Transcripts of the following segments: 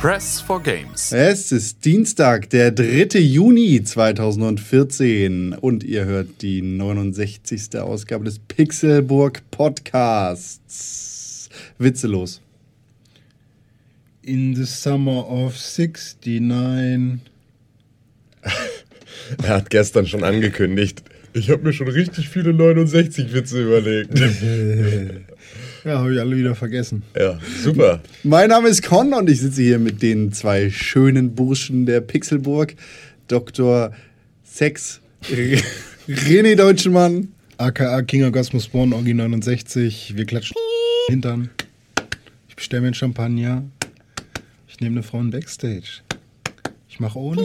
Press for Games. Es ist Dienstag, der 3. Juni 2014 und ihr hört die 69. Ausgabe des Pixelburg Podcasts. Witzelos. In the summer of 69. Er hat gestern schon angekündigt. Ich habe mir schon richtig viele 69 Witze überlegt. Ja, habe ich alle wieder vergessen. ja, super. Mein Name ist Con und ich sitze hier mit den zwei schönen Burschen der Pixelburg. Dr. Sex René Deutschmann. AKA King Orgasmus Born, Orgi 69. Wir klatschen Hintern. Ich bestelle mir einen Champagner. Ich nehme eine Frau in Backstage. Ich mache ohne.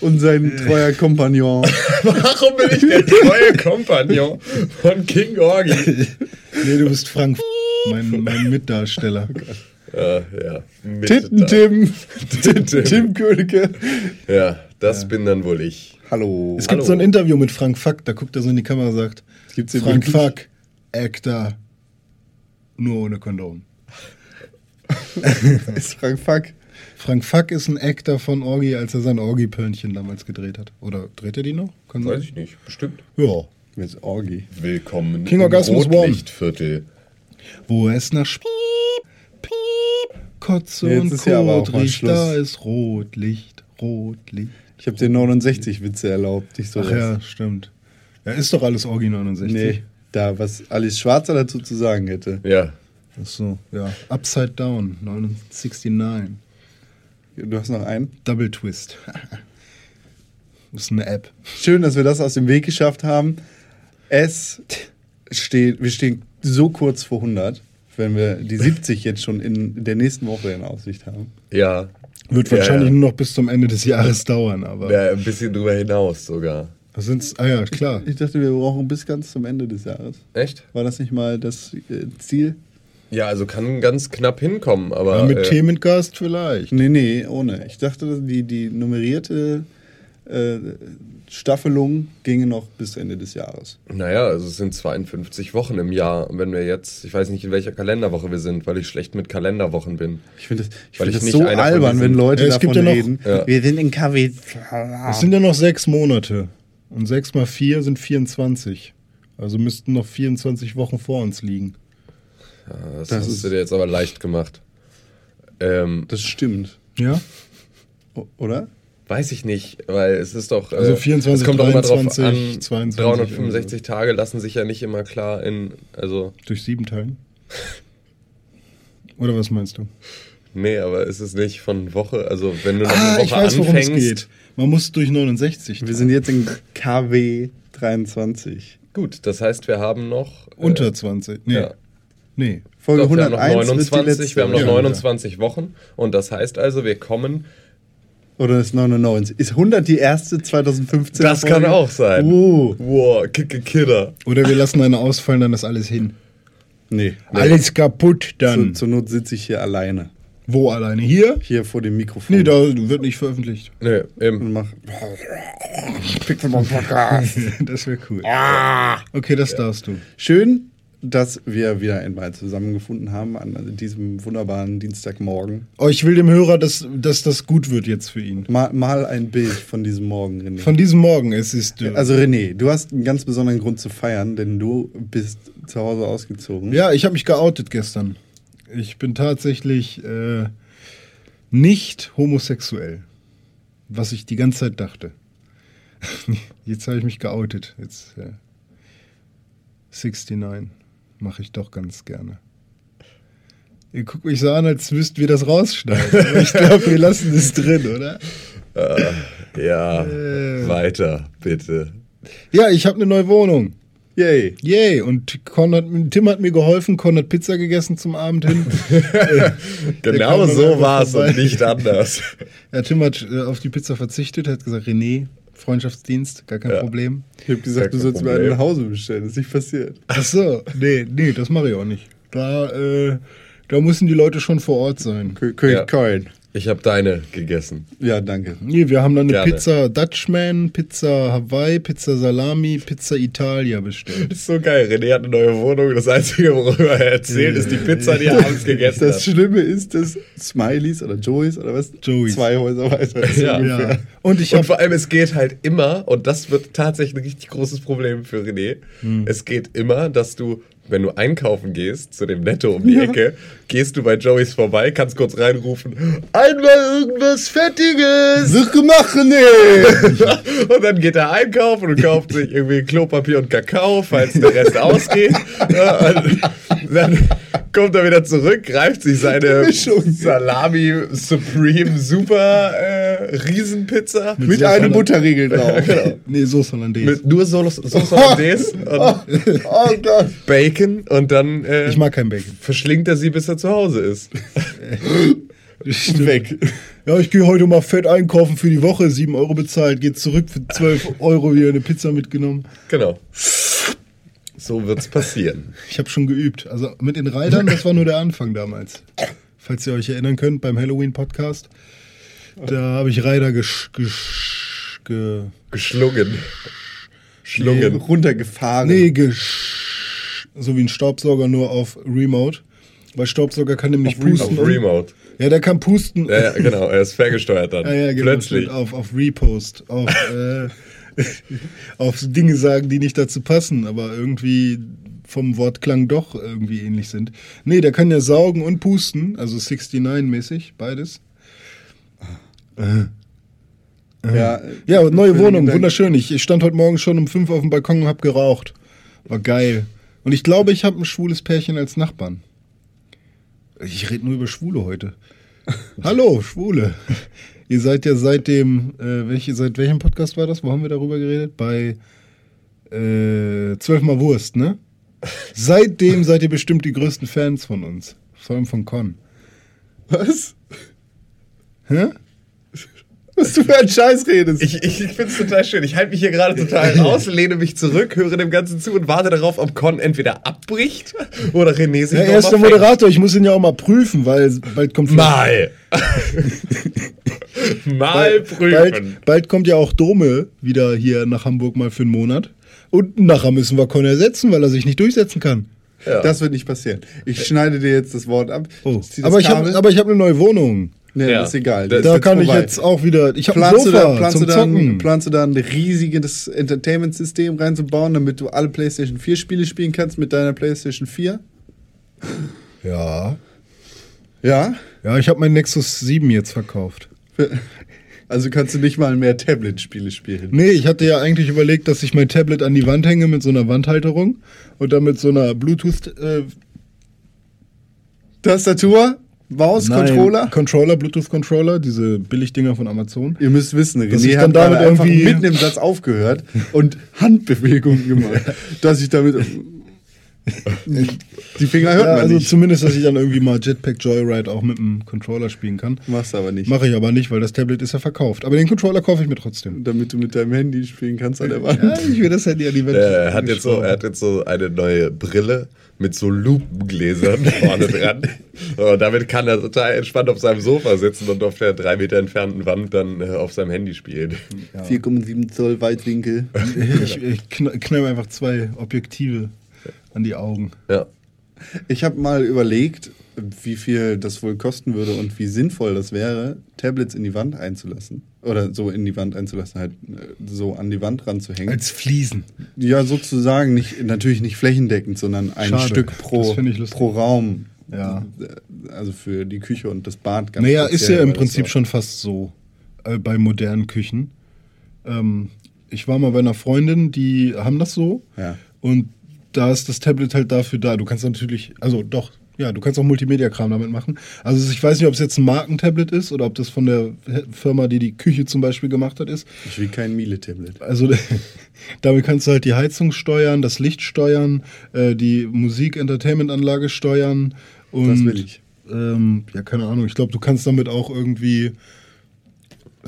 Und sein treuer Kompagnon. Warum bin ich der treue Kompagnon von King Orgi? Nee, du bist Frank, mein, mein Mitdarsteller. Ja, ja. Titten-Tim. Tim Königke. Ja, das bin dann wohl ich. Hallo. Es gibt Hallo. so ein Interview mit Frank Fuck, da guckt er so in die Kamera und sagt: Frank wirklich? Fuck, Actor, nur ohne Kondom. ist Frank Fuck. Frank Fuck ist ein Actor von Orgi, als er sein Orgi-Pörnchen damals gedreht hat. Oder dreht er die noch? Kann Weiß sein. ich nicht, bestimmt. Ja. Mit Orgi. Willkommen King im Orgasmus. Rotlichtviertel. Wo es nach Piep, Piep, Kotze Jetzt und ist ja aber auch Kot riecht, da ist Rotlicht, Rotlicht. Ich habe dir 69 Witze erlaubt. Nicht so Ach ja, stimmt. Ja, ist doch alles Orgi 69. Nee, da, was Alice Schwarzer dazu zu sagen hätte. Ja, Ach so, ja. Upside Down, 69. Du hast noch einen. Double Twist. das ist eine App. Schön, dass wir das aus dem Weg geschafft haben. Es steht, wir stehen so kurz vor 100, wenn wir die 70 jetzt schon in der nächsten Woche in Aussicht haben. ja. Wird wahrscheinlich ja. nur noch bis zum Ende des Jahres dauern, aber. Ja, ein bisschen drüber hinaus sogar. Was sind's? Ah ja, klar. Ich dachte, wir brauchen bis ganz zum Ende des Jahres. Echt? War das nicht mal das äh, Ziel? Ja, also kann ganz knapp hinkommen, aber. Ja, mit äh, Themengast vielleicht. Nee, nee, ohne. Ich dachte, die, die nummerierte äh, Staffelung ginge noch bis Ende des Jahres. Naja, also es sind 52 Wochen im Jahr. Und wenn wir jetzt, ich weiß nicht, in welcher Kalenderwoche wir sind, weil ich schlecht mit Kalenderwochen bin. Ich finde das, ich Weil find ich das nicht so albern, wenn Leute Ja, es gibt davon ja noch- reden. Ja. Wir sind in KW. Es sind ja noch sechs Monate. Und sechs mal vier sind 24. Also müssten noch 24 Wochen vor uns liegen. Ja, das, Das hast ist- du dir jetzt aber leicht gemacht. Ähm, Das stimmt, Ja? O- oder? weiß ich nicht, weil es ist doch. Also äh, 24, es kommt doch immer drauf 23, an. 22 365 Tage lassen sich ja nicht immer klar in. Also, Durch sieben teilen? Oder was meinst du? nee, aber ist es nicht von Woche. Also, wenn du noch Ah, eine Woche ich weiß, worum es anfängst. geht. Man muss durch 69. Wir sind jetzt in KW 23. Gut, das heißt, wir haben noch. äh, unter 20. Nee. Ja. Nee. Folge Doch, wir haben noch 101 wird die 29, letzte. wir haben noch Ja. 29 Wochen und das heißt also, wir kommen. Oder ist 99? Ist 100 die erste 2015? Das kann Folge? auch sein. Uh. Wow, Kicke Killer. Oder wir lassen eine ausfallen, dann ist alles hin. Nee. Alles kaputt dann. zur Not sitze ich hier alleine. Wo alleine? Hier? Hier vor dem Mikrofon. Nee, da wird nicht veröffentlicht. Und eben. mach. Pixelbook Podcast. das wäre cool. Okay, das darfst du. Schön, dass wir wieder einmal zusammengefunden haben an diesem wunderbaren Dienstagmorgen. Oh, ich will dem Hörer, dass, dass das gut wird jetzt für ihn. Mal, mal ein Bild von diesem Morgen, René. Von diesem Morgen, es ist. äh, also René, du hast einen ganz besonderen Grund zu feiern, denn du bist zu Hause ausgezogen. Ja, ich habe mich geoutet gestern. Ich bin tatsächlich äh, nicht homosexuell. Was ich die ganze Zeit dachte. Jetzt habe ich mich geoutet. Jetzt äh, 69 mache ich doch ganz gerne. Ihr guckt mich so an, als müssten wir das rausschneiden. Aber ich glaube, wir lassen es drin, oder? Ja, Äh. weiter, bitte. Ja, ich habe eine neue Wohnung. Yay. Yay. Und Con hat, Tim hat mir geholfen. Con hat Pizza gegessen zum Abend hin. Genau kam dann so war es und nicht anders. Ja, Tim hat äh, auf die Pizza verzichtet, hat gesagt, René, Freundschaftsdienst, gar kein Ja. Problem. Ich habe gesagt, du sollst mir einen nach Hause bestellen. Das ist nicht passiert. Ach so, nee, nee, das mache ich auch nicht. Da, äh, da müssen die Leute schon vor Ort sein. Kö- König Ja. Coin. Ich habe deine gegessen. Ja, danke. Nee, wir haben dann eine Gerne. Pizza Dutchman, Pizza Hawaii, Pizza Salami, Pizza Italia bestellt. Das ist so geil. René hat eine neue Wohnung. Das Einzige, worüber er erzählt, ist die Pizza, die er abends gegessen Das hat. Schlimme ist, dass Smileys oder Joeys oder was? Joeys. Zwei Häuser weiter ist Ja. Ja. Und ich Und vor allem, es geht halt immer, und das wird tatsächlich ein richtig großes Problem für René, es geht immer, dass du, wenn du einkaufen gehst, zu dem Netto um die Ecke, gehst du bei Joeys vorbei, kannst kurz reinrufen, einmal irgendwas Fettiges! Wird gemacht, nee! Und dann geht er einkaufen und kauft sich irgendwie Klopapier und Kakao, falls der Rest ausgeht. Ja, und dann kommt er wieder zurück, greift sich seine Mischung. Salami Supreme Super äh, Riesenpizza Mit Soße einem Butterriegel drauf. nee, Sauce Hollandaise. mit nur Sauce Sauce Hollandaise und Oh Gott. Bacon und dann äh, Ich mag kein Bacon. verschlingt er sie, bis er zu Hause ist. Weg. Ja, ich gehe heute mal fett einkaufen für die Woche, 7 Euro bezahlt, geht zurück für 12 Euro wieder eine Pizza mitgenommen. Genau. So wird's passieren. Ich habe schon geübt. Also mit den Reitern, das war nur der Anfang damals. Falls ihr euch erinnern könnt, beim Halloween-Podcast. Da habe ich Reiter gesch, gesch, ge, Geschlungen. Schlungen. Runtergefahren. nee, gesch, so wie ein Staubsauger nur auf Remote. Weil Staubsauger kann nämlich Auf pusten. Auf Remote. Ja, der kann pusten. Ja, ja, genau. Er ist ferngesteuert dann. Ah, ja, genau, Plötzlich. Auf, auf Repost, auf, äh, auf Dinge sagen, die nicht dazu passen, aber irgendwie vom Wortklang doch irgendwie ähnlich sind. Nee, der kann ja saugen und pusten, also 69-mäßig, beides. Ja, Ja, und neue Wohnung, wunderschön. Ich, ich stand heute Morgen schon um fünf auf dem Balkon und hab geraucht. War geil. Und ich glaube, ich habe ein schwules Pärchen als Nachbarn. Ich rede nur über Schwule heute. Hallo, Schwule. Ihr seid ja seit dem, äh, welche, seit welchem Podcast war das? Wo haben wir darüber geredet? Bei äh, Zwölfmal Wurst, ne? Seitdem seid ihr bestimmt die größten Fans von uns. Vor allem von Con. Was? Hä? Was du für ein Scheiß redest. Ich, ich, ich finde es total schön. Ich halte mich hier gerade total raus, lehne mich zurück, höre dem Ganzen zu und warte darauf, ob Con entweder abbricht oder René sich Ja, er ist der fängt. Moderator, ich muss ihn ja auch mal prüfen, weil bald kommt Mal. Mal prüfen. Bald, bald kommt ja auch Dome wieder hier nach Hamburg mal für einen Monat. Und nachher müssen wir Con ersetzen, weil er sich nicht durchsetzen kann. Ja. Das wird nicht passieren. Ich schneide dir jetzt das Wort ab. Oh. das Aber, ich hab, aber ich habe eine neue Wohnung. Nee, Ja. ist egal. Da Das Da ist kann ich jetzt auch wieder. Ich habe ein Planst du, Sofa da, planst, du dann, planst du da ein riesiges Entertainment-System reinzubauen, damit du alle PlayStation 4 Spiele spielen kannst mit deiner PlayStation 4? Ja. Ja? Ja, ich habe mein Nexus 7 jetzt verkauft. Also kannst du nicht mal mehr Tablet-Spiele spielen. Nee, ich hatte ja eigentlich überlegt, dass ich mein Tablet an die Wand hänge mit so einer Wandhalterung und dann mit so einer Bluetooth äh, Tastatur, Maus, nein, Controller? Controller, Bluetooth Controller, diese Billigdinger von Amazon. Ihr müsst wissen, Dass René ich hat dann damit irgendwie- mitten im Satz aufgehört und Handbewegungen gemacht, dass ich damit die Finger hört Ja, man also nicht. zumindest, dass ich dann irgendwie mal Jetpack Joyride auch mit dem Controller spielen kann. Machst aber nicht. Mache ich aber nicht, weil das Tablet ist ja verkauft. Aber den Controller kaufe ich mir trotzdem. Damit du mit deinem Handy spielen kannst an der Wand. Ja, ich will das Handy an die Wand. Äh, er, hat jetzt so, er hat jetzt so eine neue Brille mit so Lupengläsern vorne dran. Und damit kann er total entspannt auf seinem Sofa sitzen und auf der drei Meter entfernten Wand dann äh, auf seinem Handy spielen. 4,7 Zoll Weitwinkel. Ich, ich kn- knall mir einfach zwei Objektive an die Augen. Ja. Ich habe mal überlegt, wie viel das wohl kosten würde und wie sinnvoll das wäre, Tablets in die Wand einzulassen. Oder so in die Wand einzulassen, halt äh, so an die Wand ranzuhängen. Als Fliesen. ja, sozusagen, nicht, natürlich nicht flächendeckend, sondern ein Schade. Stück pro, find ich lustig. pro Raum. Ja. Also für die Küche und das Bad ganz Naja, ist ja im Prinzip auch- schon fast so äh, bei modernen Küchen. Ähm, ich war mal bei einer Freundin, die haben das so. Ja. Und da ist das Tablet halt dafür da. Du kannst natürlich, also doch, ja, du kannst auch Multimedia-Kram damit machen. Also ich weiß nicht, ob es jetzt ein Markentablet ist oder ob das von der Firma, die die Küche zum Beispiel gemacht hat, ist. Ich will kein Miele-Tablet. Also damit kannst du halt die Heizung steuern, das Licht steuern, äh, die Musik-Entertainment-Anlage steuern. Und, Das will ich. Ähm, ja, keine Ahnung. Ich glaube, du kannst damit auch irgendwie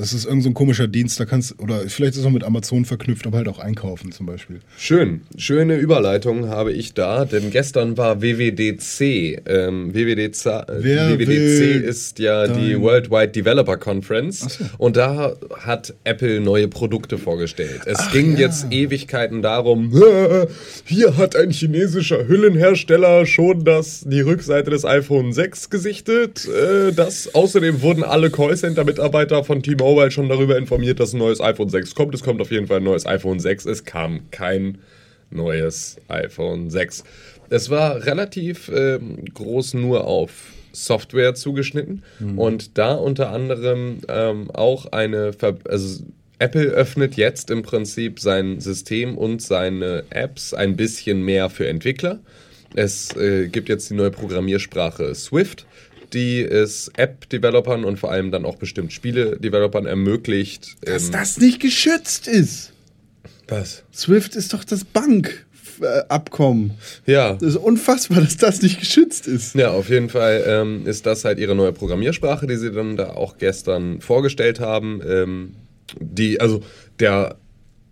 Das ist irgend so ein komischer Dienst, da kannst oder vielleicht ist es auch mit Amazon verknüpft, aber halt auch einkaufen zum Beispiel. Schön, schöne Überleitung habe ich da, denn gestern war WWDC. Ähm, WWDC, äh, WWDC ist ja die Worldwide Developer Conference Ach so. und da hat Apple neue Produkte vorgestellt. Es ging jetzt Ewigkeiten darum, "Äh, hier hat ein chinesischer Hüllenhersteller schon das, die Rückseite des iPhone 6 gesichtet. Äh, das, außerdem wurden alle Callcenter-Mitarbeiter von T-Mobile schon darüber informiert, dass ein neues iPhone 6 kommt. Es kommt auf jeden Fall ein neues iPhone 6. Es kam kein neues iPhone 6. Es war relativ ähm, groß nur auf Software zugeschnitten und da unter anderem ähm, auch eine, Ver also Apple öffnet jetzt im Prinzip sein System und seine Apps ein bisschen mehr für Entwickler. Es äh, gibt jetzt die neue Programmiersprache Swift, die es App-Developern und vor allem dann auch bestimmt Spiele-Developern ermöglicht. Dass ähm, das nicht geschützt ist. was? Swift ist doch das Bankabkommen. Ja, Das ist unfassbar, dass das nicht geschützt ist. Ja, auf jeden Fall ähm, ist das halt ihre neue Programmiersprache, die sie dann da auch gestern vorgestellt haben. Ähm, die, also der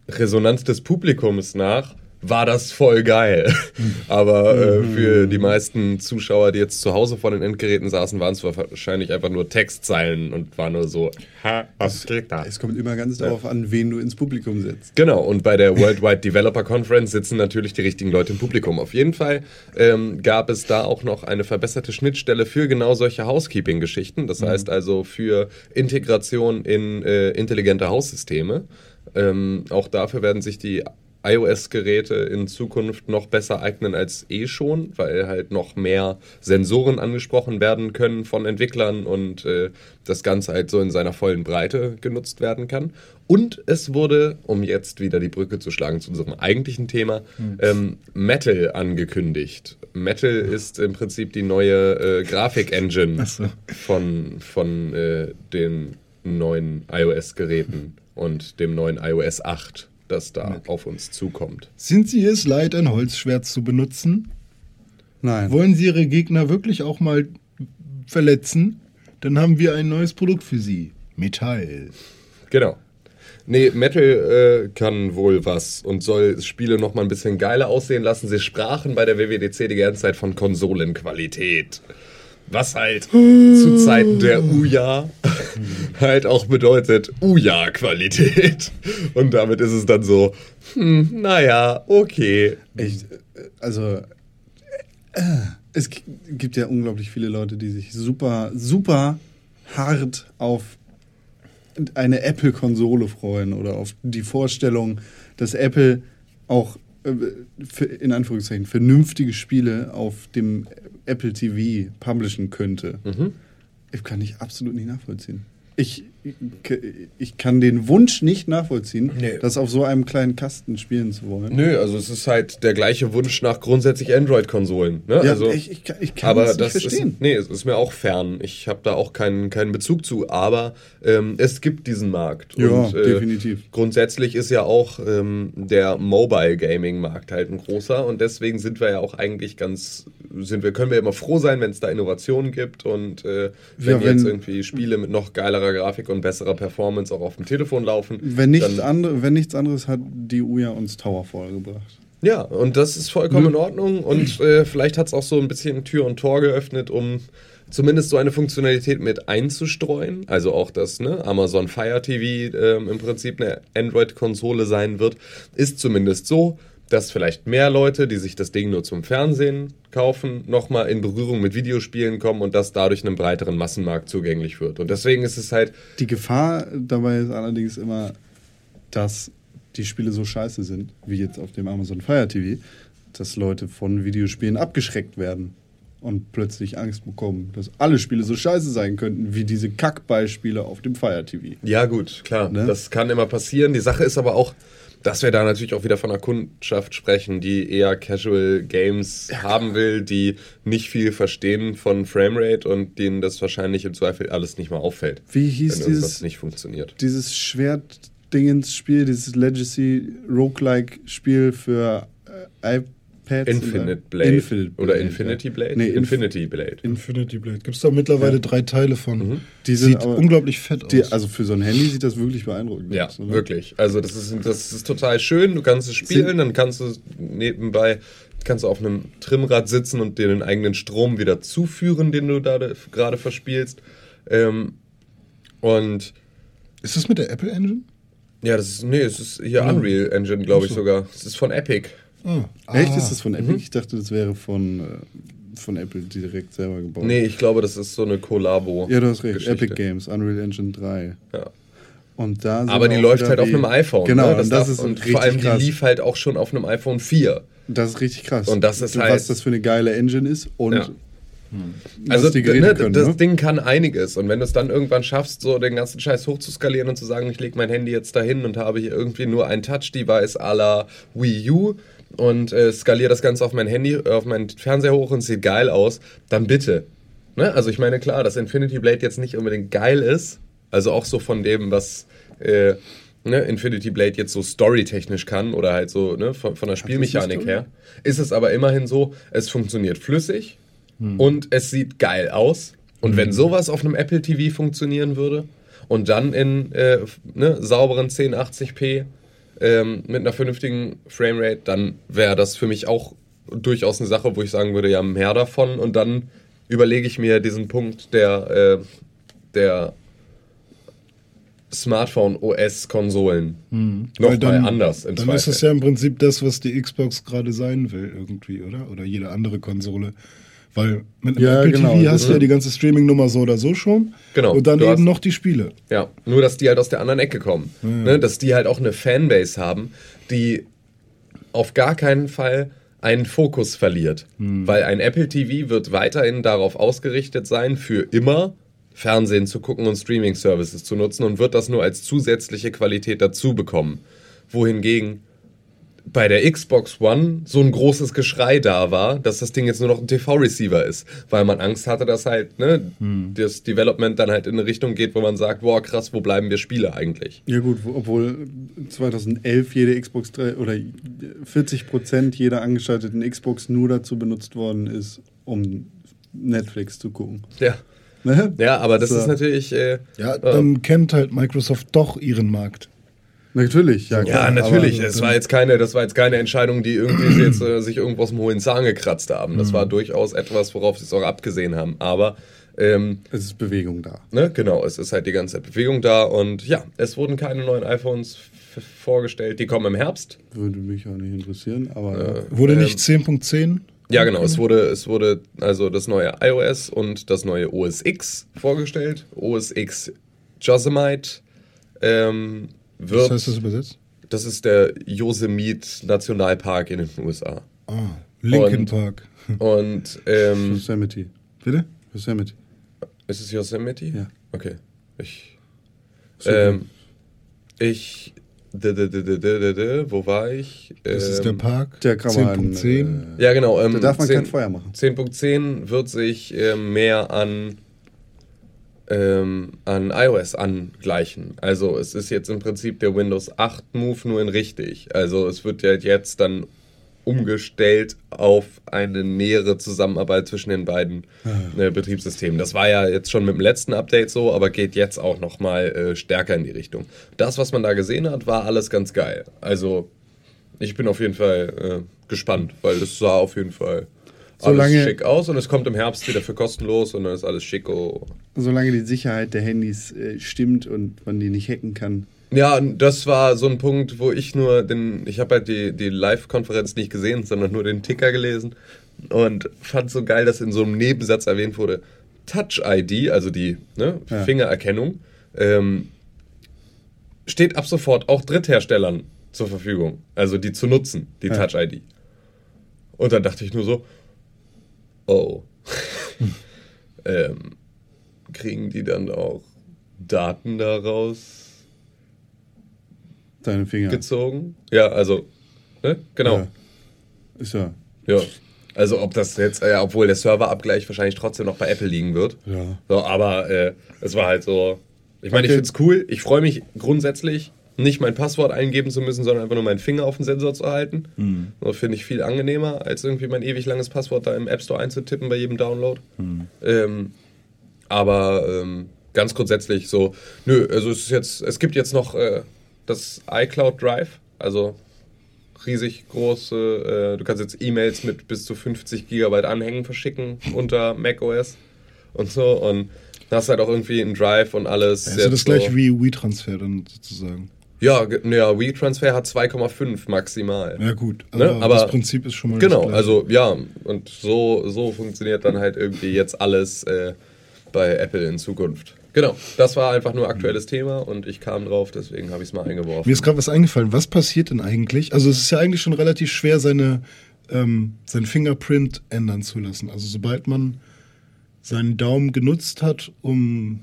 Resonanz des Publikums nach war das voll geil. Aber äh, für die meisten Zuschauer, die jetzt zu Hause vor den Endgeräten saßen, waren es wahrscheinlich einfach nur Textzeilen und war nur so, ha, was geht da? Es kommt immer ganz darauf an, wen du ins Publikum setzt. Genau, und bei der Worldwide Developer Conference sitzen natürlich die richtigen Leute im Publikum. Auf jeden Fall ähm, gab es da auch noch eine verbesserte Schnittstelle für genau solche Housekeeping-Geschichten. Das heißt also für Integration in äh, intelligente Haussysteme. Ähm, auch dafür werden sich die iOS-Geräte in Zukunft noch besser eignen als eh schon, weil halt noch mehr Sensoren angesprochen werden können von Entwicklern und äh, das Ganze halt so in seiner vollen Breite genutzt werden kann. Und es wurde, um jetzt wieder die Brücke zu schlagen zu unserem eigentlichen Thema, ähm, Metal angekündigt. Metal ist im Prinzip die neue äh, Grafik-Engine so. von, von äh, den neuen iOS-Geräten und dem neuen iOS 8, das da auf uns zukommt. Sind Sie es leid, ein Holzschwert zu benutzen? Nein. Wollen Sie Ihre Gegner wirklich auch mal verletzen? Dann haben wir ein neues Produkt für Sie. Metall. Genau. Nee, Metal äh, kann wohl was und soll Spiele noch mal ein bisschen geiler aussehen lassen. Sie sprachen bei der WWDC die ganze Zeit von Konsolenqualität. Was halt zu Zeiten der Uja halt auch bedeutet Uja-Qualität. Und damit ist es dann so, hm, naja, okay. Ich, also, äh, es gibt ja unglaublich viele Leute, die sich super, super hart auf eine Apple-Konsole freuen oder auf die Vorstellung, dass Apple auch äh, in Anführungszeichen vernünftige Spiele auf dem Apple TV publishen könnte. Ich kann ich absolut nicht nachvollziehen. Ich, ich kann den Wunsch nicht nachvollziehen, Nee. das auf so einem kleinen Kasten spielen zu wollen. Nö, also es ist halt der gleiche Wunsch nach grundsätzlich Android-Konsolen. Ne? Ja, also, ich, ich, kann- ich kann aber das nicht das verstehen. ist nee, es ist mir auch fern. Ich habe da auch keinen keinen Bezug zu. Aber ähm, es gibt diesen Markt. Ja, äh, definitiv. Grundsätzlich ist ja auch ähm, der Mobile Gaming Markt halt ein großer und deswegen sind wir ja auch eigentlich ganz sind wir können wir immer froh sein, wenn es da Innovationen gibt und äh, wenn, Ja, wenn- jetzt irgendwie Spiele mit noch geilerer Grafik und besserer Performance auch auf dem Telefon laufen. Wenn, nichts andere, wenn nichts anderes hat die Uja uns Towerfall gebracht. Ja, und das ist vollkommen in Ordnung und äh, vielleicht hat es auch so ein bisschen Tür und Tor geöffnet, um zumindest so eine Funktionalität mit einzustreuen. Also auch, dass ne, Amazon Fire TV ähm, im Prinzip eine Android-Konsole sein wird, ist zumindest so, dass vielleicht mehr Leute, die sich das Ding nur zum Fernsehen kaufen, nochmal in Berührung mit Videospielen kommen und das dadurch einem breiteren Massenmarkt zugänglich wird. Und deswegen ist es halt, Die Gefahr dabei ist allerdings immer, dass die Spiele so scheiße sind, wie jetzt auf dem Amazon Fire TV, dass Leute von Videospielen abgeschreckt werden und plötzlich Angst bekommen, dass alle Spiele so scheiße sein könnten, wie diese Kackbeispiele auf dem Fire TV. Ja, gut, klar. Ne? Das kann immer passieren. Die Sache ist aber auch, dass wir da natürlich auch wieder von einer Kundschaft sprechen, die eher Casual Games haben will, die nicht viel verstehen von Framerate und denen das wahrscheinlich im Zweifel alles nicht mal auffällt. Wie hieß wenn dieses, nicht funktioniert. dieses Schwert-Dingens-Spiel, dieses Legacy-Roguelike-Spiel für äh, Pads. Infinite Blade. Infinite Oder Blade, Infinity ja. Blade? Nee, Inf Infinity Blade. Infinity Blade. Gibt es da mittlerweile drei Teile von. Die sind Sieht aber- unglaublich fett aus. Die, also für so ein Handy sieht das wirklich beeindruckend Ja, aus. oder? wirklich. Also das ist, das ist total schön. Du kannst es spielen, dann kannst du nebenbei kannst du auf einem Trimmrad sitzen und dir den eigenen Strom wieder zuführen, den du da gerade verspielst. Ähm, und ist das mit der Apple Engine? ja, das ist, nee, es ist hier Unreal Engine, glaube ich sogar. Es ist von Epic. Ah. Echt? Ah. Ist das von Epic? Ich dachte, das wäre von, äh, von Apple direkt selber gebaut. Nee, ich glaube, das ist so eine Collabo. Ja, du hast recht. Geschichte. Epic Games, Unreal Engine 3. Ja. Und da Aber die läuft halt auf einem iPhone. Genau, ne? das und das darf- ist und richtig vor allem krass. die lief halt auch schon auf einem iPhone 4. Das ist richtig krass. Und das ist was halt- das für eine geile Engine ist und Ja. was Also ne, können. das ne? Ding kann einiges. Und wenn du es dann irgendwann schaffst, so den ganzen Scheiß hochzuskalieren und zu sagen, ich lege mein Handy jetzt dahin und habe hier irgendwie nur ein Touch-Device à la Wii U und äh, skaliere das Ganze auf mein Handy, äh, auf meinen Fernseher hoch und sieht geil aus, dann bitte. Ne? Also ich meine, klar, dass Infinity Blade jetzt nicht unbedingt geil ist, also auch so von dem, was äh, ne, Infinity Blade jetzt so storytechnisch kann oder halt so ne, von, von der Spielmechanik her, ist es aber immerhin so, es funktioniert flüssig und es sieht geil aus. Und wenn sowas auf einem Apple TV funktionieren würde und dann in äh, ne, sauberen 1080p ähm, mit einer vernünftigen Framerate, dann wäre das für mich auch durchaus eine Sache, wo ich sagen würde, ja, mehr davon. Und dann überlege ich mir diesen Punkt der, äh, der Smartphone-OS-Konsolen Weil nochmal anders im Dann ist Zweifel. es ja im Prinzip das, was die Xbox gerade sein will, irgendwie, oder? Oder jede andere Konsole. Weil mit einem Ja, Apple genau, TV hast du ja die ganze Streaming-Nummer so oder so schon. Genau, Und dann du eben noch die Spiele. Ja, nur dass die halt aus der anderen Ecke kommen. Ne? Dass die halt auch eine Fanbase haben, die auf gar keinen Fall einen Fokus verliert. Weil ein Apple TV wird weiterhin darauf ausgerichtet sein, für immer Fernsehen zu gucken und Streaming-Services zu nutzen und wird das nur als zusätzliche Qualität dazu bekommen. Wohingegen bei der Xbox One so ein großes Geschrei da war, dass das Ding jetzt nur noch ein TV-Receiver ist, weil man Angst hatte, dass halt ne, das Development dann halt in eine Richtung geht, wo man sagt, boah krass, wo bleiben wir Spiele eigentlich? Ja gut, wo- obwohl 2011 jede Xbox 3 oder 40 Prozent jeder angeschalteten Xbox nur dazu benutzt worden ist, um Netflix zu gucken. Ja, Ne? ja aber das So. ist natürlich... Äh, Ja, äh, dann kennt halt Microsoft doch ihren Markt. Natürlich, ja. Ja, klar, natürlich. aber- Es war jetzt keine, das war jetzt keine Entscheidung, die irgendwie jetzt, äh, sich irgendwo aus dem hohen Zahn gekratzt haben. Das war durchaus etwas, worauf sie es auch abgesehen haben. Aber ähm, Es ist Bewegung da. ne, genau, es ist halt die ganze Zeit Bewegung da und ja, es wurden keine neuen iPhones vorgestellt. Die kommen im Herbst. Würde mich auch nicht interessieren, aber Wurde Ähm, nicht 10.10? Ja, genau. Es wurde, es wurde also das neue iOS und das neue OS X vorgestellt. OS X Yosemite ähm, Was wird. heißt das übersetzt? das ist der Yosemite Nationalpark in den USA. Ah, Linkin Und- Park. Und ähm, Yosemite. Bitte? Yosemite. ist es Yosemite? Ja. Okay. Ich. Ähm, ich. d- d- d- d- d- d- d- Wo war ich? Das ist Ähm, der Park. Der kann man. 10.10. Äh, Ja, genau. Ähm, da darf man 10 kein Feuer machen. 10.10 wird sich ähm, mehr an, ähm, an iOS angleichen. Also es ist jetzt im Prinzip der Windows 8 Move nur in richtig. Also es wird ja jetzt dann umgestellt auf eine nähere Zusammenarbeit zwischen den beiden äh, Betriebssystemen. Das war ja jetzt schon mit dem letzten Update so, aber geht jetzt auch noch mal äh, stärker in die Richtung. Das, was man da gesehen hat, war alles ganz geil. Also ich bin auf jeden Fall äh, gespannt, weil das sah auf jeden Fall Solange- alles schick aus und es kommt im Herbst wieder für kostenlos und dann ist alles schicko. Solange die Sicherheit der Handys äh, stimmt und man die nicht hacken kann. Ja, und das war so ein Punkt, wo ich nur den, ich habe halt die, die Live-Konferenz nicht gesehen, sondern nur den Ticker gelesen und fand so geil, dass in so einem Nebensatz erwähnt wurde, Touch-ID, also die ne, Ja. Fingererkennung, ähm, steht ab sofort auch Drittherstellern zur Verfügung, also die zu nutzen, die Ja. Touch-ID. Und dann dachte ich nur so, oh, ähm, kriegen die dann auch Daten daraus? Deine Finger. gezogen. Ja, also, ne? Genau. Ja. Ist ja. Ja. Also, ob das jetzt, äh, obwohl der Serverabgleich wahrscheinlich trotzdem noch bei Apple liegen wird. Ja. So, aber äh, es war halt so. Ich meine, Okay. ich find's cool. Ich freue mich grundsätzlich, nicht mein Passwort eingeben zu müssen, sondern einfach nur meinen Finger auf den Sensor zu halten. Das finde ich viel angenehmer, als irgendwie mein ewig langes Passwort da im App Store einzutippen bei jedem Download. Ähm, aber ähm, ganz grundsätzlich so, nö, also es ist jetzt, es gibt jetzt noch äh, das iCloud Drive, also riesig große, äh, du kannst jetzt E-Mails mit bis zu 50 Gigabyte Anhängen verschicken unter macOS und so und hast halt auch irgendwie einen Drive und alles. Das ist ja jetzt das so- gleiche wie WeTransfer dann sozusagen. Ja, ja WeTransfer hat 2,5 maximal. Ja gut, Ne, aber, aber- das Prinzip ist schon mal Genau, also ja, und so, so funktioniert dann halt irgendwie jetzt alles äh, bei Apple in Zukunft. Genau, das war einfach nur aktuelles Thema und ich kam drauf, deswegen habe ich es mal eingeworfen. Mir ist gerade was eingefallen. Was passiert denn eigentlich? Also es ist ja eigentlich schon relativ schwer, seine, ähm, sein Fingerprint ändern zu lassen. Also sobald man seinen Daumen genutzt hat, um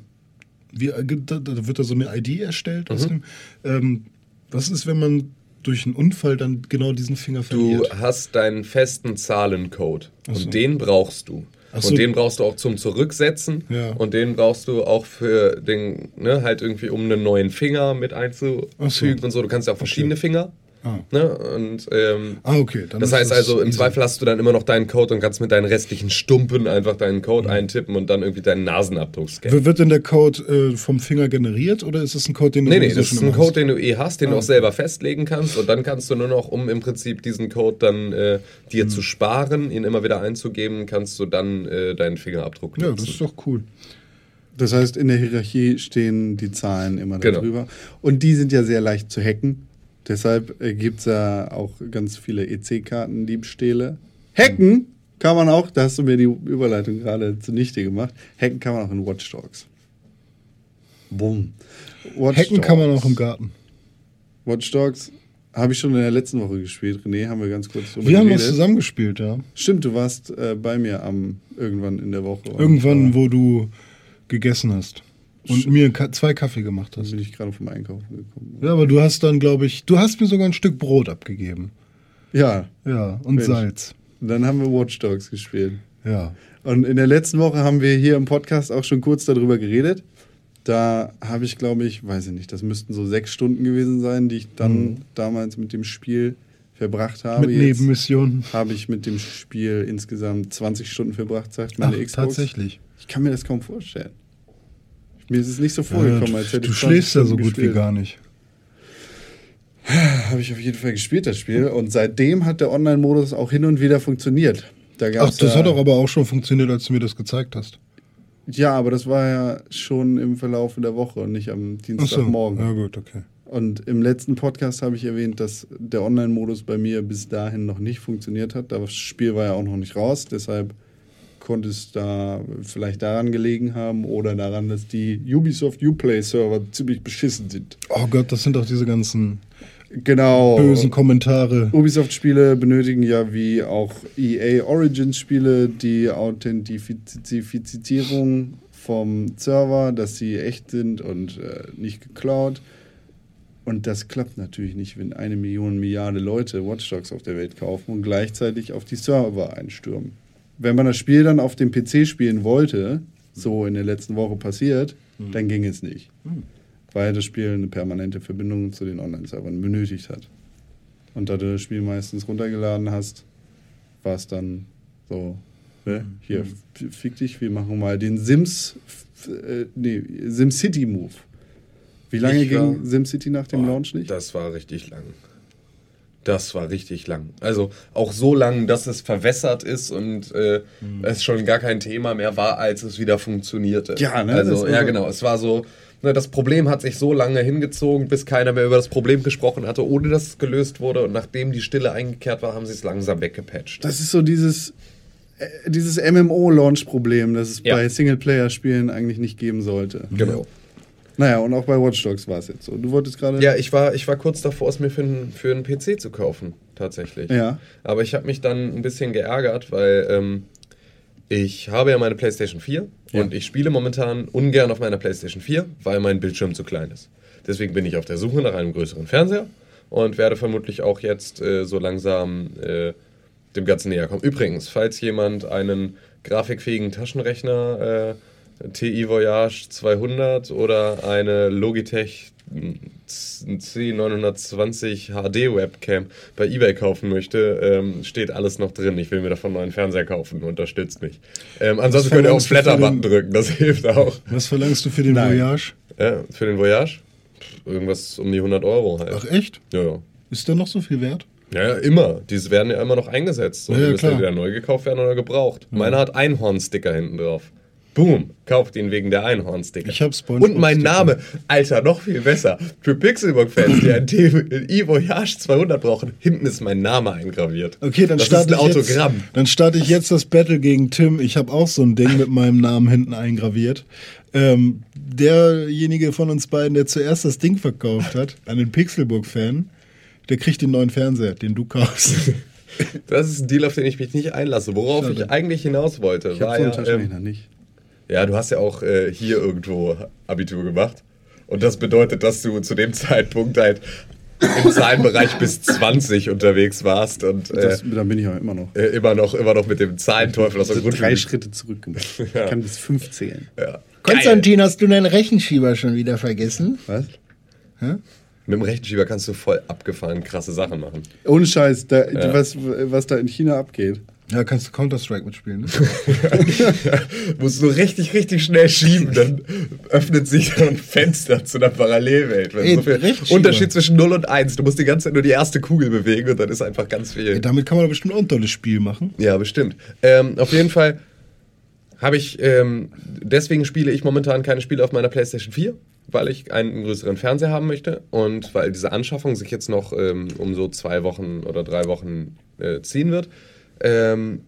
wie, äh, da, da wird da so eine ID erstellt. Aus dem, ähm, was ist, wenn man durch einen Unfall dann genau diesen Finger Du verliert? hast deinen festen Zahlencode Ach so. und den brauchst du. Ach so. Und den brauchst du auch zum Zurücksetzen Ja. und den brauchst du auch für den, ne, halt irgendwie um einen neuen Finger mit einzufügen so. und so. Du kannst ja auch verschiedene Finger. Ah. Ne? Und ähm, Ah, okay. Dann das heißt also, im easy. Zweifel hast du dann immer noch deinen Code und kannst mit deinen restlichen Stumpen einfach deinen Code eintippen und dann irgendwie deinen Nasenabdruck scannen. Wird denn der Code äh, vom Finger generiert oder ist es ein Code, den du Nee, nee, das ist ein Code, den du eh hast, den du Ah. auch selber festlegen kannst und dann kannst du nur noch, um im Prinzip diesen Code dann äh, dir Mhm. zu sparen, ihn immer wieder einzugeben, kannst du dann äh, deinen Fingerabdruck hast? Ja, nutzen. das ist doch cool. Das heißt, in der Hierarchie stehen die Zahlen immer Genau. darüber. Und die sind ja sehr leicht zu hacken. Deshalb gibt es ja auch ganz viele EC-Kartendiebstähle. Hacken kann man auch, da hast du mir die Überleitung gerade zunichte gemacht, hacken kann man auch in Watch Dogs. Bumm. Watch Hacken kann man Dogs. auch im Garten. Watch Dogs habe ich schon in der letzten Woche gespielt. René, haben wir ganz kurz drüber Wir haben geredet. zusammengespielt, ja. Stimmt, du warst äh, bei mir am irgendwann in der Woche. Irgendwann, äh, wo du gegessen hast und mir zwei Kaffee gemacht hast. bin ich gerade vom Einkaufen gekommen. Ja, aber du hast dann, glaube ich, du hast mir sogar ein Stück Brot abgegeben. Ja, Ja, und Mensch. Salz. dann haben wir Watch Dogs gespielt. Ja. Und in der letzten Woche haben wir hier im Podcast auch schon kurz darüber geredet. Da habe ich, glaube ich, weiß ich nicht, das müssten so sechs Stunden gewesen sein, die ich dann damals mit dem Spiel verbracht habe. Mhm. Mit Nebenmissionen. habe ich mit dem Spiel insgesamt 20 Stunden verbracht, sagt meine Ach, Xbox. tatsächlich. Ich kann mir das kaum vorstellen. Mir ist es nicht so vorgekommen, Ja, als du hätte du ich 20 schläfst ja so gut wie gespielt. gar nicht. Habe ich auf jeden Fall gespielt, das Spiel. Und seitdem hat der Online-Modus auch hin und wieder funktioniert. Da Ach, das ja, hat doch aber auch schon funktioniert, als du mir das gezeigt hast. Ja, aber das war ja schon im Verlauf der Woche und nicht am Ach so. Dienstagmorgen. Ja, gut, okay. Und im letzten Podcast habe ich erwähnt, dass der Online-Modus bei mir bis dahin noch nicht funktioniert hat. Das Spiel war ja auch noch nicht raus, deshalb konnte es da vielleicht daran gelegen haben oder daran, dass die Ubisoft Uplay-Server ziemlich beschissen sind. Oh Gott, das sind doch diese ganzen Genau. bösen Kommentare. Ubisoft-Spiele benötigen ja wie auch EA Origins-Spiele die Authentifizierung vom Server, dass sie echt sind und äh, nicht geklaut. Und das klappt natürlich nicht, wenn eine Million Milliarde Leute Watch Dogs auf der Welt kaufen und gleichzeitig auf die Server einstürmen. Wenn man das Spiel dann auf dem PC spielen wollte, so in der letzten Woche passiert, dann ging es nicht. Weil das Spiel eine permanente Verbindung zu den Online-Servern benötigt hat. Und da du das Spiel meistens runtergeladen hast, war es dann so, ne? hier, f- fick dich, wir machen mal den Sims, äh, nee, SimCity-Move. Wie lange war- ging SimCity nach dem Boah, Launch nicht? Das war richtig lang. Das war richtig lang. Also auch so lang, dass es verwässert ist und äh, Mhm. es schon gar kein Thema mehr war, als es wieder funktionierte. Ja, ne, Also ja, genau. Es war so. ne, Das Problem hat sich so lange hingezogen, bis keiner mehr über das Problem gesprochen hatte, ohne dass es gelöst wurde. Und nachdem die Stille eingekehrt war, haben sie es langsam weggepatcht. Das ist so dieses, äh, dieses MMO-Launch-Problem, das es Ja. bei Singleplayer-Spielen eigentlich nicht geben sollte. Genau. Naja, und auch bei Watch Dogs war es jetzt so. Du wolltest gerade. Ja, ich war, ich war kurz davor, es mir für, einen- für einen PC zu kaufen, tatsächlich. Ja. Aber ich habe mich dann ein bisschen geärgert, weil ähm, ich habe ja meine PlayStation 4 Ja. und ich spiele momentan ungern auf meiner PlayStation 4, weil mein Bildschirm zu klein ist. Deswegen bin ich auf der Suche nach einem größeren Fernseher und werde vermutlich auch jetzt äh, so langsam äh, dem Ganzen näher kommen. Übrigens, falls jemand einen grafikfähigen Taschenrechner, äh, TI Voyage 200 oder eine Logitech ein C920 HD Webcam bei eBay kaufen möchte, ähm, steht alles noch drin. Ich will mir davon einen neuen Fernseher kaufen, unterstützt mich. Ähm, ansonsten könnt ihr für Flatter-Button drücken, das hilft auch. Was verlangst du für den Nein. Voyage? Ja, für den Voyage? Irgendwas um die 100 Euro halt. Ach echt? Ja, ja. Ist der noch so viel wert? Ja, ja, immer. Diese werden ja immer noch eingesetzt. So, Ja, die ja, müssen klar. entweder neu gekauft werden oder gebraucht. Meiner hat Einhorn-Sticker hinten drauf. Boom, kauft ihn wegen der Einhorn-Sticker. Ich hab SpongeBob Und mein. Name, Alter, noch viel besser. Für Pixelbook-Fans, die ein T- ein E-Voyage 200 brauchen, hinten ist mein Name eingraviert. Okay, dann das starte ist ein ich Autogramm. Jetzt, dann starte ich jetzt das Battle gegen Tim. Ich habe auch so ein Ding mit meinem Namen hinten eingraviert. Ähm, derjenige von uns beiden, der zuerst das Ding verkauft hat, an den Pixelburg-Fan, der kriegt den neuen Fernseher, den du kaufst. Das ist ein Deal, auf den ich mich nicht einlasse. Worauf Schade. ich eigentlich hinaus wollte, Ich habe war so einen ja, ähm, nicht. Ja, du hast ja auch äh, hier irgendwo Abitur gemacht. Und das bedeutet, dass du zu dem Zeitpunkt halt im Zahlenbereich bis 20 unterwegs warst und äh, Das, da bin ich auch immer noch. äh, immer, noch, immer noch mit dem Zahlenteufel aus der Also drei. Schritte zurück gemacht. Ich kann bis fünf zählen. Ja. Konstantin, hast du deinen Rechenschieber schon wieder vergessen? Was? Mit dem Rechenschieber kannst du voll abgefahren krasse Sachen machen. Ohne Scheiß, da, was, was da in China abgeht. Ja, kannst du Counter-Strike mitspielen, ne? Musst du richtig, richtig schnell schieben, dann öffnet sich so ein Fenster zu einer Parallelwelt. Ey, so viel. Unterschied zwischen 0 und 1. Du musst die ganze Zeit nur die erste Kugel bewegen und dann ist einfach ganz viel. Ja, damit kann man doch bestimmt auch ein tolles Spiel machen. Ja, bestimmt. Ähm, auf jeden Fall habe ich, ähm, deswegen spiele ich momentan keine Spiele auf meiner PlayStation 4, weil ich einen größeren Fernseher haben möchte und weil diese Anschaffung sich jetzt noch ähm, um so zwei Wochen oder drei Wochen äh, ziehen wird, ähm,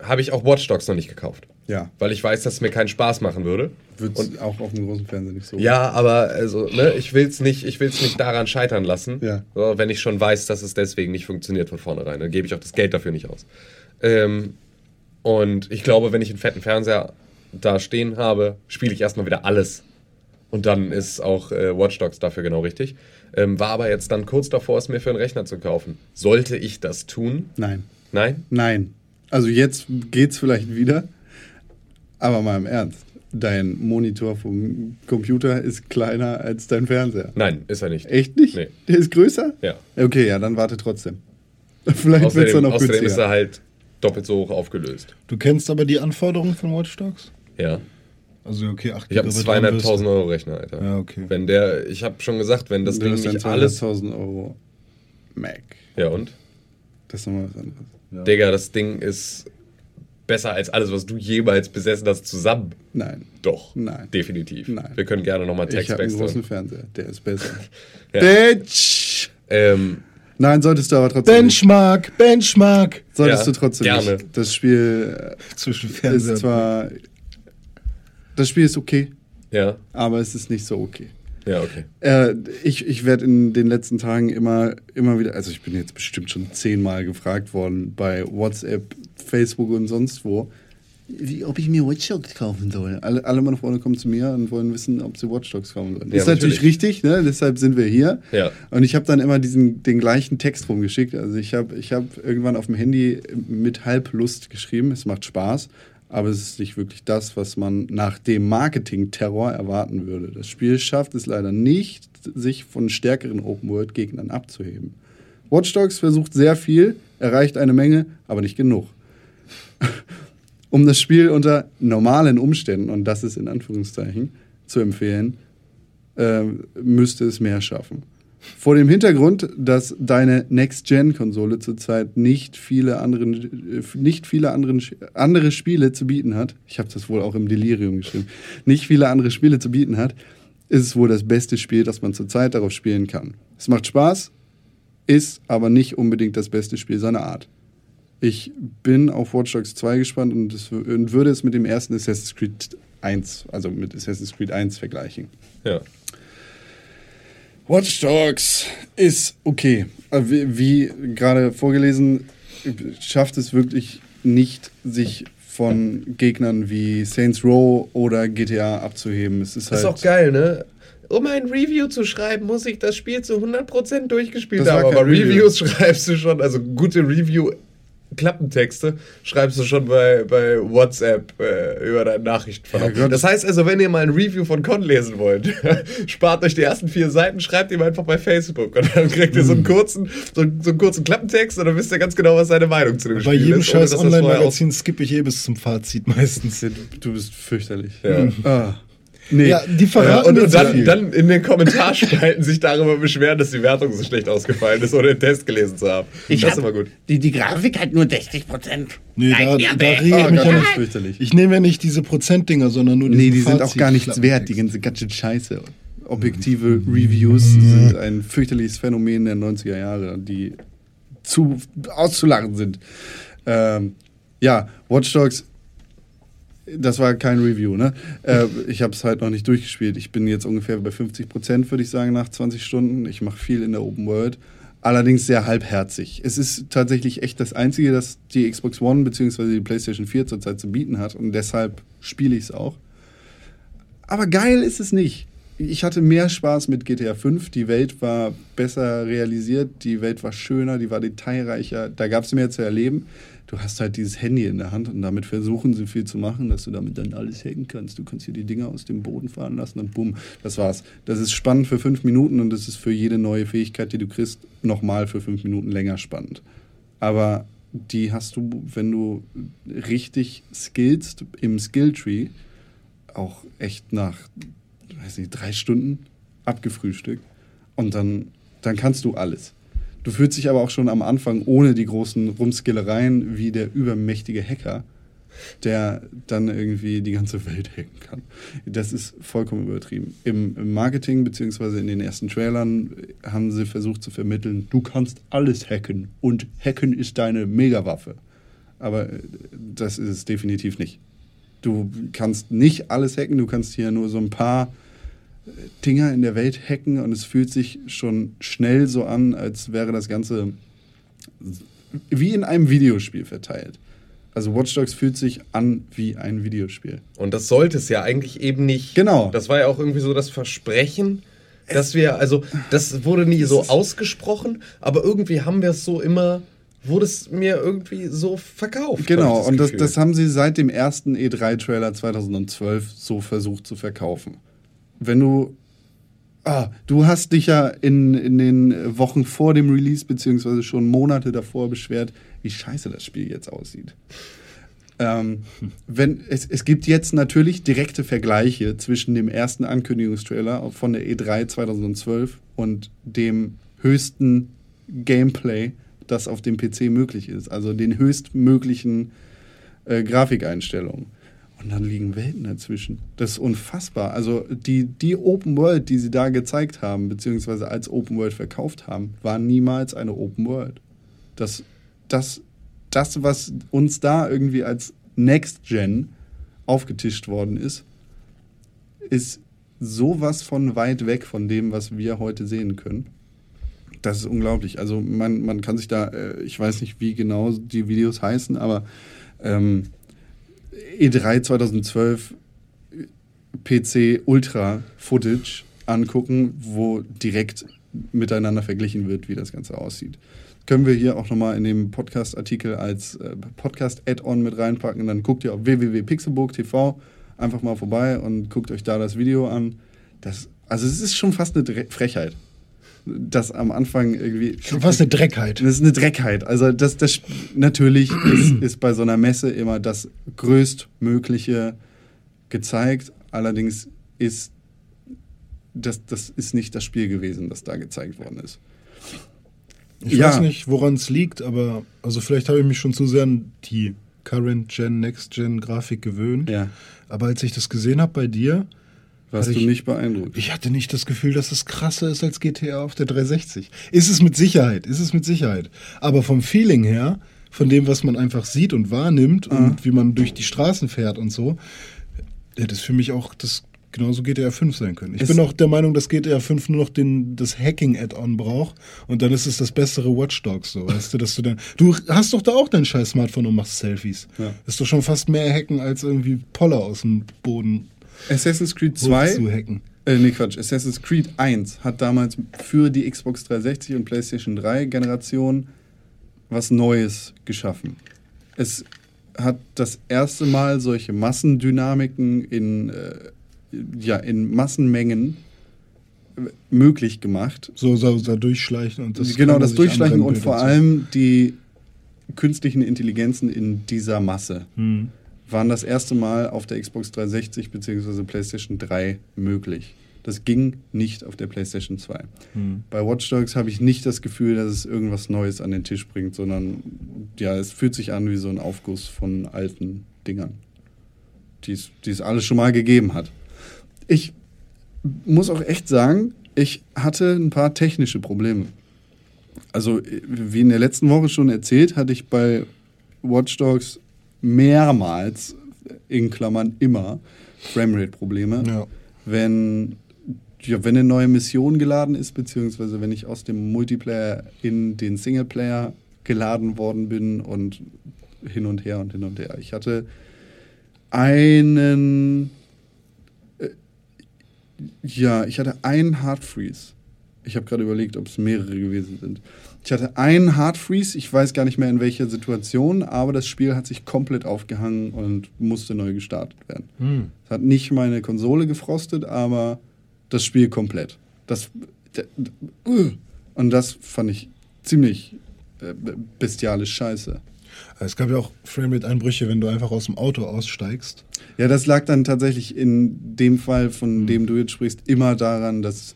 habe ich auch Watch Dogs noch nicht gekauft. Ja. Weil ich weiß, dass es mir keinen Spaß machen würde. Wird auch auf dem großen Fernseher nicht so. Ja, aber also, ne, ich will es nicht, ich will's nicht daran scheitern lassen, Ja. so, wenn ich schon weiß, dass es deswegen nicht funktioniert von vornherein. Dann gebe ich auch das Geld dafür nicht aus. Ähm, und ich glaube, wenn ich einen fetten Fernseher da stehen habe, spiele ich erstmal wieder alles. Und dann ist auch äh, Watch Dogs dafür genau richtig. Ähm, war aber jetzt dann kurz davor, es mir für einen Rechner zu kaufen. Sollte ich das tun? Nein. Nein? Nein. Also jetzt geht's vielleicht wieder. Aber mal im Ernst. Dein Monitor vom Computer ist kleiner als dein Fernseher. Nein, ist er nicht. Echt nicht? Nee. Der ist größer? Ja. Okay, ja, dann warte trotzdem. Vielleicht wird's dann Außerdem, noch außerdem ist günstiger. er halt doppelt so hoch aufgelöst. Du kennst aber die Anforderungen von Watch Dogs? Ja. Also, okay, 8 Ich habe einen zweieinhalbtausend Euro Rechner, Alter. Ja, okay. Wenn der, ich habe schon gesagt, wenn das Du Ding nicht alles. 200.000 Euro Mac. Ja und? Das ist nochmal was anderes. Ja. Digga, das Ding ist besser als alles, was du jemals besessen hast, zusammen. Nein. Doch. Nein. Definitiv. Nein. Wir können gerne nochmal Ich Text habe einen großen wechseln. Fernseher. Der ist besser. Ja. Bitch! Ähm, Nein, solltest du aber trotzdem nicht. Benchmark, Benchmark. Solltest Ja, du trotzdem gerne. nicht. Das Spiel Zwischen äh, Fernseher ist zwar... Das Spiel ist okay, ja. aber es ist nicht so okay. Ja, okay. Äh, ich ich werde in den letzten Tagen immer, immer wieder, also ich bin jetzt bestimmt schon zehnmal gefragt worden bei WhatsApp, Facebook und sonst wo, wie, ob ich mir Watch Dogs kaufen soll. Alle, alle meine Freunde kommen zu mir und wollen wissen, ob sie Watch Dogs kaufen sollen. Ja, ist natürlich, natürlich. richtig, ne? deshalb sind wir hier. Ja. Und ich habe dann immer diesen, den gleichen Text rumgeschickt. Also ich habe ich hab irgendwann auf dem Handy mit Halblust geschrieben, es macht Spaß, aber es ist nicht wirklich das, was man nach dem Marketing-Terror erwarten würde. Das Spiel schafft es leider nicht, sich von stärkeren Open-World-Gegnern abzuheben. Watch Dogs versucht sehr viel, erreicht eine Menge, aber nicht genug. um das Spiel unter normalen Umständen, und das ist in Anführungszeichen, zu empfehlen, äh, müsste es mehr schaffen. Vor dem Hintergrund, dass deine Next-Gen-Konsole zurzeit nicht viele, anderen, nicht viele anderen, andere Spiele zu bieten hat, ich habe das wohl auch im Delirium geschrieben, nicht viele andere Spiele zu bieten hat, ist es wohl das beste Spiel, das man zurzeit darauf spielen kann. Es macht Spaß, ist aber nicht unbedingt das beste Spiel seiner Art. Ich bin auf Watch Dogs 2 gespannt und, es, und würde es mit dem ersten Assassin's Creed 1, also mit Assassin's Creed 1 vergleichen. Ja. Watch Dogs ist okay. Äh, Wie, wie gerade vorgelesen, schafft es wirklich nicht, sich von Gegnern wie Saints Row oder GTA abzuheben. Es ist halt. ist auch geil, ne? Um ein Review zu schreiben, muss ich das Spiel zu 100% durchgespielt Das haben. Aber Review. Reviews schreibst du schon, also gute Review Klappentexte schreibst du schon bei, bei WhatsApp äh, über deinen Nachrichtenverlauf. Ja, das heißt also, wenn ihr mal ein Review von Con lesen wollt, spart euch die ersten vier Seiten, schreibt ihm einfach bei Facebook und dann kriegt ihr so Mhm. einen kurzen, so, einen- so einen kurzen Klappentext und dann wisst ihr ganz genau, was seine Meinung zu dem Bei Spiel jedem ist. scheiß dass das vorher Online-Magazin skippe ich eh bis zum Fazit meistens. Du bist fürchterlich. Ja. Ah. Nee. Ja, die verraten und, mir und zu dann, dann in den Kommentarspalten sich darüber beschweren, dass die Wertung so schlecht ausgefallen ist, ohne den Test gelesen zu haben. Ich das hab- ist immer gut. Die, die Grafik hat nur 60 Prozent. Nee, da, mir da weg. rege ich Oh mich ja das nicht. ist fürchterlich. Ich nehme ja nicht diese Prozentdinger, sondern nur Nee, diesen die sind auch Fazit- gar nichts wert. Die ganze ganze Scheiße. Objektive Reviews sind ein fürchterliches Phänomen der 90er Jahre, die zu auszulachen sind. Ähm, ja, Watch Dogs, das war kein Review, ne? Äh, ich habe es halt noch nicht durchgespielt. Ich bin jetzt ungefähr bei 50 Prozent, würde ich sagen, nach 20 Stunden. Ich mache viel in der Open World. Allerdings sehr halbherzig. Es ist tatsächlich echt das Einzige, das die Xbox One bzw. die PlayStation 4 zurzeit zu bieten hat. Und deshalb spiele ich es auch. Aber geil ist es nicht. Ich hatte mehr Spaß mit GTA 5. Die Welt war besser realisiert, die Welt war schöner, die war detailreicher. Da gab es mehr zu erleben. Du hast halt dieses Handy in der Hand und damit versuchen sie viel zu machen, dass du damit dann alles hacken kannst. Du kannst hier die Dinger aus dem Boden fahren lassen und bumm, das war's. Das ist spannend für fünf Minuten und das ist für jede neue Fähigkeit, die du kriegst, nochmal für fünf Minuten länger spannend. Aber die hast du, wenn du richtig skillst im Skilltree, auch echt nach, weiß nicht, drei Stunden abgefrühstückt. Und dann, dann kannst du alles. Du fühlst dich aber auch schon am Anfang ohne die großen Rumskillereien wie der übermächtige Hacker, der dann irgendwie die ganze Welt hacken kann. Das ist vollkommen übertrieben. Im, Marketing beziehungsweise in den ersten Trailern haben sie versucht zu vermitteln, du kannst alles hacken und hacken ist deine Megawaffe. Aber äh, das ist es definitiv nicht. Du kannst nicht alles hacken, du kannst hier nur so ein paar Dinger in der Welt hacken und es fühlt sich schon schnell so an, als wäre das Ganze wie in einem Videospiel verteilt. Also Watch Dogs fühlt sich an wie ein Videospiel. Und das sollte es ja eigentlich eben nicht. Genau. Das war ja auch irgendwie so das Versprechen, dass wir, also das wurde nie so ausgesprochen, aber irgendwie haben wir es so immer, wurde es mir irgendwie so verkauft. Genau, ich und das, das haben sie seit dem ersten E3-Trailer 2012 so versucht zu verkaufen. Wenn du. Ah, du hast dich ja in, in den Wochen vor dem Release, beziehungsweise schon Monate davor beschwert, wie scheiße das Spiel jetzt aussieht. Ähm, wenn, es, es gibt jetzt natürlich direkte Vergleiche zwischen dem ersten Ankündigungstrailer von der E3 2012 und dem höchsten Gameplay, das auf dem PC möglich ist. Also den höchstmöglichen äh, Grafikeinstellungen. Und dann liegen Welten dazwischen. Das ist unfassbar. Also die, die Open World, die sie da gezeigt haben, beziehungsweise als Open World verkauft haben, war niemals eine Open World. Das, das, das was uns da irgendwie als Next Gen aufgetischt worden ist, ist sowas von weit weg von dem, was wir heute sehen können. Das ist unglaublich. Also man, man kann sich da, äh, ich weiß nicht, wie genau die Videos heißen, aber ähm, E3 2012 PC Ultra Footage angucken, wo direkt miteinander verglichen wird, wie das Ganze aussieht. Können wir hier auch nochmal in dem Podcast-Artikel als äh, Podcast-Add-on mit reinpacken. Dann guckt ihr auf www.pixelburg.tv einfach mal vorbei und guckt euch da das Video an. Das, also es ist schon fast eine Frechheit, das am Anfang irgendwie Schon fast eine Dreckheit. das ist eine Dreckheit. Also das, das natürlich ist, ist bei so einer Messe immer das größtmögliche gezeigt. Allerdings ist das, das ist nicht das Spiel gewesen, das da gezeigt worden ist. Ich Ja. weiß nicht, woran es liegt, aber also vielleicht habe ich mich schon zu sehr an die Current Gen, Next Gen Grafik gewöhnt. Ja. Aber als ich das gesehen habe bei dir, Warst du ich- nicht beeindruckt? ich hatte nicht das Gefühl, dass es krasser ist als GTA auf der 360. Ist es mit Sicherheit, ist es mit Sicherheit. Aber vom Feeling her, von dem, was man einfach sieht und wahrnimmt und wie man durch die Straßen fährt und so, hätte es für mich auch das genauso GTA 5 sein können. Ich Es- bin auch der Meinung, dass GTA 5 nur noch den, das Hacking-Add-on braucht und dann ist es das bessere Watch Dogs, so, weißt du, dass du dann, du hast doch da auch dein scheiß Smartphone und machst Selfies. Ja. Ist doch schon fast mehr Hacken als irgendwie Poller aus dem Boden Assassin's Creed zu 2, hacken. äh, nee Quatsch, Assassin's Creed 1 hat damals für die Xbox 360 und PlayStation 3 Generation was Neues geschaffen. Es hat das erste Mal solche Massendynamiken in, äh, ja, in Massenmengen äh, möglich gemacht. So, so, so durchschleichen und das genau, das Durchschleichen und vor zu- allem die künstlichen Intelligenzen in dieser Masse Hm. Waren das erste Mal auf der Xbox 360 bzw. PlayStation 3 möglich. Das ging nicht auf der PlayStation 2. Hm. Bei Watch Dogs habe ich nicht das Gefühl, dass es irgendwas Neues an den Tisch bringt, sondern ja, es fühlt sich an wie so ein Aufguss von alten Dingern, die es, die es alles schon mal gegeben hat. Ich muss auch echt sagen, ich hatte ein paar technische Probleme. Also, wie in der letzten Woche schon erzählt, hatte ich bei Watch Dogs mehrmals, in Klammern immer, Framerate-Probleme. Ja. Wenn, ja, wenn eine neue Mission geladen ist, beziehungsweise wenn ich aus dem Multiplayer in den Singleplayer geladen worden bin und hin und her und hin und her. Ich hatte einen, äh, ja, ich hatte einen Hard Freeze. Ich habe gerade überlegt, ob es mehrere gewesen sind. Ich hatte einen Hard Freeze, ich weiß gar nicht mehr in welcher Situation, aber das Spiel hat sich komplett aufgehangen und musste neu gestartet werden. Hm. Es hat nicht meine Konsole gefrostet, aber das Spiel komplett. Das, d- und das fand ich ziemlich äh, bestialisch scheiße. Es gab ja auch Framerate-Einbrüche, wenn du einfach aus dem Auto aussteigst. Ja, das lag dann tatsächlich in dem Fall, von dem du jetzt sprichst, immer daran, dass,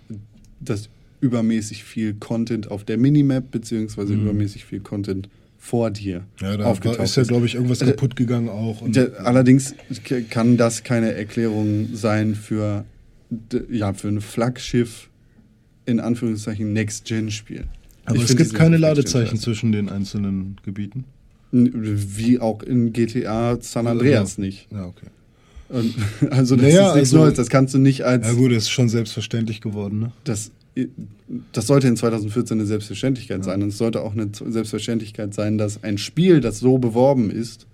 dass übermäßig viel Content auf der Minimap beziehungsweise übermäßig viel Content vor dir Ja, da ist ja, glaube ich, irgendwas Also, kaputt gegangen auch. Und Der, allerdings kann das keine Erklärung sein für, ja, für ein Flaggschiff in Anführungszeichen Next-Gen-Spiel. aber Ich es gibt keine Ladezeichen zwischen den einzelnen Gebieten. Wie auch in GTA San Andreas Ja. nicht. Ja, okay. Und, also das Naja, ist nichts also- Neues, das kannst du nicht als... Ja gut, das ist schon selbstverständlich geworden, ne? das, das sollte in 2014 eine Selbstverständlichkeit sein. Und es sollte auch eine Selbstverständlichkeit sein, dass ein Spiel, das so beworben ist,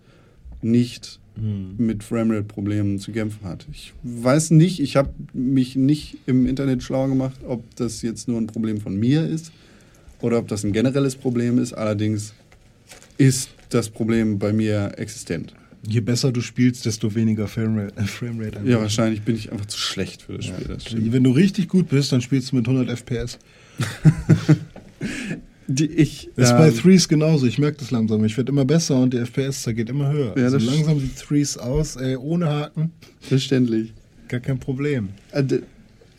nicht mit Framerate-Problemen zu kämpfen hat. Ich weiß nicht, ich habe mich nicht im Internet schlau gemacht, ob das jetzt nur ein Problem von mir ist oder ob das ein generelles Problem ist. Allerdings ist das Problem bei mir existent. Je besser du spielst, desto weniger Framerate. Äh, Framerate Ja, wahrscheinlich bin ich einfach zu schlecht für das Spiel. Das. Wenn du richtig gut bist, dann spielst du mit 100 FPS. Die, ich, Das ist ähm, bei Threes genauso. Ich merke das langsam. Ich werde immer besser und die FPS geht immer höher. Ja, also langsam sieht Threes aus, ey, ohne Haken. verständlich. Gar kein Problem. Äh,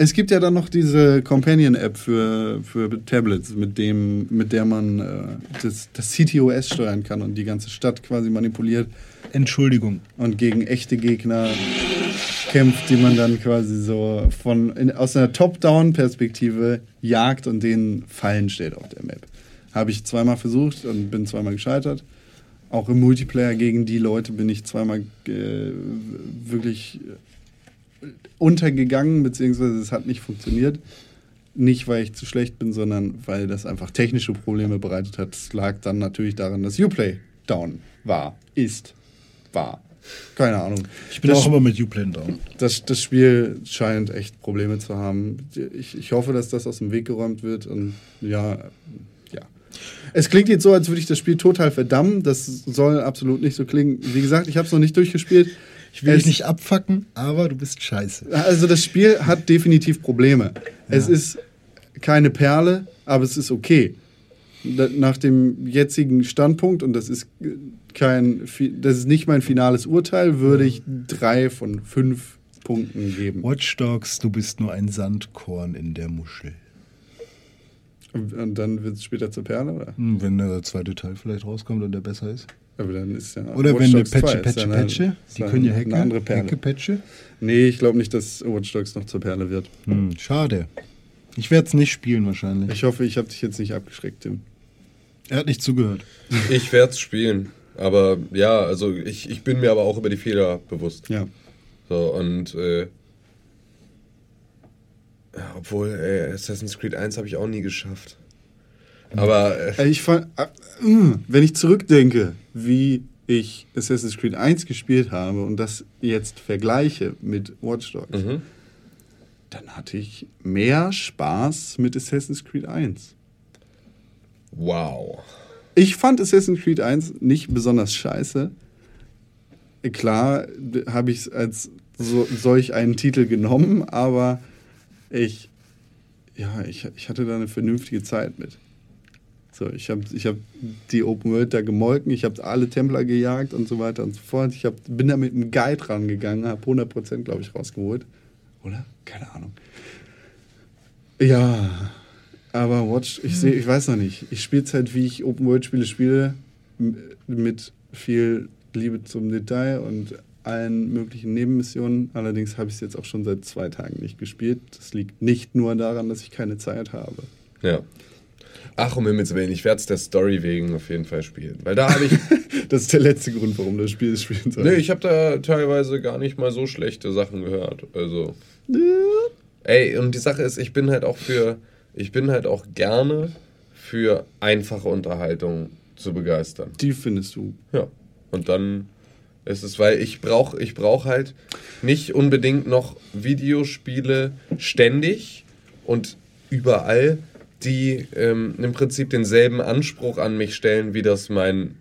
Es gibt ja dann noch diese Companion-App für, für Tablets, mit, dem, mit der man äh, das, das CTOS steuern kann und die ganze Stadt quasi manipuliert Entschuldigung. und gegen echte Gegner kämpft, die man dann quasi so von in, aus einer Top-Down-Perspektive jagt und denen Fallen stellt auf der Map. Habe ich zweimal versucht und bin zweimal gescheitert. Auch im Multiplayer gegen die Leute bin ich zweimal äh, wirklich untergegangen, beziehungsweise es hat nicht funktioniert. Nicht, weil ich zu schlecht bin, sondern weil das einfach technische Probleme bereitet hat. Es lag dann natürlich daran, dass Uplay down war, ist, war. Keine Ahnung. Ich bin Das auch immer mit Uplane down. das, das Spiel scheint echt Probleme zu haben. Ich, ich hoffe, dass das aus dem Weg geräumt wird. Und ja, ja. Es klingt jetzt so, als würde ich das Spiel total verdammen. Das soll absolut nicht so klingen. Wie gesagt, ich habe es noch nicht durchgespielt. Ich will Es- dich nicht abfacken, aber du bist scheiße. Also das Spiel hat definitiv Probleme. Es ist keine Perle, aber es ist okay. Nach dem jetzigen Standpunkt, und das ist kein, das ist nicht mein finales Urteil, würde ich drei von fünf Punkten geben. Watch Dogs, du bist nur ein Sandkorn in der Muschel. Und und dann wird es später zur Perle, oder? Hm, Wenn der zweite Teil vielleicht rauskommt und der besser ist. Aber dann ist ja Oder Watch wenn eine Dogs 2 Patche, ist Patche, ja eine- Patche, ist die ja können ja eine Hacker, andere Perle. Hacke, Patche. Nee, ich glaube nicht, dass Watch Dogs noch zur Perle wird. Hm, schade. Ich werde es nicht spielen wahrscheinlich. Ich hoffe, ich habe dich jetzt nicht abgeschreckt, Tim. er hat nicht zugehört. Ich werde es spielen. Aber ja, also ich, ich bin mir aber auch über die Fehler bewusst. Ja. So, und äh, obwohl, ey, Assassin's Creed 1 habe ich auch nie geschafft. Aber äh, Ich fand, äh, mh, wenn ich zurückdenke, wie ich Assassin's Creed 1 gespielt habe und das jetzt vergleiche mit Watch Dogs, mhm. dann hatte ich mehr Spaß mit Assassin's Creed 1. wow. Ich fand Assassin's Creed 1 nicht besonders scheiße. Klar habe ich es als so, solch einen Titel genommen, aber ich, ja, ich, ich hatte da eine vernünftige Zeit mit. So, ich habe ich hab die Open World da gemolken, ich habe alle Templer gejagt und so weiter und so fort. Ich hab, bin da mit einem Guide rangegangen, habe 100% glaube ich rausgeholt. Oder? Keine Ahnung. Ja, aber Watch, ich sehe, ich weiß noch nicht. Ich spiele es halt, wie ich Open World Spiele spiele, mit viel Liebe zum Detail und allen möglichen Nebenmissionen. Allerdings habe ich es jetzt auch schon seit zwei Tagen nicht gespielt. Das liegt nicht nur daran, dass ich keine Zeit habe. Ja. Ach, um Himmels Willen, ich werde es der Story wegen auf jeden Fall spielen. Weil da habe ich. Das ist der letzte Grund, warum das Spiel spielen soll. nee, ich habe da teilweise gar nicht mal so schlechte Sachen gehört. Also. Ey, und die Sache ist, ich bin halt auch für. Ich bin halt auch gerne für einfache Unterhaltung zu begeistern. Die findest du. Ja. Und dann ist es, weil ich brauche ich brauch halt nicht unbedingt noch Videospiele ständig und überall, die ähm, im Prinzip denselben Anspruch an mich stellen, wie das mein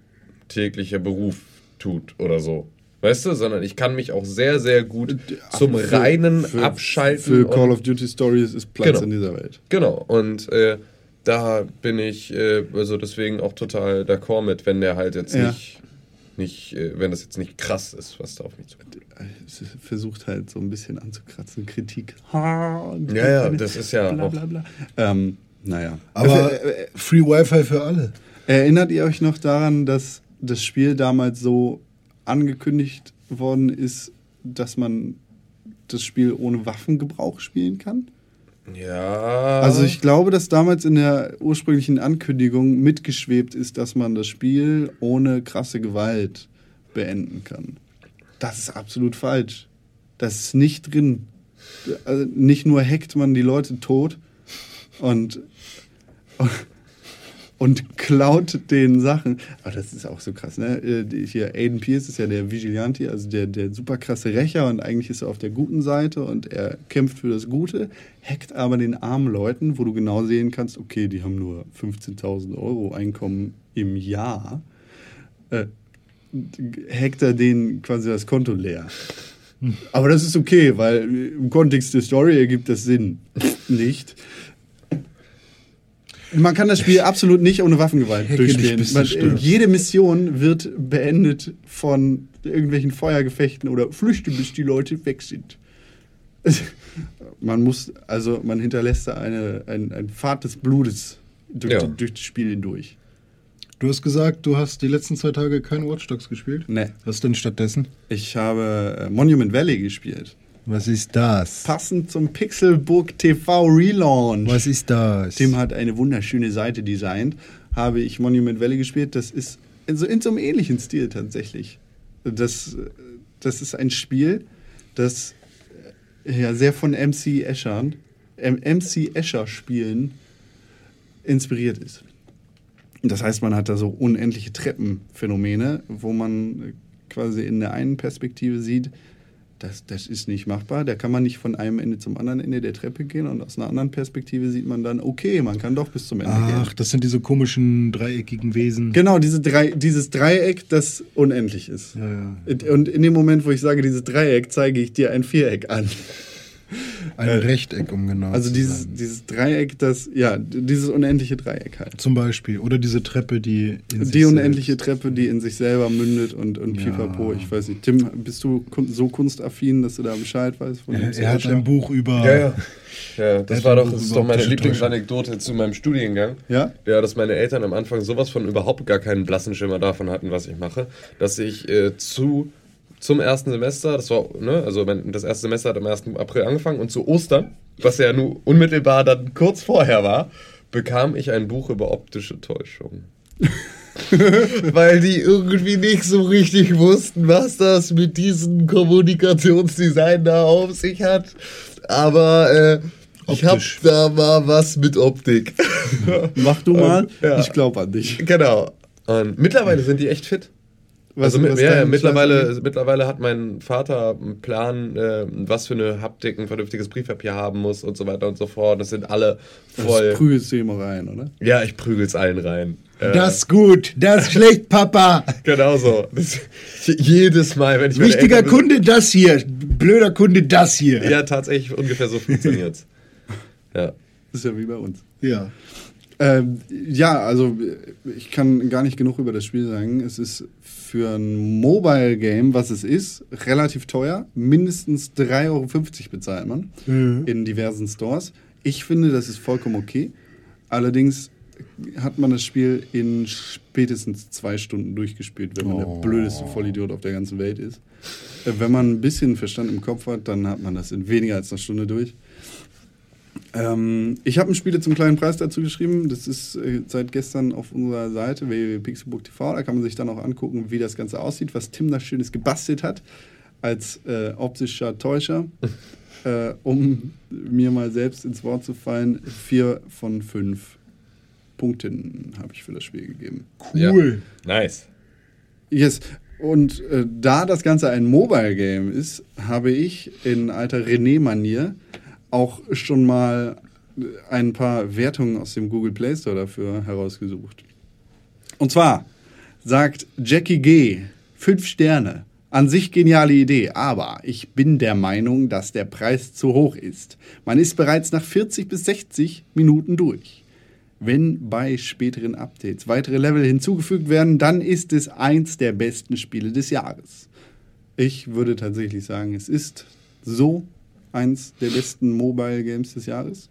täglicher Beruf tut oder so. Weißt du, sondern ich kann mich auch sehr, sehr gut zum Für- reinen für- Abschalten Für Call of Duty Stories ist Platz Genau. in dieser Welt. Genau, und äh, da bin ich äh, also deswegen auch total d'accord mit, wenn der halt jetzt Ja. nicht, nicht äh, wenn das jetzt nicht krass ist, was da auf mich zukommt. Versucht halt so ein bisschen anzukratzen, Kritik. Ha, Ja, ja, das ist ja bla bla. Ähm, naja. Aber Äh, äh, Free Wi-Fi für alle. Erinnert ihr euch noch daran, dass das Spiel damals so angekündigt worden ist, dass man das Spiel ohne Waffengebrauch spielen kann? Ja. Also ich glaube, dass damals in der ursprünglichen Ankündigung mitgeschwebt ist, dass man das Spiel ohne krasse Gewalt beenden kann. Das ist absolut falsch. Das ist nicht drin. Also nicht nur hackt man die Leute tot und, und klaut den Sachen. Aber das ist auch so krass, ne? Äh, Hier, Aiden Pierce ist ja der Vigilante, also der, der super krasse Rächer und eigentlich ist er auf der guten Seite und er kämpft für das Gute, hackt aber den armen Leuten, wo du genau sehen kannst, okay, die haben nur 15.000 Euro Einkommen im Jahr, äh, hackt er denen quasi das Konto leer. Aber das ist okay, weil im Kontext der Story ergibt das Sinn. Nicht. Man kann das Spiel absolut nicht ohne Waffengewalt dich, durchspielen. Man, jede Mission wird beendet von irgendwelchen Feuergefechten oder Flüchte, bis die Leute weg sind. Man muss, also man hinterlässt da eine, ein, ein Pfad des Blutes durch, Ja. durch das Spiel hindurch. Du hast gesagt, du hast die letzten zwei Tage kein Watch Dogs gespielt. Ne. Was denn stattdessen? Ich habe äh, Monument Valley gespielt. Was ist das? Passend zum Pixelburg TV Relaunch. Was ist das? Tim hat eine wunderschöne Seite designt. Habe ich Monument Valley gespielt. Das ist in so, in so einem ähnlichen Stil tatsächlich. Das, das ist ein Spiel, das äh, ja, sehr von MC Escher, ähm, MC Escher Spielen inspiriert ist. Das heißt, man hat da so unendliche Treppenphänomene, wo man quasi in der einen Perspektive sieht, das, das ist nicht machbar. Da kann man nicht von einem Ende zum anderen Ende der Treppe gehen und aus einer anderen Perspektive sieht man dann, okay, man kann doch bis zum Ende Ach, gehen. das sind diese komischen dreieckigen Wesen. Genau, diese drei, dieses Dreieck, das unendlich ist. Ja, ja. Und in dem Moment, wo ich sage, dieses Dreieck, zeige ich dir ein Viereck an. Ein Rechteck, um genau Also zu dieses, sein. dieses Dreieck, das, ja, dieses unendliche Dreieck halt. Zum Beispiel. Oder diese Treppe, die in sich Die unendliche selbst- Treppe, die in sich selber mündet und, und Ja. pipapo. Ich weiß nicht. Tim, bist du so kunstaffin, dass du da Bescheid weißt? Von Er, dem er hat ein Buch über. Ja, ja. Ja, das war doch, das ist doch meine Lieblingsanekdote zu meinem Studiengang. Ja? Ja, dass meine Eltern am Anfang sowas von überhaupt gar keinen blassen Schimmer davon hatten, was ich mache, dass ich äh, zu zum ersten Semester, das war, ne, also das erste Semester hat am 1. April angefangen und zu Ostern, was ja nur unmittelbar dann kurz vorher war, bekam ich ein Buch über optische Täuschung. Weil die irgendwie nicht so richtig wussten, was das mit diesem Kommunikationsdesign da auf sich hat. Aber äh, ich hab da mal was mit Optik. Mach du mal. ja. Ich glaube an dich. Genau. Und mittlerweile sind die echt fit. Was- also was ja, mittlerweile, mittlerweile hat mein Vater einen Plan, äh, was für eine Haptik ein vernünftiges Briefpapier haben muss und so weiter und so fort. Das sind alle Das voll. prügelst du immer rein, oder? Ja, ich prügel's allen rein. Das ist gut, das ist schlecht, Papa. Genau so. Das, jedes Mal, wenn ich Wichtiger Kunde, das hier. Blöder Kunde, das hier. Ja, tatsächlich ungefähr so funktioniert's. Ja. Das ist ja wie bei uns. Ja. Ähm, ja, also ich kann gar nicht genug über das Spiel sagen. Es ist für ein Mobile-Game, was es ist, relativ teuer. Mindestens 3,50 Euro bezahlt man in diversen Stores. Ich finde, das ist vollkommen okay. Allerdings hat man das Spiel in spätestens zwei Stunden durchgespielt, wenn man der blödeste Vollidiot auf der ganzen Welt ist. Äh, Wenn man ein bisschen Verstand im Kopf hat, dann hat man das in weniger als einer Stunde durch. Ähm, ich habe ein Spiele zum kleinen Preis dazu geschrieben. Das ist äh, seit gestern auf unserer Seite www.pixelbook.tv. Da kann man sich dann auch angucken, wie das Ganze aussieht, was Tim da Schönes gebastelt hat als äh, optischer Täuscher. äh, um mir mal selbst ins Wort zu fallen, vier von fünf Punkten habe ich für das Spiel gegeben. Cool. Ja. Nice. Yes. Und äh, da das Ganze ein Mobile-Game ist, habe ich in alter René-Manier auch schon mal ein paar Wertungen aus dem Google Play Store dafür herausgesucht. Und zwar sagt Jackie G. Fünf Sterne. An sich geniale Idee, aber ich bin der Meinung, dass der Preis zu hoch ist. Man ist bereits nach 40 bis 60 Minuten durch. Wenn bei späteren Updates weitere Level hinzugefügt werden, dann ist es eins der besten Spiele des Jahres. Ich würde tatsächlich sagen, es ist so eins der besten Mobile Games des Jahres.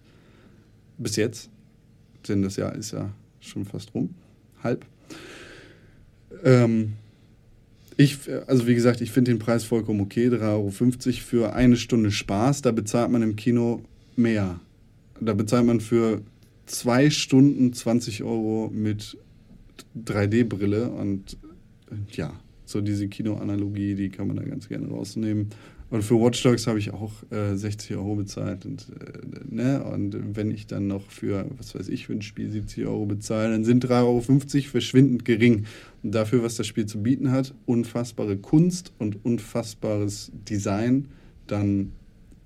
Bis jetzt. Denn das Jahr ist ja schon fast rum. Halb. Ähm, ich, also wie gesagt, ich finde den Preis vollkommen okay. 3,50 Euro für eine Stunde Spaß. Da bezahlt man im Kino mehr. Da bezahlt man für zwei Stunden 20 Euro mit 3D-Brille und ja, so diese Kino-Analogie, die kann man da ganz gerne rausnehmen. Und für Watch Dogs habe ich auch äh, 60 Euro bezahlt. Und, äh, ne? und wenn ich dann noch für, was weiß ich, für ein Spiel 70 Euro bezahle, dann sind 3,50 Euro verschwindend gering. Und dafür, was das Spiel zu bieten hat, unfassbare Kunst und unfassbares Design, dann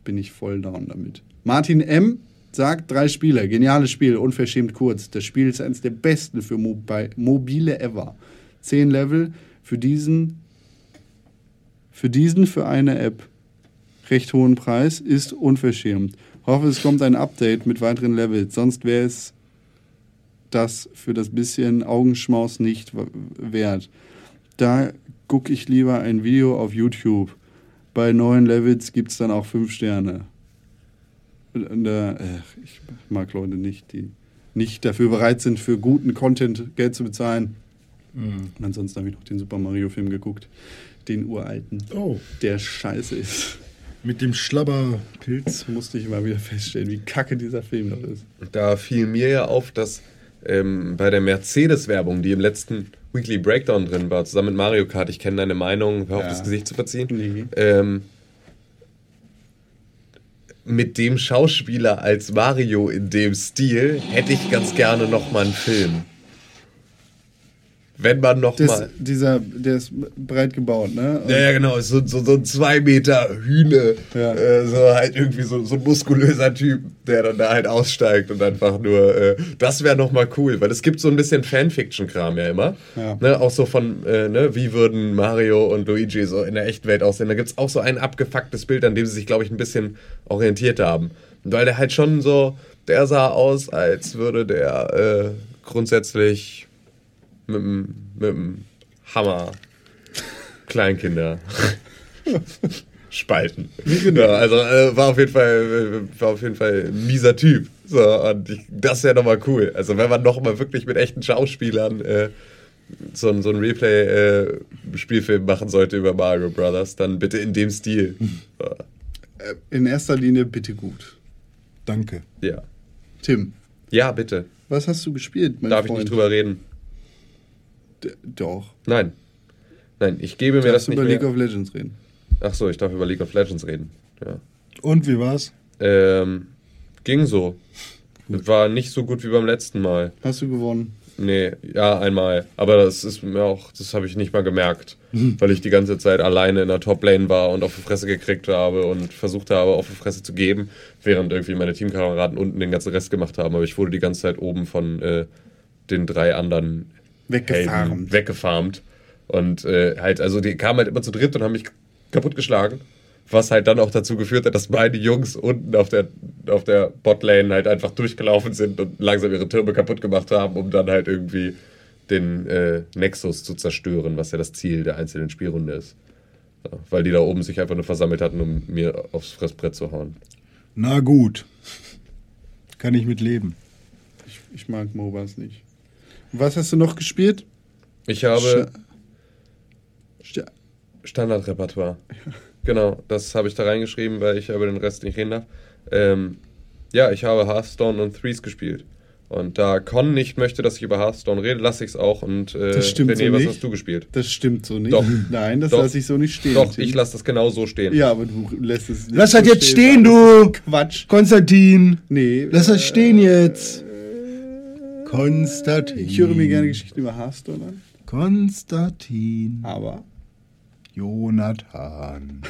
bin ich voll down damit. Martin M. sagt, drei Spiele, geniales Spiel, unverschämt kurz. Das Spiel ist eines der besten für Mobi mobile ever. Zehn Level für diesen, für diesen für eine App recht hohen Preis ist unverschämt. Hoffe, es kommt ein Update mit weiteren Levels, sonst wäre es das für das bisschen Augenschmaus nicht wert. Da gucke ich lieber ein Video auf YouTube. Bei neuen Levels gibt es dann auch fünf Sterne. Und, äh, ach, ich mag Leute nicht, die nicht dafür bereit sind, für guten Content Geld zu bezahlen. Und ansonsten habe ich noch den Super Mario-Film geguckt. Den uralten. Oh, Der scheiße ist. Mit dem Schlabberpilz. Musste ich immer wieder feststellen, wie kacke dieser Film noch ist. Da fiel mir ja auf, dass ähm, bei der Mercedes-Werbung, die im letzten Weekly Breakdown drin war, zusammen mit Mario Kart, ich kenne deine Meinung, hör auf Ja. das Gesicht zu verziehen, Nee. ähm, mit dem Schauspieler als Mario in dem Stil hätte ich ganz gerne nochmal einen Film. Wenn man Das, nochmal... dieser, der ist breit gebaut, ne? Und Ja, ja, genau, ist so, so, so ein zwei Meter Hühne, Ja. äh, so halt irgendwie so, so ein muskulöser Typ, der dann da halt aussteigt und einfach nur, äh, das wäre nochmal cool, weil es gibt so ein bisschen Fanfiction-Kram ja immer, Ja. ne, auch so von, äh, ne, wie würden Mario und Luigi so in der Echtwelt aussehen, da gibt's auch so ein abgefucktes Bild, an dem sie sich, glaube ich, ein bisschen orientiert haben, Und weil der halt schon so, der sah aus, als würde der äh, grundsätzlich mit dem mit dem Hammer Kleinkinder spalten. Ja, also äh, war auf jeden Fall äh, war auf jeden Fall ein mieser Typ. So, und ich, das wäre doch mal cool. Also wenn man noch mal wirklich mit echten Schauspielern äh, so, so ein Replay-Spielfilm machen sollte über Mario Brothers, dann bitte in dem Stil. So, in erster Linie bitte gut. Danke. ja. Tim, Ja, bitte. was hast du gespielt, mein Darf ich Freund? nicht drüber reden? D doch. Nein. Nein, ich gebe mir Du das darfst nicht über mehr. League of Legends reden. Ach so, ich darf über League of Legends reden. Ja. Und wie war's? Ähm, ging so. War nicht so gut wie beim letzten Mal. Hast du gewonnen? Nee, ja, einmal. Aber das ist mir auch, das habe ich nicht mal gemerkt, weil ich die ganze Zeit alleine in der Top-Lane war und auf die Fresse gekriegt habe und versucht habe, auf die Fresse zu geben, während irgendwie meine Teamkameraden unten den ganzen Rest gemacht haben. Aber ich wurde die ganze Zeit oben von äh, den drei anderen Weggefarmt. Helden weggefarmt. Und äh, halt, also die kamen halt immer zu dritt und haben mich kaputtgeschlagen. Was halt dann auch dazu geführt hat, dass meine Jungs unten auf der, auf der Botlane halt einfach durchgelaufen sind und langsam ihre Türme kaputt gemacht haben, um dann halt irgendwie den äh, Nexus zu zerstören, was ja das Ziel der einzelnen Spielrunde ist. Ja, weil die da oben sich einfach nur versammelt hatten, um mir aufs Fressbrett zu hauen. Na gut. Kann ich mit leben. Ich, ich mag MOBAs nicht. Was hast du noch gespielt? Ich habe Sta- Standardrepertoire. Genau, das habe ich da reingeschrieben, weil ich über den Rest nicht reden darf. Ähm, ja, ich habe Hearthstone und Threes gespielt. Und da Con nicht möchte, dass ich über Hearthstone rede, lasse ich es auch. Und äh, Das stimmt René, so was nicht. hast du gespielt? Das stimmt so nicht. Doch. Nein, das lasse ich so nicht stehen. Doch, Tim. ich lasse das genau so stehen. Ja, aber du lässt es nicht Lass so das jetzt stehen, das du! Quatsch. Konstantin! Nee. Lass das äh, stehen jetzt! Konstantin. Ich höre mir gerne Geschichten über Hearthstone an, Konstantin. aber Jonathan.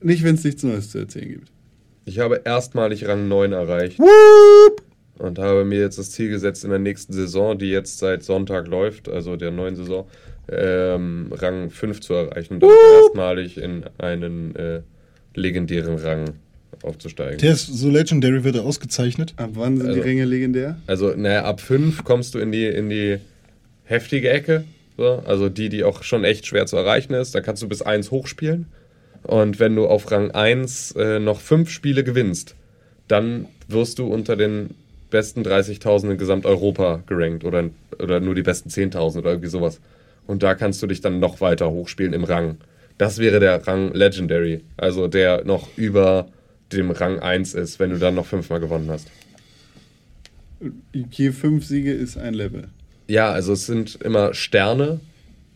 nicht, wenn es nichts Neues zu erzählen gibt. Ich habe erstmalig Rang 9 erreicht. Und habe mir jetzt das Ziel gesetzt, in der nächsten Saison, die jetzt seit Sonntag läuft, also der neuen Saison, ähm, Rang 5 zu erreichen. Und dann erstmalig in einen äh, legendären Rang aufzusteigen. Der ist so legendary, wird er ausgezeichnet. Ab wann sind Also- die Ränge legendär? Also, naja, ab 5 kommst du in die, in die heftige Ecke. So. Also die, die auch schon echt schwer zu erreichen ist. Da kannst du bis 1 hochspielen. Und wenn du auf Rang 1 äh, noch 5 Spiele gewinnst, dann wirst du unter den besten 30.000 in Gesamteuropa gerankt oder, oder nur die besten 10.000 oder irgendwie sowas. Und da kannst du dich dann noch weiter hochspielen im Rang. Das wäre der Rang Legendary, also der noch über dem Rang 1 ist, wenn du dann noch fünfmal gewonnen hast. Je fünf Siege ist ein Level. Ja, also es sind immer Sterne,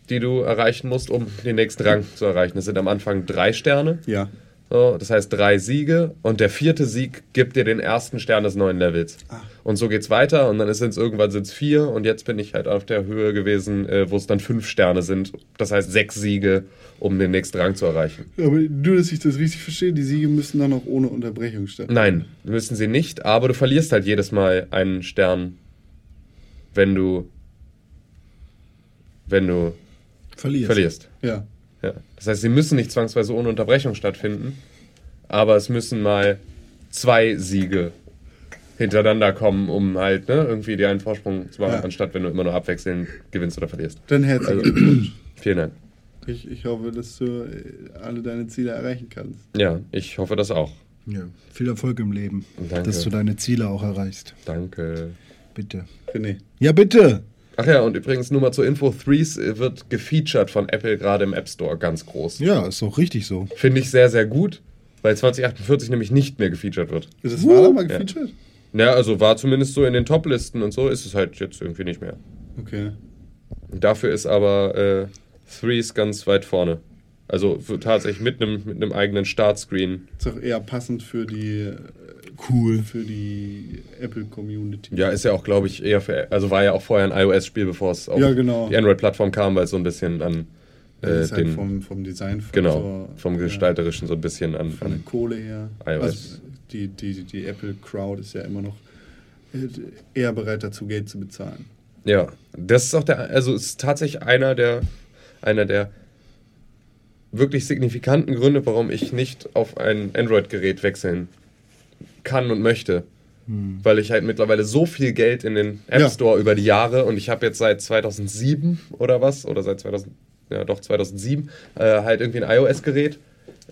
die du erreichen musst, um den nächsten Rang zu erreichen. Es sind am Anfang drei Sterne, Ja. so, das heißt drei Siege und der vierte Sieg gibt dir den ersten Stern des neuen Levels. Und so geht's weiter und dann sind es irgendwann sind's vier und jetzt bin ich halt auf der Höhe gewesen, äh, wo es dann fünf Sterne sind. Das heißt sechs Siege, um den nächsten Rang zu erreichen. Aber nur, dass ich das richtig verstehe, die Siege müssen dann auch ohne Unterbrechung stattfinden. Nein, müssen sie nicht, aber du verlierst halt jedes Mal einen Stern, wenn du wenn du Verlierst. verlierst. Ja. Ja. Das heißt, sie müssen nicht zwangsweise ohne Unterbrechung stattfinden, aber es müssen mal zwei Siege hintereinander kommen, um halt ne, irgendwie dir einen Vorsprung zu machen, Ja. anstatt wenn du immer nur abwechselnd gewinnst oder verlierst. Dann herzlichen Also- Glückwunsch. Vielen Dank. Ich, ich hoffe, dass du äh, alle deine Ziele erreichen kannst. Ja, ich hoffe das auch. Ja. Viel Erfolg im Leben. Danke. Dass du deine Ziele auch erreichst. Danke. Bitte. René. Ja, bitte! Ach ja, und übrigens nur mal zur Info, Threes wird gefeatured von Apple gerade im App Store ganz groß. Ja, ist doch richtig so. Finde ich sehr, sehr gut, weil 2048 nämlich nicht mehr gefeatured wird. Ist das war da mal gefeatured? Ja, also war zumindest so in den Top-Listen und so, ist es halt jetzt irgendwie nicht mehr. Okay. Und dafür ist aber äh, Threes ganz weit vorne. Also tatsächlich mit einem mit eigenen Startscreen. Ist auch eher passend für die äh, Cool. für die Apple Community. Ja, ist ja auch, glaube ich, eher für. Also war ja auch vorher ein iOS-Spiel, bevor es auf Ja, genau. die Android-Plattform kam, weil es so ein bisschen an äh, halt den. vom, vom Design genau, vom ja, Gestalterischen so ein bisschen an. von der an Kohle her. iOS. Also die, die, die Apple Crowd ist ja immer noch äh, eher bereit dazu, Geld zu bezahlen. ja, das ist auch der. Also ist tatsächlich einer der. Einer der wirklich signifikanten Gründe, warum ich nicht auf ein Android-Gerät wechseln kann und möchte. Weil ich halt mittlerweile so viel Geld in den App Ja. Store über die Jahre und ich habe jetzt seit 2007 oder was, oder seit 2000, ja doch 2007, äh, halt irgendwie ein iOS-Gerät.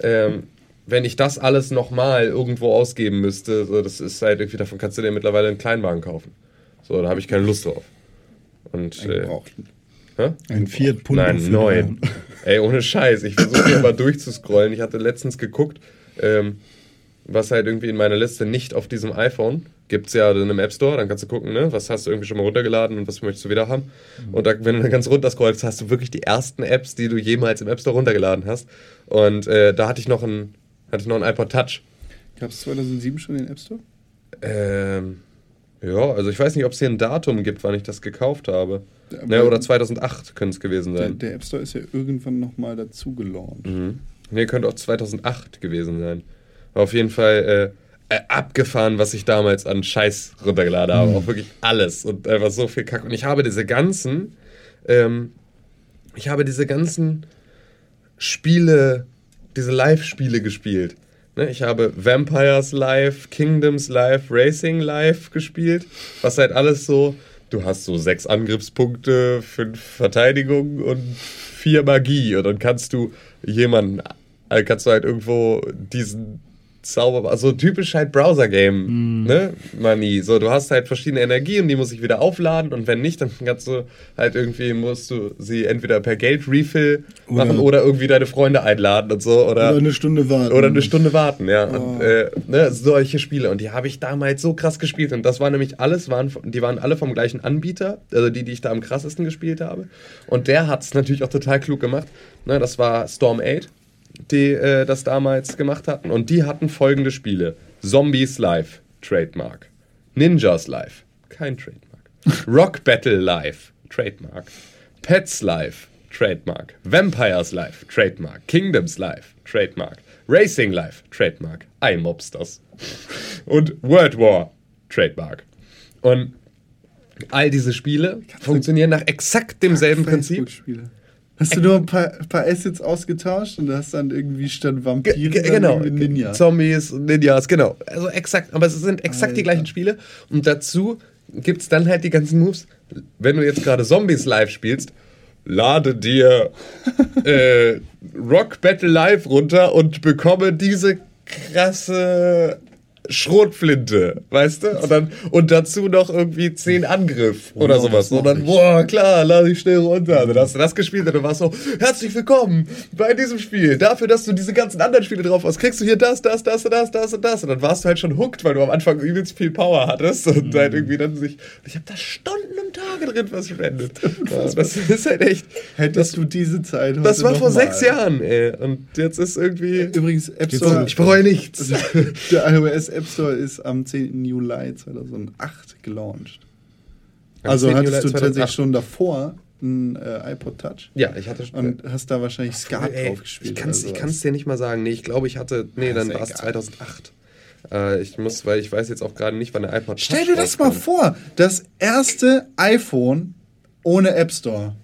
Ähm, wenn ich das alles nochmal irgendwo ausgeben müsste, so, das ist halt irgendwie, davon kannst du dir mittlerweile einen Kleinwagen kaufen. So, da habe ich keine Lust drauf. Und, Einen äh, hä? Ein Fiat Punto. Nein, neun. Ey, ohne Scheiß. Ich versuche hier mal durchzuscrollen. Ich hatte letztens geguckt, ähm, was halt irgendwie in meiner Liste nicht auf diesem iPhone gibt es ja dann im App Store. Dann kannst du gucken, ne, was hast du irgendwie schon mal runtergeladen und was möchtest du wieder haben. Und da, wenn du dann ganz runter scrollst, hast du wirklich die ersten Apps, die du jemals im App Store runtergeladen hast. Und äh, da hatte ich noch ein, hatte ich noch ein iPod Touch. Gab es 2007 schon den App Store? Ähm, ja, also ich weiß nicht, ob es hier ein Datum gibt, wann ich das gekauft habe. Ne, oder 2008 könnte es gewesen Der, sein. der App Store ist ja irgendwann nochmal dazu gelauncht. Mhm. Nee, könnte auch 2008 gewesen sein. Auf jeden Fall, äh, äh, abgefahren, was ich damals an Scheiß runtergeladen habe. Auch wirklich alles und einfach so viel Kack. Und ich habe diese ganzen, ähm, ich habe diese ganzen Spiele, diese Live-Spiele gespielt. Ne, ich habe Vampires Live, Kingdoms Live, Racing Live gespielt, was halt alles so, du hast so sechs Angriffspunkte, fünf Verteidigung und vier Magie und dann kannst du jemanden, äh, kannst du halt irgendwo diesen Zauber, also typisch halt Browser-Game, ne, Money. So, du hast halt verschiedene Energien, die muss ich wieder aufladen und wenn nicht, dann kannst du halt irgendwie, musst du sie entweder per Geld-Refill machen oder irgendwie deine Freunde einladen und so. Oder, Oder eine Stunde warten. oder eine Stunde warten, ja. Und, äh, ne, solche Spiele. Und die habe ich damals so krass gespielt. Und das war nämlich alles, waren, die waren alle vom gleichen Anbieter, also die, die ich da am krassesten gespielt habe. Und der hat es natürlich auch total klug gemacht. Ne, das war Storm 8, die äh, das damals gemacht hatten. Und die hatten folgende Spiele: Zombies Live, Trademark. Ninjas Live, kein Trademark. Rock Battle Live, Trademark. Pets Live, Trademark. Vampires Live, Trademark. Kingdoms Live, Trademark. Racing Live, Trademark. iMobsters. Und World War, Trademark. Und all diese Spiele funktionieren nach exakt demselben Prinzip. Hast du nur ein paar, paar Assets ausgetauscht und hast dann irgendwie statt Vampire genau, irgendwie Ninja. Zombies, Ninjas, genau. Also exakt, aber es sind exakt die Alter. gleichen Spiele. Und dazu gibt es dann halt die ganzen Moves. Wenn du jetzt gerade Zombies live spielst, lade dir äh, Rock Battle Live runter und bekomme diese krasse Schrotflinte, weißt du? Und, dann, und dazu noch irgendwie 10 Angriff oder Oh, sowas. das Und dann, boah, klar, lade ich schnell runter. Dann hast du das gespielt und du warst so, herzlich willkommen bei diesem Spiel. Dafür, dass du diese ganzen anderen Spiele drauf hast, kriegst du hier das, das, das, das, das und das. Und dann warst du halt schon hooked, weil du am Anfang übelst viel Power hattest und Mhm. halt irgendwie dann sich, ich habe da Stunden und Tage drin verschwendet. Ja, das ist halt echt, Hättest du diese Zeit heute das war vor mal. sechs Jahren, ey. Und jetzt ist irgendwie, Übrigens, App Store, ich bereue nichts. der iOS App Store ist am 10. Juli 2008 gelauncht. Am Also 10. hattest Juli du 2008. tatsächlich schon davor ein äh, iPod Touch Ja, ich hatte schon. und hast da wahrscheinlich Skat drauf gespielt. Ich kann es ich kann's dir nicht mal sagen. Nee, ich glaube, ich hatte. Nee, Ja, dann war es egal. 2008. Äh, ich muss, weil ich weiß jetzt auch gerade nicht, wann der iPod Stell Touch dir das mal vor, das erste iPhone ohne App Store.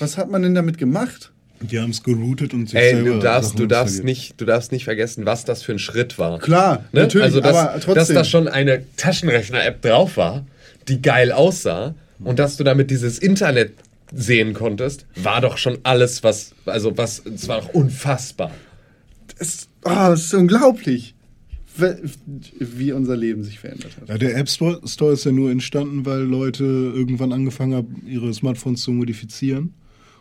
Was hat man denn damit gemacht? Die haben es geroutet und sich Ey, selber du darfst, du darfst nicht, du darfst nicht vergessen, was das für ein Schritt war. Klar, Ne? natürlich, also, dass, aber trotzdem. dass da schon eine Taschenrechner-App drauf war, die geil aussah und dass du damit dieses Internet sehen konntest, war doch schon alles, was, also was, es war doch unfassbar. es, oh, das ist unglaublich, wie unser Leben sich verändert hat. Ja, der App Store ist ja nur entstanden, weil Leute irgendwann angefangen haben, ihre Smartphones zu modifizieren.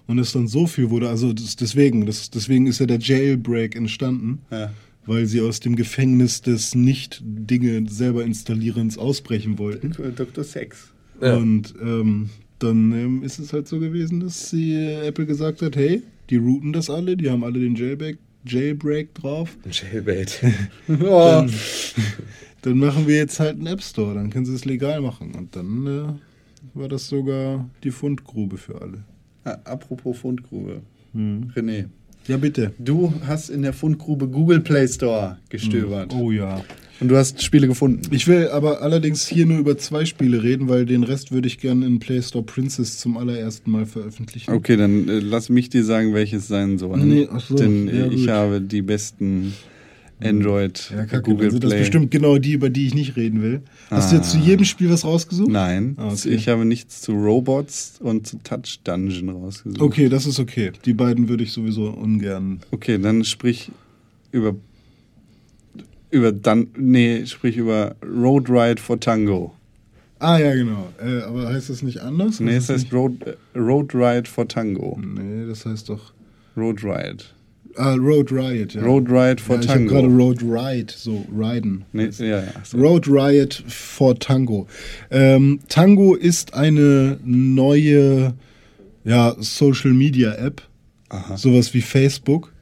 Und es dann so viel wurde, also das, deswegen, das, deswegen ist ja der Jailbreak entstanden, Ja. weil sie aus dem Gefängnis des Nicht-Dinge selber installierens ausbrechen wollten. Dr. Sex. Ja. Und ähm, dann ähm, ist es halt so gewesen, dass sie, äh, Apple gesagt hat, hey, die routen das alle, die haben alle den Jailbreak, Jailbreak drauf. Jailbait. Oh, Dann machen wir jetzt halt einen App Store, dann können sie es legal machen. Und dann äh, war das sogar die Fundgrube für alle. Ah, apropos Fundgrube. Hm. René, Ja, bitte. du hast in der Fundgrube Google Play Store gestöbert. Oh ja. Und du hast Spiele gefunden. Ich will aber allerdings hier nur über zwei Spiele reden, weil den Rest würde ich gerne in Play Store Princess zum allerersten Mal veröffentlichen. Okay, dann äh, lass mich dir sagen, welches sein soll. Nee, ach so, Denn ja, äh, ich habe die besten Android Ja, kacke, Google dann sind das Play. bestimmt genau die, über die ich nicht reden will. Hast du jetzt zu Ah. jedem Spiel was rausgesucht? Nein, Ah, okay. ich habe nichts zu Robots und zu Touch Dungeon rausgesucht. Okay, das ist okay. Die beiden würde ich sowieso ungern. Okay, dann sprich über über dann nee, sprich über Road Ride for Tango. Ah ja, genau. Äh, aber heißt das nicht anders? Nee, es Heißt das heißt Road, äh, Road Ride for Tango. Nee, das heißt doch. Road Ride. Ah, Road Riot, ja. Road Ride for ja, ich habe Tango. gerade Road Ride, so Riden. Nee, ja, ja. So. Road Riot for Tango. Ähm, Tango ist eine neue ja, Social Media App. Aha. Sowas wie Facebook.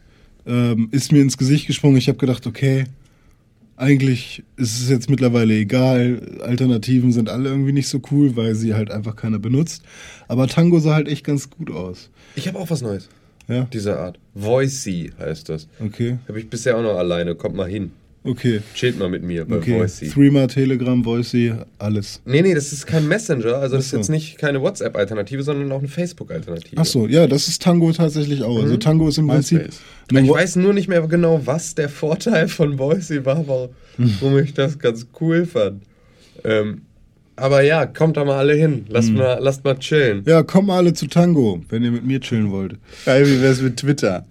Ähm, ist mir ins Gesicht gesprungen. Ich habe gedacht, okay, eigentlich ist es jetzt mittlerweile egal. Alternativen sind alle irgendwie nicht so cool, weil sie halt einfach keiner benutzt. Aber Tango sah halt echt ganz gut aus. Ich habe auch was Neues. Ja, Dieser Art. Voicey heißt das. okay. Habe ich bisher auch noch alleine. Kommt mal hin. Okay. Chillt mal mit mir bei Okay. Voicey. Threema, Telegram, Voicey, alles. Nee, nee, das ist kein Messenger, also das ist jetzt nicht keine WhatsApp-Alternative, sondern auch eine Facebook-Alternative. Ach so, ja, das ist Tango tatsächlich auch. Also Tango ist im Prinzip. Ich weiß nur nicht mehr genau, was der Vorteil von Voicey war, warum ich das ganz cool fand. Ähm, aber ja, kommt da mal alle hin. Lasst, mal, lasst mal chillen. Ja, kommt mal alle zu Tango, wenn ihr mit mir chillen wollt. Geil, wie wär's mit Twitter?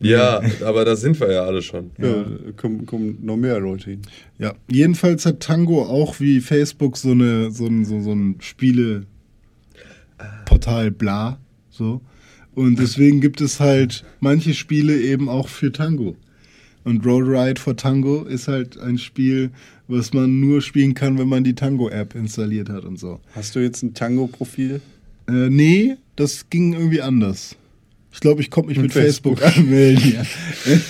Ja, aber da sind wir ja alle schon. Ja, kommen, kommen noch mehr Leute hin. Ja, jedenfalls hat Tango auch wie Facebook so eine so ein, so, so ein Spieleportal bla so und deswegen gibt es halt manche Spiele eben auch für Tango. Und Road Ride for Tango ist halt ein Spiel, was man nur spielen kann, wenn man die Tango-App installiert hat und so. Hast du jetzt ein Tango-Profil? Äh, nee, das ging irgendwie anders. Ich glaube, ich konnte mich mit, Mit Facebook, Facebook. anmelden. Ja.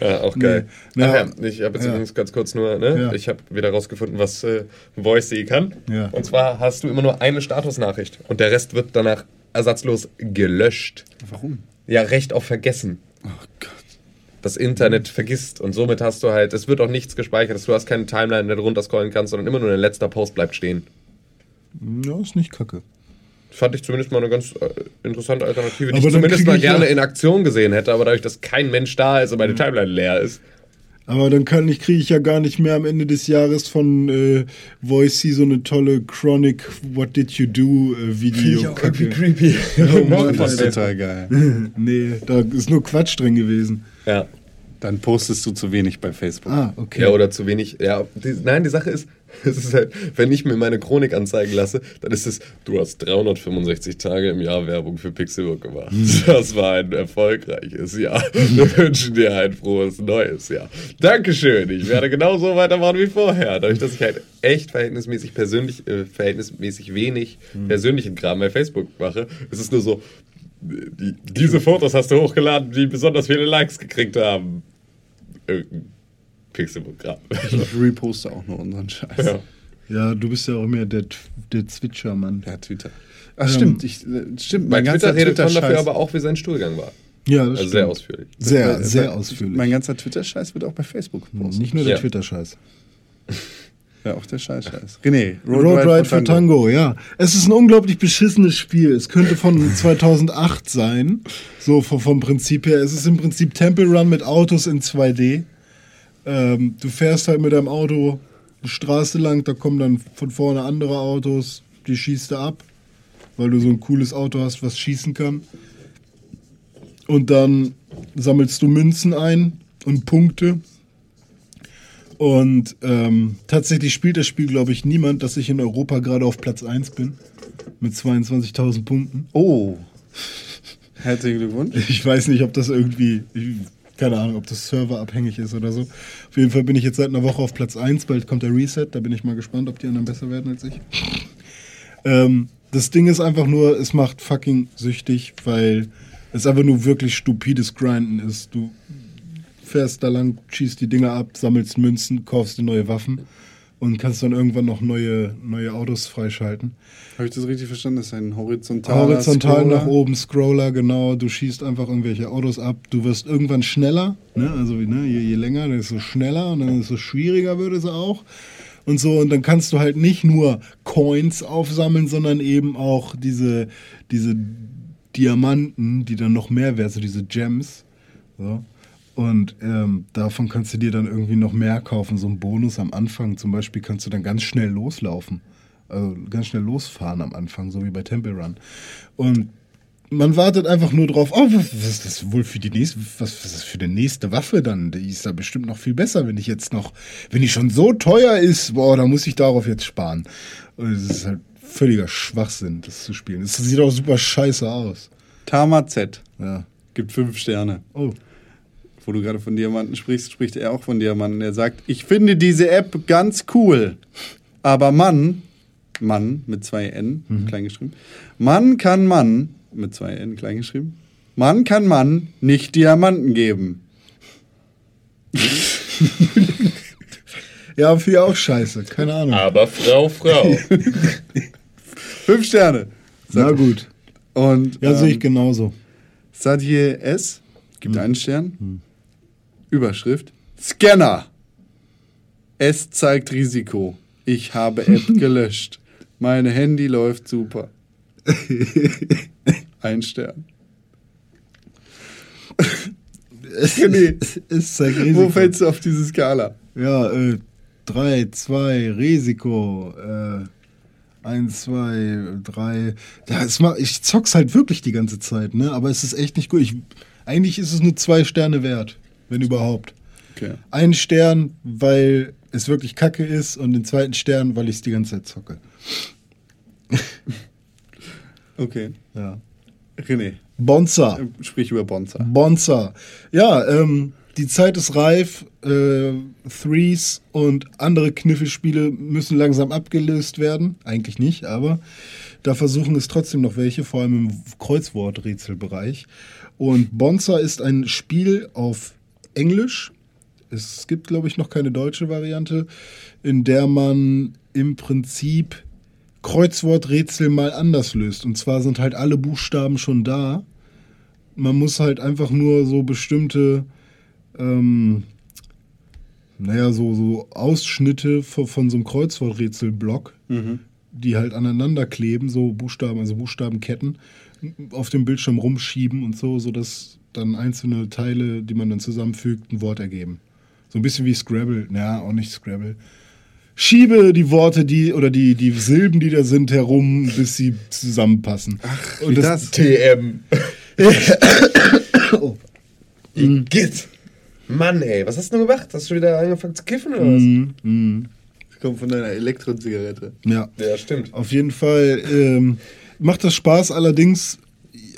Ja, auch geil. Nee. Ja. ja, ich habe jetzt Ja. übrigens ganz kurz nur, ne? Ja. Ich habe wieder rausgefunden, was äh, Voicey kann. Ja. Und zwar hast du immer nur eine Statusnachricht und der Rest wird danach ersatzlos gelöscht. Warum? Ja, Recht auf Vergessen. Oh Gott. Das Internet vergisst und somit hast du halt, es wird auch nichts gespeichert, du hast keine Timeline, in der du runterscrollen kannst, sondern immer nur dein letzter Post bleibt stehen. ja, ist nicht kacke. Fand ich zumindest mal eine ganz äh, interessante Alternative, die Aber ich zumindest mal ich gerne ja- in Aktion gesehen hätte, aber dadurch, dass kein Mensch da ist und meine Timeline leer ist. Aber dann kann ich, kriege ich ja gar nicht mehr am Ende des Jahres von äh, Voicey so eine tolle Chronic What Did You Do äh, Video. Kacke. creepy. Oh Mann, Das ist total geil. Nee, da ist nur Quatsch drin gewesen. Ja. Dann postest du zu wenig bei Facebook. Ah, okay. Ja, oder zu wenig. Ja, die, nein, die Sache ist, es ist halt, wenn ich mir meine Chronik anzeigen lasse, dann ist es, du hast 365 Tage im Jahr Werbung für Pixelbook gemacht. Das war ein erfolgreiches Jahr. Wir wünschen dir ein frohes neues Jahr. Dankeschön. Ich werde genauso weitermachen wie vorher. Dadurch, dass ich halt echt verhältnismäßig persönlich, äh, verhältnismäßig wenig persönlichen Kram bei Facebook mache, ist es nur so, diese Fotos hast du hochgeladen, die besonders viele Likes gekriegt haben. Irgendein Pixelbook-Kram. Ich reposte auch nur unseren Scheiß. Ja. Ja, du bist ja auch mehr der, der Zwitscher-Mann. Ja, Twitter. Ach, stimmt. Ich, äh, stimmt. Mein ganzer Twitter redet man dafür Twitter-Scheiß- aber auch, wie sein Stuhlgang war. Ja, das Also stimmt. sehr ausführlich. Sehr, sehr mein- ausführlich. Mein ganzer Twitter-Scheiß wird auch bei Facebook gepostet. Nicht nur der Ja. Twitter-Scheiß. Ja, auch der Scheiß-Scheiß. René, Road, Ride for Tango. ja. Es ist ein unglaublich beschissenes Spiel. Es könnte von 2008 sein, so vom, vom Prinzip her. Es ist im Prinzip Temple Run mit Autos in 2D. Ähm, du fährst halt mit deinem Auto eine Straße lang, da kommen dann von vorne andere Autos, die schießt du ab, weil du so ein cooles Auto hast, was schießen kann. Und dann sammelst du Münzen ein und Punkte. Und ähm, tatsächlich spielt das Spiel, glaube ich, niemand, dass ich in Europa gerade auf Platz 1 bin. Mit 22.000 Punkten. Oh. Herzlichen Glückwunsch. Ich weiß nicht, ob das irgendwie, ich, keine Ahnung, ob das serverabhängig ist oder so. Auf jeden Fall bin ich jetzt seit einer Woche auf Platz 1, bald kommt der Reset, da bin ich mal gespannt, ob die anderen besser werden als ich. Ähm, das Ding ist einfach nur, es macht fucking süchtig, weil es einfach nur wirklich stupides Grinden ist. Du fährst da lang, schießt die Dinger ab, sammelst Münzen, kaufst dir neue Waffen und kannst dann irgendwann noch neue, neue Autos freischalten. Habe ich das richtig verstanden? Das ist ein horizontaler Horizontal Scroller. nach oben, Scroller, genau. Du schießt einfach irgendwelche Autos ab. Du wirst irgendwann schneller, ne? Also ne, je, je länger, desto schneller und dann ist es schwieriger, würde es auch. Und so, und dann kannst du halt nicht nur Coins aufsammeln, sondern eben auch diese, diese Diamanten, die dann noch mehr wert sind, diese Gems. So. Und ähm, davon kannst du dir dann irgendwie noch mehr kaufen. So ein Bonus am Anfang zum Beispiel kannst du dann ganz schnell loslaufen. Also ganz schnell losfahren am Anfang, so wie bei Temple Run. Und man wartet einfach nur drauf, oh, was ist das wohl für die nächste, was, was ist das für die nächste Waffe dann? Die ist da bestimmt noch viel besser, wenn ich jetzt noch, wenn die schon so teuer ist, boah, da muss ich darauf jetzt sparen. Und es ist halt völliger Schwachsinn, das zu spielen. Es sieht auch super scheiße aus. Tama Z Ja. gibt fünf Sterne. Oh. Wo du gerade von Diamanten sprichst, spricht er auch von Diamanten. Er sagt, ich finde diese App ganz cool. Aber Mann, Mann mit zwei N, kleingeschrieben, Mann kann Mann, mit zwei N kleingeschrieben, Mann kann Mann nicht Diamanten geben. Ja, ich auch scheiße, keine Ahnung. Aber Frau, Frau. Fünf Sterne. Na gut. Und Ja, sehe ich ähm, genauso. Sadie S. gibt einen Stern. Überschrift: Scanner. Es zeigt Risiko. Ich habe App gelöscht. Mein Handy läuft super. Ein Stern. René, Es zeigt wo Risiko. fällst du auf diese Skala? Ja, äh, 3, 2, Risiko. Äh, 1, 2, 3. Ja, es ma- ich zock's halt wirklich die ganze Zeit, ne? Aber es ist echt nicht gut. Ich, eigentlich ist es nur zwei Sterne wert, wenn überhaupt. Okay. Ein Stern, weil es wirklich kacke ist und den zweiten Stern, weil ich es die ganze Zeit zocke. Okay. Ja. René, Bonza. sprich über Bonza. Bonza. Ja, ähm, die Zeit ist reif. Äh, Threes und andere Kniffelspiele müssen langsam abgelöst werden. Eigentlich nicht, aber da versuchen es trotzdem noch welche, vor allem im Kreuzworträtselbereich. Und Bonza ist ein Spiel auf Englisch. Es gibt, glaube ich, noch keine deutsche Variante, in der man im Prinzip Kreuzworträtsel mal anders löst. Und zwar sind halt alle Buchstaben schon da man muss halt einfach nur so bestimmte, ähm, naja, so, so Ausschnitte von, von so einem Kreuzworträtselblock, die halt aneinander kleben, so Buchstaben, also Buchstabenketten, auf dem Bildschirm rumschieben und so, sodass dann einzelne Teile, die man dann zusammenfügt, ein Wort ergeben. So ein bisschen wie Scrabble, naja, auch nicht Scrabble. Schiebe die Worte, die oder die, die Silben, die da sind, herum, bis sie zusammenpassen. Ach, wie das? TM. Oh. Igitt. Mann, ey, was hast du denn gemacht? Hast du wieder angefangen zu kiffen oder was? Mhm. Das kommt von deiner Elektrozigarette. Ja. Ja, stimmt. Auf jeden Fall ähm, macht das Spaß, allerdings,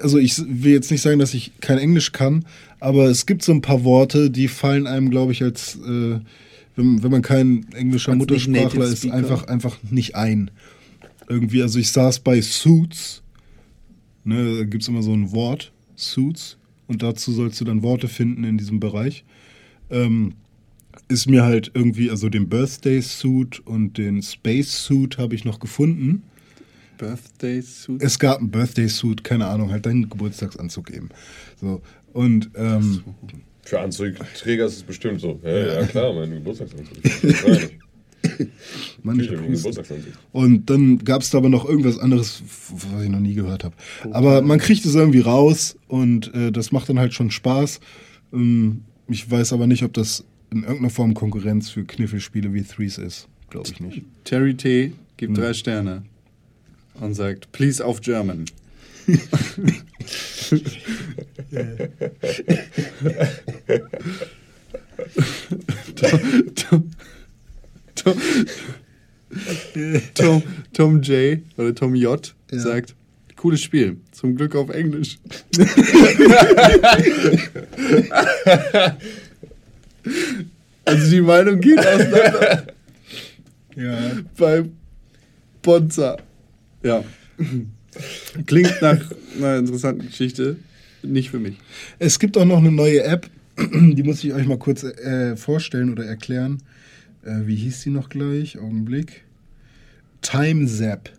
also ich will jetzt nicht sagen, dass ich kein Englisch kann, aber es gibt so ein paar Worte, die fallen einem, glaube ich, als, äh, wenn, wenn man kein englischer Als Muttersprachler ist, einfach, einfach nicht ein. Irgendwie, also ich saß bei Suits, ne, da gibt es immer so ein Wort, Suits, und dazu sollst du dann Worte finden in diesem Bereich. Ähm, ist mir halt irgendwie, also den Birthday Suit und den Space Suit habe ich noch gefunden. Birthday Suit. Es gab einen Birthday Suit, keine Ahnung, halt deinen Geburtstagsanzug eben. So. Und ähm, Für Anzugträger ist es bestimmt so. Ja, ja klar, mein Geburtstagsanzug. Mann, ich. Und dann gab es da aber noch irgendwas anderes, was ich noch nie gehört habe. Aber man kriegt es irgendwie raus und äh, das macht dann halt schon Spaß. Ähm, ich weiß aber nicht, ob das in irgendeiner Form Konkurrenz für Kniffelspiele wie Threes ist. Glaube ich nicht. Terry T. gibt drei Sterne und sagt, please auf German. Tom, Tom, Tom, Tom, J. oder Tom J. sagt, cooles Spiel. Zum Glück auf Englisch. also die Meinung geht auseinander Ja. bei Bonza. Ja. Klingt nach einer interessanten Geschichte. Nicht für mich. Es gibt auch noch eine neue App, die muss ich euch mal kurz äh, vorstellen oder erklären. Äh, wie hieß die noch gleich? Augenblick. TimeZap.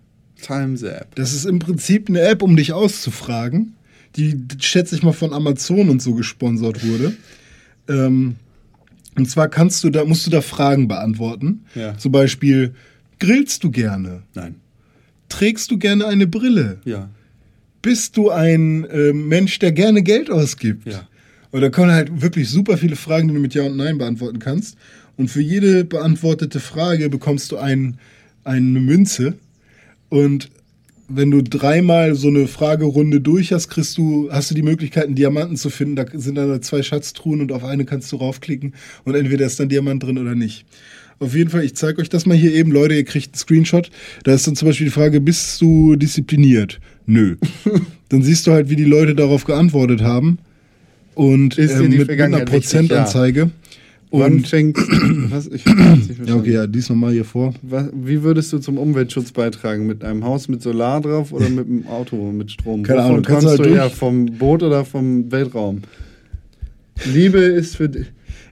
Timezap. Das ist im Prinzip eine App, um dich auszufragen, die, schätze ich mal, von Amazon und so gesponsert wurde. Ähm, und zwar kannst du da, musst du da Fragen beantworten. Ja. Zum Beispiel, grillst du gerne? Nein. Trägst du gerne eine Brille? Ja. Bist du ein äh, Mensch, der gerne Geld ausgibt? Ja. Und da kommen halt wirklich super viele Fragen, die du mit Ja und Nein beantworten kannst. Und für jede beantwortete Frage bekommst du ein, eine Münze. Und wenn du dreimal so eine Fragerunde durch hast, kriegst du, hast du die Möglichkeit, einen Diamanten zu finden. Da sind dann zwei Schatztruhen und auf eine kannst du raufklicken und entweder ist dann Diamant drin oder nicht. Auf jeden Fall, ich zeige euch das mal hier eben, Leute, ihr kriegt einen Screenshot. Da ist dann zum Beispiel die Frage, bist du diszipliniert? Nö. dann siehst du halt, wie die Leute darauf geantwortet haben. Und ähm, mit, einer? Prozentanzeige. Wann Und fängt. Was? Ich ja, okay, ja, dies nochmal hier vor. Was, wie würdest du zum Umweltschutz beitragen? Mit einem Haus mit Solar drauf oder mit einem Auto mit Strom? Keine Ahnung, kannst kommst du halt durch- Vom Boot oder vom Weltraum? Liebe ist für dich.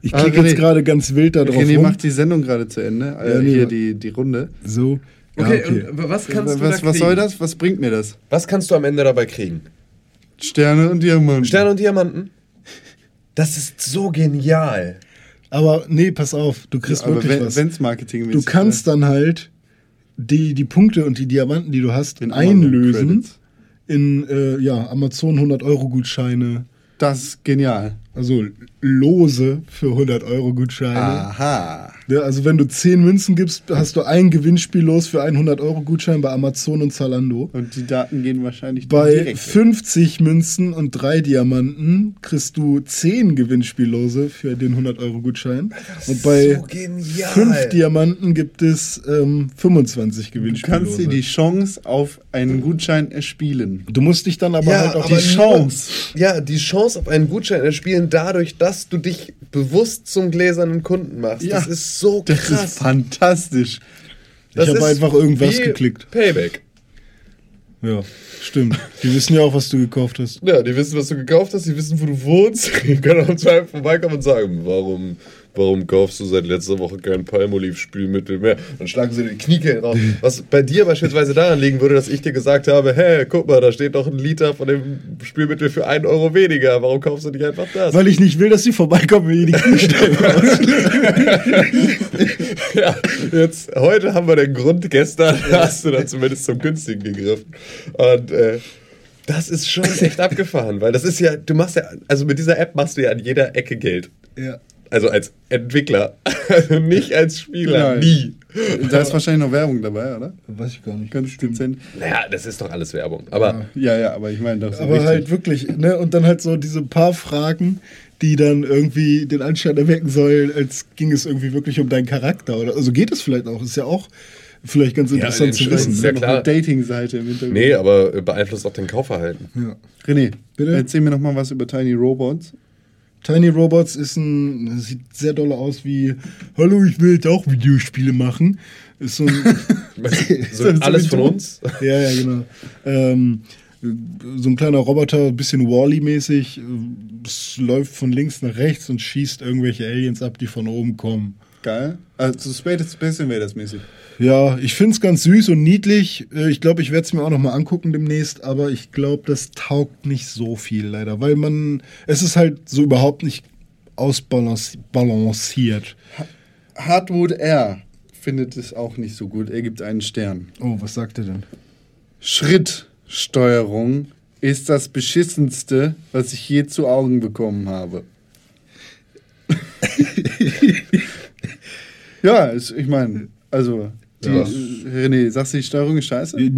Ich Ah, klicke jetzt gerade ganz wild da drauf René rum. macht die Sendung gerade zu Ende. Äh, Ja, nee, hier die, die Runde. So. Ja, Okay, okay. und was kannst du was da was soll das? Was bringt mir das? Was kannst du am Ende dabei kriegen? Sterne und Diamanten. Sterne und Diamanten? Das ist so genial. Aber nee, pass auf, du kriegst Aber wirklich wenn was. Marketing Du kannst dann halt die, die Punkte und die Diamanten, die du hast, In einlösen in äh, ja, Amazon 100 Euro Gutscheine. Das ist genial. Also Lose für 100 Euro Gutscheine. Aha. Ja, also wenn du 10 Münzen gibst, hast du ein Gewinnspiel los für einen 100 Euro Gutschein bei Amazon und Zalando. Und die Daten gehen wahrscheinlich Bei direkt weg. 50 Münzen und 3 Diamanten kriegst du 10 Gewinnspiellose für den 100 Euro Gutschein. Und bei so genial. 5 Diamanten gibt es ähm, 25 Du Gewinnspiellose. kannst dir die Chance auf einen Gutschein erspielen. du musst dich dann aber Ja, halt auch die Chance. Ja, die Chance auf einen Gutschein erspielen dadurch, dass du dich bewusst zum gläsernen Kunden machst. Ja, das ist so Das krass. ist fantastisch. Das Ich habe einfach irgendwas geklickt. Payback. Ja, stimmt. Die wissen ja auch, was du gekauft hast. Ja, die wissen, was du gekauft hast, die wissen, wo du wohnst. Die können auch einem vorbeikommen und sagen, warum, warum kaufst du seit letzter Woche kein Palmolive-Spülmittel mehr? Dann schlagen sie die Kniekehlen raus. Was bei dir beispielsweise daran liegen würde, dass ich dir gesagt habe, hey, guck mal, da steht doch ein Liter von dem Spülmittel für einen Euro weniger. Warum kaufst du nicht einfach das? Weil ich nicht will, dass die vorbeikommen, wenn die Kniestäbe ja, jetzt, heute haben wir den Grund, gestern hast du dann zumindest zum günstigen gegriffen. Und äh, das ist schon echt abgefahren, weil das ist ja, du machst ja, also mit dieser App machst du ja an jeder Ecke Geld. Ja. Also als Entwickler, also nicht als Spieler, Nein. nie. Da ist wahrscheinlich noch Werbung dabei, oder? Weiß ich gar nicht. Ganz dezent. Naja, das ist doch alles Werbung. Aber Ja, ja, aber ich meine doch so Aber richtig. halt wirklich, ne? Und dann halt so diese paar Fragen, die dann irgendwie den Anschein erwecken sollen, als ging es irgendwie wirklich um deinen Charakter. Oder also geht es vielleicht auch. Ist ja auch vielleicht ganz interessant in zu den wissen. Ne? ja klar. eine Dating-Seite im Hintergrund. nee, aber beeinflusst auch den Kaufverhalten. Ja. René, Bitte? erzähl mir noch mal was über Tiny Robots. Tiny Robots ist ein, sieht sehr doll aus wie, hallo, ich will jetzt auch Videospiele machen. Ist so ein, So, alles von uns. ja, ja, genau. Ähm, so ein kleiner Roboter, ein bisschen Wally-mäßig, es läuft von links nach rechts und schießt irgendwelche Aliens ab, die von oben kommen. Geil. Also Space, Space Invaders mäßig. Ja, ich finde es ganz süß und niedlich. Äh, Ich glaube, ich werde es mir auch noch mal angucken demnächst, aber ich glaube, das taugt nicht so viel leider, weil man, es ist halt so überhaupt nicht ausbalanciert. Hardwood R findet es auch nicht so gut. Er gibt einen Stern. Oh, was sagt er denn? Schrittsteuerung ist das beschissenste, was ich je zu Augen bekommen habe. ja, ist, ich meine, also, die, Ja. René, sagst du, die Steuerung ist scheiße? Ist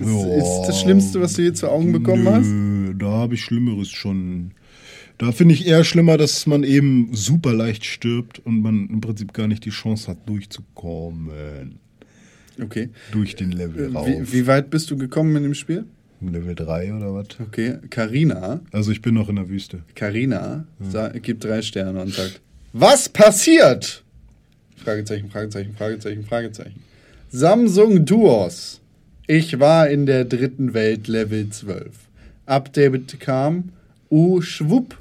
Ist das Schlimmste, was du je zu Augen bekommen hast? Nö, da habe ich Schlimmeres schon. Da finde ich eher schlimmer, dass man eben super leicht stirbt und man im Prinzip gar nicht die Chance hat, durchzukommen. Okay. Durch den Level rauf. Wie, wie weit bist du gekommen in dem Spiel? Level 3 oder was? Okay, Karina, Also ich bin noch in der Wüste. Karina sa- gibt drei Sterne und sagt: Was passiert? Fragezeichen, Fragezeichen, Fragezeichen, Fragezeichen. Samsung Duos. Ich war in der dritten Welt Level 12. Update kam. Uh, schwupp,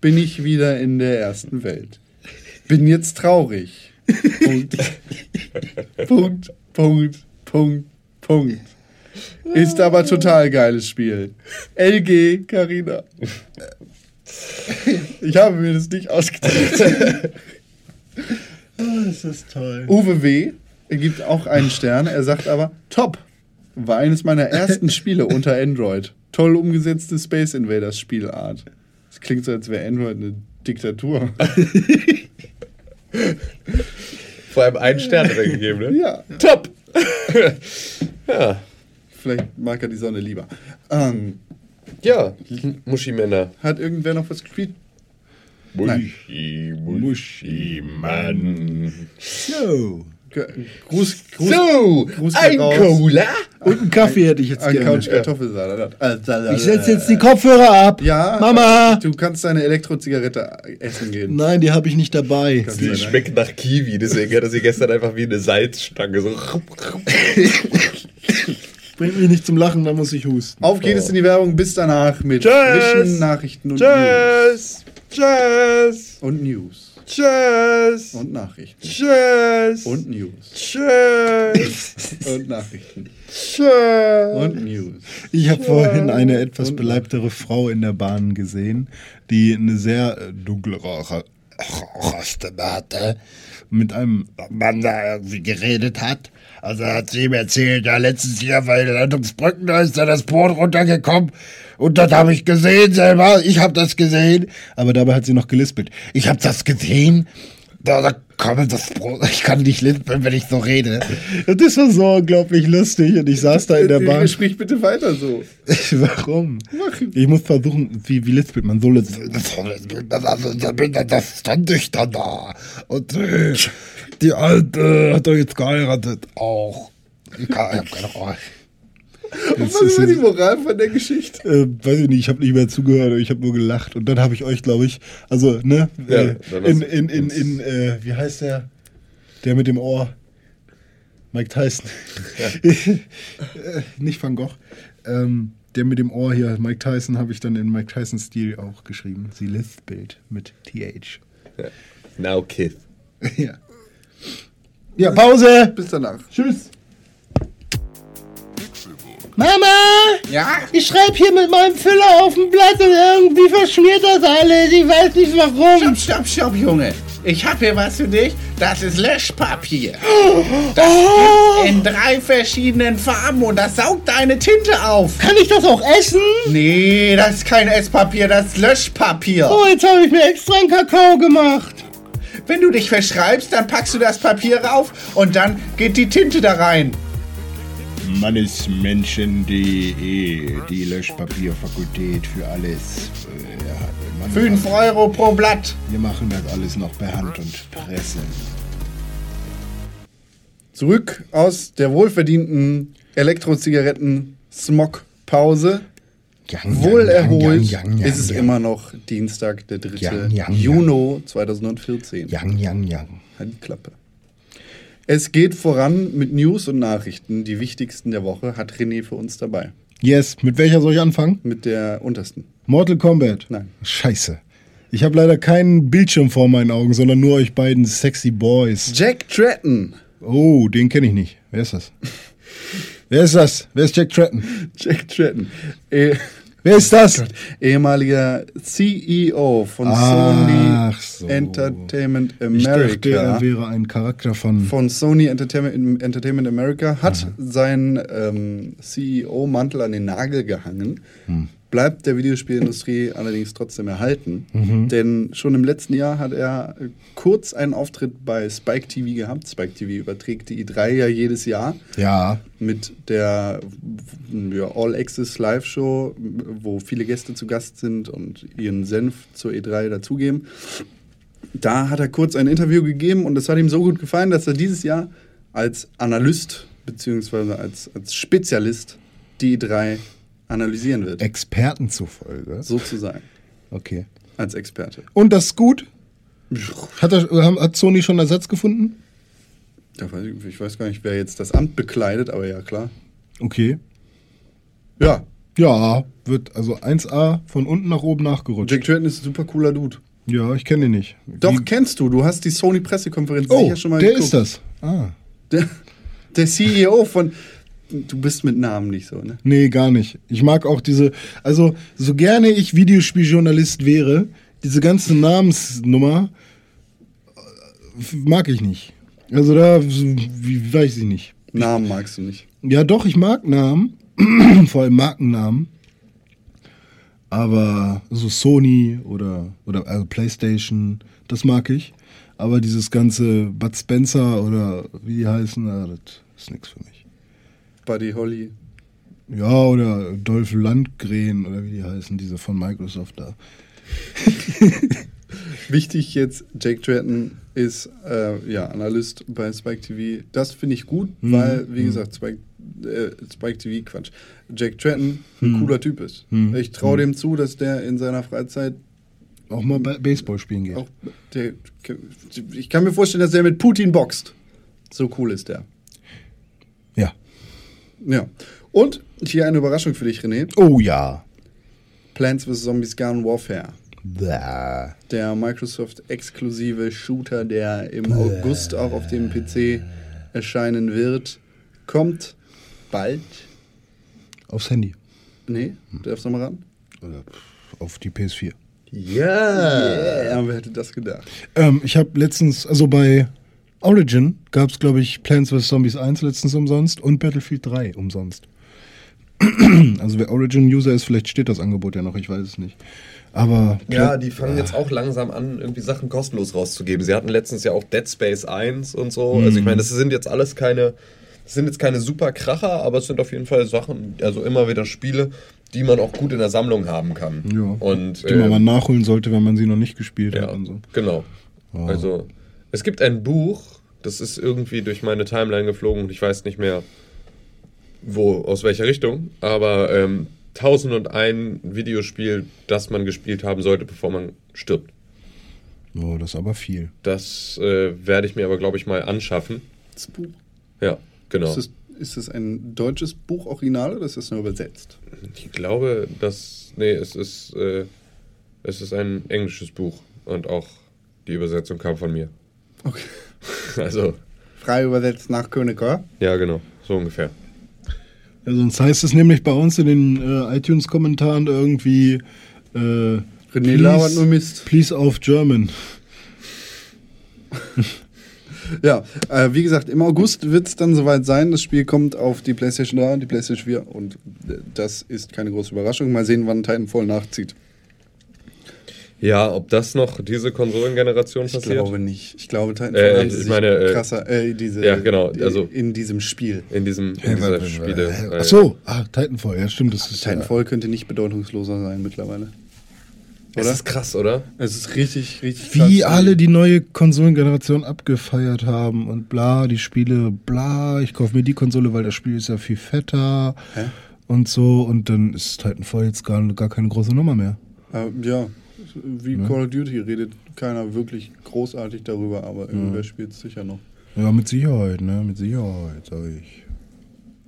bin ich wieder in der ersten Welt. Bin jetzt traurig. Punkt. Punkt, Punkt, Punkt, Punkt. Ist aber total geiles Spiel. LG Carina. Ich habe mir das nicht ausgedacht. Das ist toll. Uwe W. gibt auch einen Stern. Er sagt aber, top. War eines meiner ersten Spiele unter Android. Toll umgesetzte Space Invaders Spielart. Das klingt so, als wäre Android eine Diktatur. Vor allem einen Stern hat er gegeben, ne? ja, Top! ja. vielleicht mag er die Sonne lieber. Ähm, Ja, Muschi-Männer. hat irgendwer noch was gespielt? Muschi, Muschi, Mann. So. Gruß, Gruß, So, Gruß ein. Cola. Und einen Kaffee hätte ich jetzt Ein gerne. Couch Kartoffelsalat. Salat. Ich setze jetzt die Kopfhörer ab. Ja, Mama. Du kannst deine Elektrozigarette essen gehen. Nein, die habe ich nicht dabei. Kannst Die schmeckt nach Kiwi, deswegen hat er sie gestern einfach wie eine Salzstange so. Bringt mich nicht zum Lachen, da muss ich husten. Auf geht es in die Werbung. Bis danach mit Tschüss. frischen Nachrichten und News. Tschüss! Und News. Tschüss! Und Nachrichten. Tschüss! Und News. Tschüss! Und Nachrichten. Tschüss! Und News. Ich habe vorhin eine etwas beleibtere Frau in der Bahn gesehen, die eine sehr äh, dunklere, Rostemate mit einem Mann da irgendwie geredet hat. Also hat sie ihm erzählt, ja, letztes Jahr bei Leitungsbrücken, da ist da das Boot runtergekommen. Und das habe ich gesehen selber. Ich habe das gesehen. aber dabei hat sie noch gelispelt. Ich habe das gesehen. Da, da kommt das Brot. Ich kann nicht lispeln, wenn ich so rede. Das war so unglaublich lustig und ich saß da in der Bahn. Sprich bitte weiter so. Warum? Ich muss versuchen, wie, wie lispelt man so lispelt. Das stand ich dann da. Und äh, die Alte hat doch jetzt geheiratet. Auch. Ich, kann, ich hab keine Ahnung. Und was ist denn die Moral von der Geschichte? Äh, weiß ich nicht, ich habe nicht mehr zugehört, ich habe nur gelacht. Und dann habe ich euch, glaube ich, also, ne, Ja, äh, in, in, in, in äh, wie heißt der? Der mit dem Ohr. Mike Tyson. äh, nicht Van Gogh. Ähm, der mit dem Ohr hier, Mike Tyson, habe ich dann in Mike Tyson-Stil auch geschrieben. Sie lispelt mit TH. Now Kith. ja. Ja, Pause! Bis danach. Tschüss! Mama! Ja? Ich schreibe hier mit meinem Füller auf dem Blatt und irgendwie verschmiert das alles. Ich weiß nicht warum. Stopp, stopp, stopp, Junge. Ich hab hier was für dich. Das ist Löschpapier. Das Oh. gibt in drei verschiedenen Farben und das saugt deine Tinte auf. Kann ich das auch essen? Nee, das ist kein Esspapier, das ist Löschpapier. Oh, jetzt habe ich mir extra einen Kakao gemacht. Wenn du dich verschreibst, dann packst du das Papier rauf und dann geht die Tinte da rein. Mannesmenschen.de, die Löschpapierfakultät für alles. Äh, ja, Mann, 5 Euro pro Blatt. Wir machen das alles noch per Hand und Presse. Zurück aus der wohlverdienten Elektrozigaretten-Smog-Pause. Wohl erholt ist es immer noch Dienstag, der 3. Yang, yang, Juni 2014. Yang, yang, yang. Halt die Klappe. Es geht voran mit News und Nachrichten. Die wichtigsten der Woche hat René für uns dabei. Yes, mit welcher soll ich anfangen? Mit der untersten. Mortal Kombat. Nein. Scheiße. Ich habe leider keinen Bildschirm vor meinen Augen, sondern nur euch beiden sexy Boys. Jack Tratton. Oh, den kenne ich nicht. Wer ist das? Wer ist das? Wer ist Jack Tratton? Jack Tratton. Eh, Wer ist das? ehemaliger CEO von Ach so. Sony Entertainment Ich dachte, er America. wäre ein Charakter von. von Sony Entertainment, Entertainment America, hat seinen ähm, CEO-Mantel an den Nagel gehangen. Hm. Bleibt der Videospielindustrie allerdings trotzdem erhalten. Mhm. Denn schon im letzten Jahr hat er äh, kurz einen Auftritt bei Spike TV gehabt. Spike TV überträgt die E3 ja jedes Jahr Ja. mit der ja, All Access Live Show, wo viele Gäste zu Gast sind und ihren Senf zur E3 dazugeben. Da hat er kurz ein Interview gegeben und es hat ihm so gut gefallen, dass er dieses Jahr als Analyst bzw. Als, als Spezialist die E3 analysieren wird. Experten zufolge. Sozusagen. Okay. Als Experte. Und das ist gut? Hat, er, hat Sony schon Ersatz gefunden? Weiß ich, ich weiß gar nicht, wer jetzt das Amt bekleidet, aber ja, klar. Okay. Ja, Ja, wird also 1A von unten nach oben nachgerutscht. Jack Tratton ist ein super cooler Dude. Ja, ich kenne ihn nicht. Doch, Wie- kennst du. Du hast die Sony-Pressekonferenz Oh, sicher schon mal der geguckt. ist das. Ah. Der, der CEO von. Du bist mit Namen nicht so, ne? Nee, gar nicht. Ich mag auch diese, also so gerne ich Videospieljournalist wäre, diese ganze Namensnummer äh, mag ich nicht. Also da, wie, weiß ich nicht. Namen magst du nicht. Ja, doch, ich mag Namen, vor allem Markennamen. Aber so Sony oder, oder also PlayStation, das mag ich. Aber dieses ganze Bud Spencer oder wie die heißen, na, das ist nichts für mich. Buddy Holly. Ja, oder Dolph Landgren oder wie die heißen, diese von Microsoft da. Wichtig jetzt, Jake Tratton ist äh, ja, Analyst bei Spike TV. Das finde ich gut, Mhm. weil, wie gesagt, Spike, äh, Spike TV, Quatsch. Jake Tratton ein Mhm. cooler Typ ist. Ich traue dem zu, dass der in seiner Freizeit Auch mal Ba- Baseball spielen geht. Der, ich kann mir vorstellen, dass der mit Putin boxt. So cool ist der. Ja. Und hier eine Überraschung für dich, René. Oh ja. Plants vs. Zombies Garden Warfare. Bäh. Der Microsoft-exklusive Shooter, der im August auch auf dem PC erscheinen wird, kommt bald. Aufs Handy. Nee, darfst du noch mal ran? Oder auf die PS4. Ja. Ja, wer hätte das gedacht? Ähm, ich habe letztens, also bei Origin gab es, glaube ich, Plants vs. Zombies 1 letztens umsonst und Battlefield 3 umsonst. also wer Origin-User ist, vielleicht steht das Angebot ja noch, ich weiß es nicht. Aber Ja, die fangen jetzt auch langsam an, irgendwie Sachen kostenlos rauszugeben. Sie hatten letztens ja auch Dead Space 1 und so. Also ich meine, das sind jetzt alles keine, das sind jetzt keine super Kracher, aber es sind auf jeden Fall Sachen, also immer wieder Spiele, die man auch gut in der Sammlung haben kann. ja, Und die man ähm, mal nachholen sollte, wenn man sie noch nicht gespielt ja, hat und so. genau. Also es gibt ein Buch, das ist irgendwie durch meine Timeline geflogen und ich weiß nicht mehr, wo, aus welcher Richtung, aber ähm, 1001 Videospiel, das man gespielt haben sollte, bevor man stirbt. Oh, das ist aber viel. Das äh, werde ich mir aber, glaube ich, mal anschaffen. Das Buch. Ja, genau. Ist das, ist das ein deutsches Buch original oder ist das nur übersetzt? Ich glaube, dass. Nee, es ist, äh, es ist ein englisches Buch und auch die Übersetzung kam von mir. Okay. Also, Frei übersetzt nach Königer. ja, genau, so ungefähr. Ja, sonst heißt es nämlich bei uns in den äh, iTunes-Kommentaren irgendwie äh, René labert nur Mist. Please auf German. Ja, äh, wie gesagt, im August wird es dann soweit sein. Das Spiel kommt auf die PlayStation 3 und die PlayStation 4 und äh, das ist keine große Überraschung. Mal sehen, wann Titanfall nachzieht. Ja, ob das noch diese Konsolengeneration Ich passiert? glaube nicht. Ich glaube, Titanfall Äh, haben sie ich meine, äh, krasser, äh, diese, ja, genau, also- in diesem Spiel. In diesem in dieser Spiele. äh, Ach so, ah, Titanfall, ja stimmt. Das ist Titanfall könnte nicht bedeutungsloser sein mittlerweile. Es Oder? ist krass, oder? Es ist richtig, richtig Wie krass. alle die neue Konsolengeneration abgefeiert haben und bla, die Spiele, bla, ich kaufe mir die Konsole, weil das Spiel ist ja viel fetter Hä? und so und dann ist Titanfall jetzt gar, gar keine große Nummer mehr. Äh, ja, wie Call of Duty redet keiner wirklich großartig darüber, aber irgendwer spielt es sicher noch. Ja, mit Sicherheit, ne, mit Sicherheit, sag ich.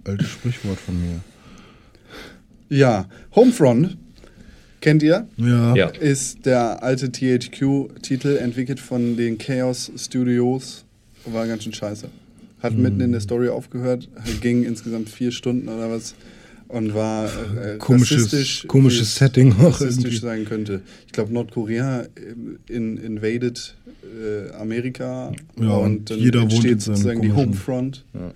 Altes Sprichwort von mir. Ja, Homefront, kennt ihr? Ja. Ja. Ist der alte THQ-Titel, entwickelt von den Chaos Studios. War ganz schön scheiße. Hat mitten in der Story aufgehört, ging insgesamt vier Stunden oder was und war äh, Komisches- rassistisch, komisches Setting auch rassistisch irgendwie. sein könnte. Ich glaube, Nordkorea ähm, in, invaded äh, Amerika Ja, und jeder wohnt entsteht in sozusagen die Homefront. Ja.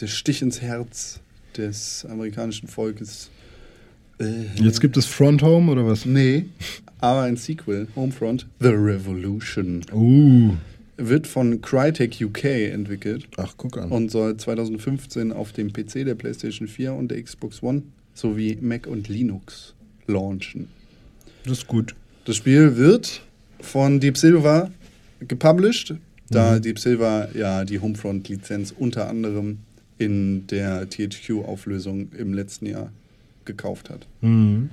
Der Stich ins Herz des amerikanischen Volkes. Äh, Jetzt gibt es Front Home oder was? Nee, aber ein Sequel, Homefront, The Revolution, Uh. Wird von Crytek UK entwickelt Ach, guck an. und soll 2015 auf dem PC der PlayStation 4 und der Xbox One sowie Mac und Linux launchen. das ist gut. Das Spiel wird von Deep Silver gepublished, da Deep Silver ja die Homefront-Lizenz unter anderem in der THQ-Auflösung im letzten Jahr gekauft hat. Mhm.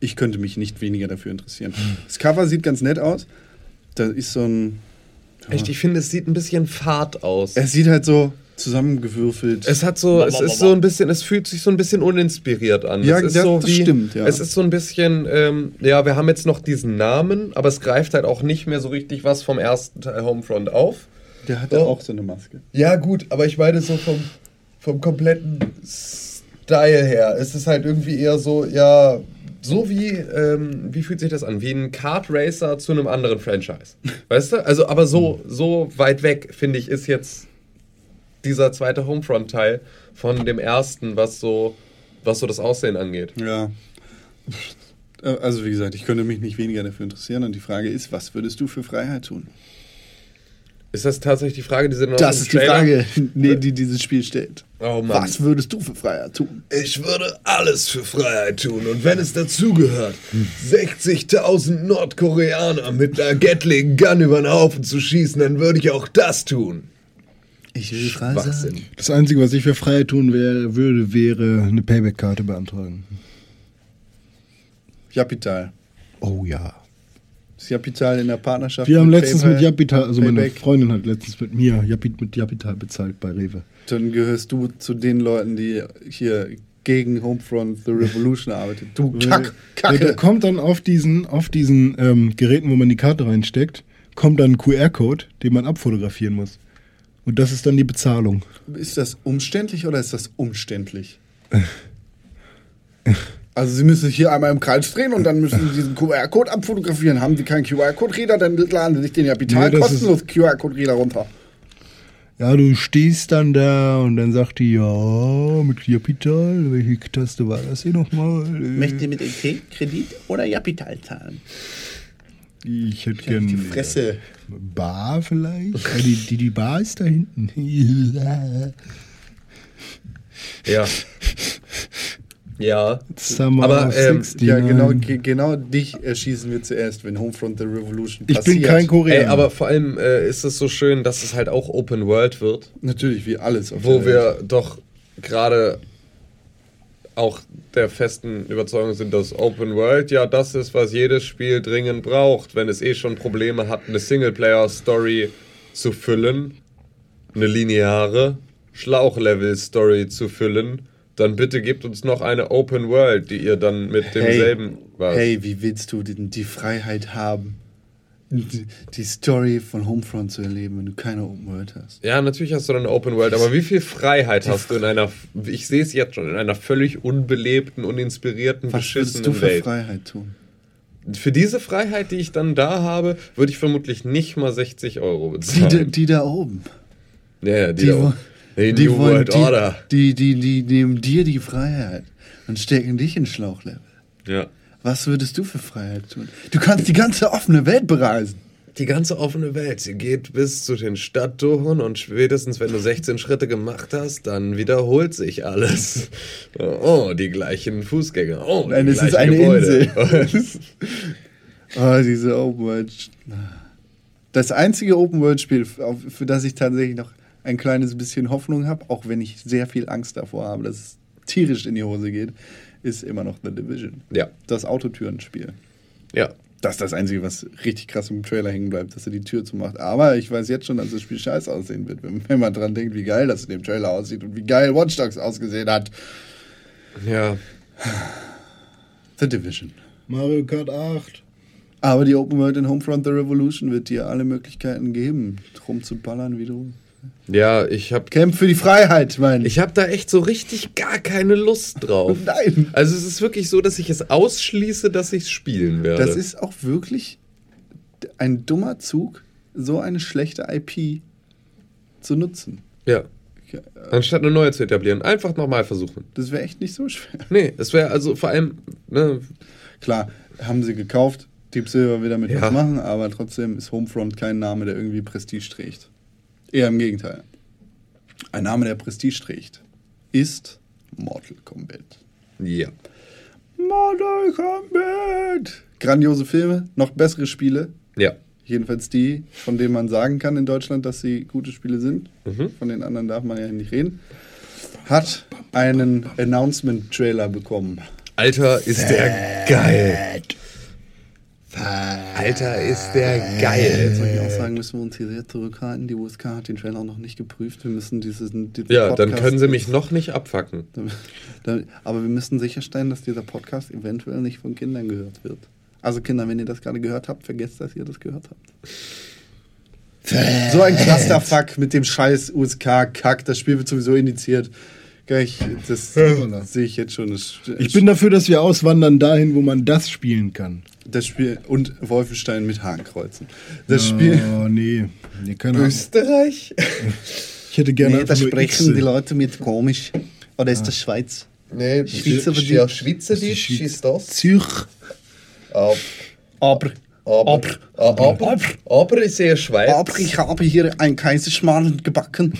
Ich könnte mich nicht weniger dafür interessieren. Das Cover sieht ganz nett aus. Da ist so ein. Echt, ich finde, es sieht ein bisschen fad aus. Es sieht halt so zusammengewürfelt. Es hat so, es ist so ein bisschen, es fühlt sich so ein bisschen uninspiriert an. Ja, es ist ja, so das stimmt, ja. Es ist so ein bisschen, ähm, ja, wir haben jetzt noch diesen Namen, aber es greift halt auch nicht mehr so richtig was vom ersten Teil Homefront auf. Der hat ja Oh. auch so eine Maske. Ja, gut, aber ich meine so vom, vom kompletten Style her. Es ist halt irgendwie eher so, ja, so wie, ähm, wie fühlt sich das an? Wie ein Kart Racer zu einem anderen Franchise. Weißt du? Also, aber so, so weit weg, finde ich, ist jetzt dieser zweite Homefront-Teil von dem ersten, was so, was so das Aussehen angeht. Ja. Äh, Also, wie gesagt, ich könnte mich nicht weniger dafür interessieren. Und die Frage ist, was würdest du für Freiheit tun? Ist das tatsächlich die Frage, die sie dann Das ist die Frage, nee, die dieses Spiel stellt. Oh Mann. Was würdest du für Freiheit tun? Ich würde alles für Freiheit tun und wenn es dazugehört, 60.000 Nordkoreaner mit einer Gatling Gun über den Haufen zu schießen, dann würde ich auch das tun. Ich will frei Schwachsinn. Das Einzige, was ich für Freiheit tun wär, würde, wäre eine Payback-Karte beantragen. Japital. Oh ja. Das Japital in der Partnerschaft. Wir haben letztens PayPal. mit Japital, also meine Payback. Freundin hat letztens mit mir Japit, mit Japital bezahlt bei Rewe. Dann gehörst du zu den Leuten, die hier gegen Homefront The Revolution arbeitet. Du Kack, Ja, da Kacke. kommt dann auf diesen, auf diesen ähm, Geräten, wo man die Karte reinsteckt, kommt dann ein QR-Code, den man abfotografieren muss. Und das ist dann die Bezahlung. Ist das umständlich oder ist das umständlich? Also Sie müssen sich hier einmal im Kreis drehen und dann müssen Sie diesen QR-Code abfotografieren. Haben Sie keinen QR-Code-Reader, dann laden Sie sich den ja vital Nee, kostenlos QR-Code-Reader runter. Ja, du stehst dann da und dann sagt die, ja, mit Kapital, welche Taste war das hier nochmal? Möchten Sie mit EC, Kredit oder Kapital zahlen? Ich hätte gern Die Fresse. Bar vielleicht? Ja, die, die, die Bar ist da hinten. Ja. Ja. Summer Aber, of ähm, 69. Ja, genau, ge- genau dich erschießen wir zuerst, wenn Homefront the Revolution Ich passiert. bin kein Koreaner. Ey, aber vor allem äh, ist es so schön, dass es halt auch Open World wird, Natürlich, wie alles. Auf wo wir doch gerade auch der festen Überzeugung sind, dass Open World ja das ist, was jedes Spiel dringend braucht, wenn es eh schon Probleme hat, eine Singleplayer-Story zu füllen, eine lineare Schlauchlevel-Story zu füllen, dann bitte gebt uns noch eine Open World, die ihr dann mit demselben was. Hey, wie willst du denn die Freiheit haben, die, die Story von Homefront zu erleben, wenn du keine Open World hast? Ja, natürlich hast du dann eine Open World, aber wie viel Freiheit hast du in einer, ich sehe es jetzt schon, in einer völlig unbelebten, uninspirierten, Was würdest du beschissenen für Welt. Freiheit tun? Für diese Freiheit, die ich dann da habe, würde ich vermutlich nicht mal 60 Euro Die, bezahlen. die da oben. ja, ja, die, Die, da oben. Die, die wollen World die, Order. Die, die, die nehmen dir die Freiheit und stecken dich in Schlauchlevel. Ja. Was würdest du für Freiheit tun? Du kannst die ganze offene Welt bereisen. Die ganze offene Welt, sie geht bis zu den Stadttoren und spätestens, wenn du 16 Schritte gemacht hast, dann wiederholt sich alles. Oh, die gleichen Fußgänger. Oh, Nein, die es ist eine Gebäude. Insel. Oh, diese Open World. Das einzige Open World Spiel, für das ich tatsächlich noch ein kleines bisschen Hoffnung habe, auch wenn ich sehr viel Angst davor habe, dass es tierisch in die Hose geht, ist immer noch The Division. ja, Das Autotürenspiel. ja. Das ist das Einzige, was richtig krass im Trailer hängen bleibt, dass er die Tür zumacht. Aber ich weiß jetzt schon, dass das Spiel scheiße aussehen wird, wenn, man dran denkt, wie geil das in dem Trailer aussieht und wie geil Watch Dogs ausgesehen hat. Ja, The Division. Mario Kart 8. Aber die Open World in Homefront The Revolution wird dir alle Möglichkeiten geben, rumzuballern, wie du. Ja, ich habe Kämpf für die Freiheit, mein. Ich habe da echt so richtig gar keine Lust drauf. Nein. Also es ist wirklich so, dass ich es ausschließe, dass ich es spielen werde. Das ist auch wirklich ein dummer Zug, so eine schlechte IP zu nutzen. ja. Anstatt eine neue zu etablieren, einfach nochmal versuchen. Das wäre echt nicht so schwer. Nee, es wäre also vor allem, ne, Klar, haben sie gekauft, Deep Silver will damit Ja. was machen, aber trotzdem ist Homefront kein Name, der irgendwie Prestige trägt. Eher im Gegenteil. Ein Name, der Prestige trägt, ist Mortal Kombat. ja. Mortal Kombat! Grandiose Filme, noch bessere Spiele. Ja. Jedenfalls die, von denen man sagen kann in Deutschland, dass sie gute Spiele sind. Mhm. Von den anderen darf man ja nicht reden. Hat einen Announcement-Trailer bekommen. Alter, ist der geil. Alter, ist der Jetzt geil. soll ich auch sagen, müssen wir uns hier sehr zurückhalten. Die USK hat den Trailer auch noch nicht geprüft. Wir müssen diesen, diesen Ja, dann Podcast- können sie mich noch nicht abfacken. Dann- Aber wir müssen sicherstellen, dass dieser Podcast eventuell nicht von Kindern gehört wird. Also Kinder, wenn ihr das gerade gehört habt, vergesst, dass ihr das gehört habt. So ein Clusterfuck mit dem scheiß USK-Kack. Das Spiel wird sowieso initiiert. Gleich, das sehe ich jetzt schon. Ich bin dafür, dass wir auswandern dahin, wo man das spielen kann. Das Spiel und Wolfenstein mit Hakenkreuzen. Das Spiel. Oh, nee. nee keine Ahnung. Österreich? Ich hätte gerne Nee, da sprechen die Leute mit komisch. Oder ist das Schweiz? Nee, Schweizerdeutsch. ja, Schweizerdeutsch ist das. Zürich. Aber, Aber, aber, aber, aber ist eher Schweiz. aber ich habe hier ein Kaiserschmarrn gebacken.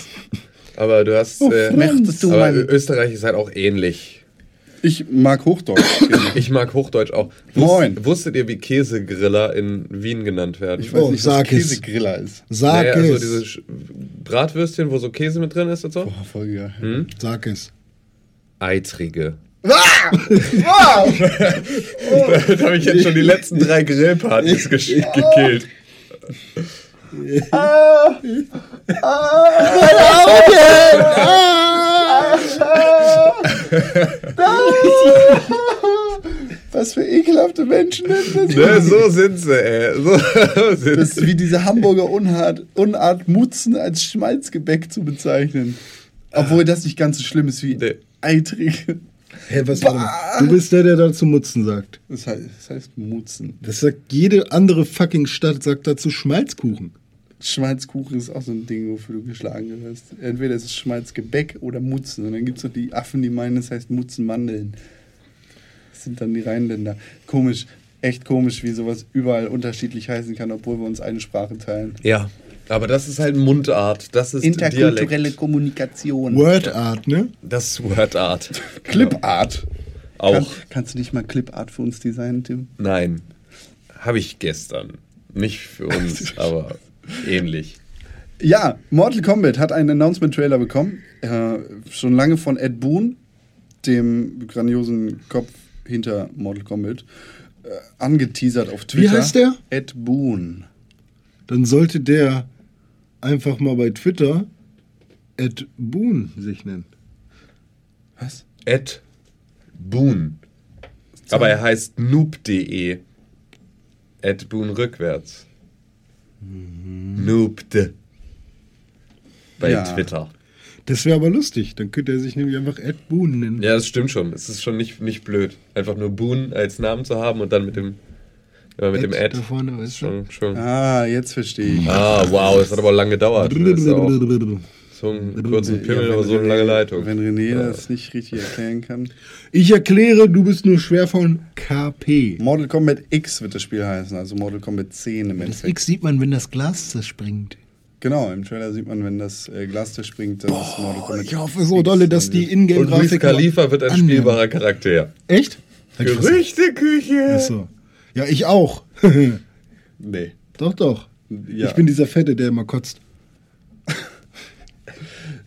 Aber du hast. Äh, Möchtest du aber mein- Österreich ist halt auch ähnlich. Ich mag Hochdeutsch. Ich mag Hochdeutsch auch. Moin. Wusstet ihr, wie Käsegriller in Wien genannt werden? Ich weiß Oh, nicht, sag was es. Käsegriller ist. Sag naja, also es. diese Sch- Bratwürstchen, wo so Käse mit drin ist und so. Boah, voll geil. Hm? Sag es. Eitrige. Damit habe ich jetzt schon die letzten drei Grillpartys gekillt. Was für ekelhafte Menschen sind das? Ne, so sind sie, ey. So sind Das ist wie diese Hamburger Unart, Unart Mutzen als Schmalzgebäck zu bezeichnen. Obwohl das nicht ganz so schlimm ist wie Nee. eitrig. Hä, was mal. Du bist der, der dazu Mutzen sagt. Das heißt, das heißt Mutzen. Das sagt jede andere fucking Stadt, sagt dazu Schmalzkuchen. Schmalzkuchen ist auch so ein Ding, wofür du geschlagen wirst. Entweder ist es Schmalzgebäck oder Mutzen. Und dann gibt es noch die Affen, die meinen, das heißt Mutzenmandeln. Das sind dann die Rheinländer. Komisch, echt komisch, wie sowas überall unterschiedlich heißen kann, obwohl wir uns eine Sprache teilen. Ja, aber das ist halt Mundart. Das ist Interkulturelle Dialekt. Kommunikation. Word Art, ne? Das ist Wordart. Clipart. Auch. Kann, kannst du nicht mal Clipart für uns designen, Tim? Nein. Habe ich gestern. Nicht für uns, aber ähnlich. Ja, Mortal Kombat hat einen Announcement-Trailer bekommen. Äh, schon lange von Ed Boon, dem grandiosen Kopf hinter Mortal Kombat, äh, angeteasert auf Twitter. heißt der? Ed Boon. Dann sollte der einfach mal bei Twitter Ed Boon sich nennen. Was? Ed Boon. Aber er heißt noob.de. Ed Boon rückwärts. Noobde. Bei Ja. Twitter. Das wäre aber lustig. Dann könnte er sich nämlich einfach Ed Boon nennen. Ja, das stimmt schon. Es ist schon nicht, nicht blöd. Einfach nur Boon als Namen zu haben und dann mit dem, ja, mit dem Ed Ed. da vorne, weißt du? Schon, schon. Ah, jetzt verstehe ich. Ah, wow, das hat aber lange gedauert. So einen kurzen Pimmel, Ja, aber so eine lange Leitung. Wenn René das nicht richtig erklären kann. Ich erkläre, du bist nur schwer von KP. Mortal Kombat X wird das Spiel heißen, also Mortal Kombat 10 im Das Endeffekt. X sieht man, wenn das Glas zerspringt. Genau, im Trailer sieht man, wenn das äh, Glas zerspringt, das ist Mortal Kombat Ich hoffe so X dolle, dass die wird. Und Luis Ingame-Grafik... Khalifa wird ein annehmen. spielbarer Charakter. Echt? Die Fresse. Gerüchteküche! Achso. Ja, ich auch. Nee. doch, doch. Ja. Ich bin dieser Fette, der immer kotzt.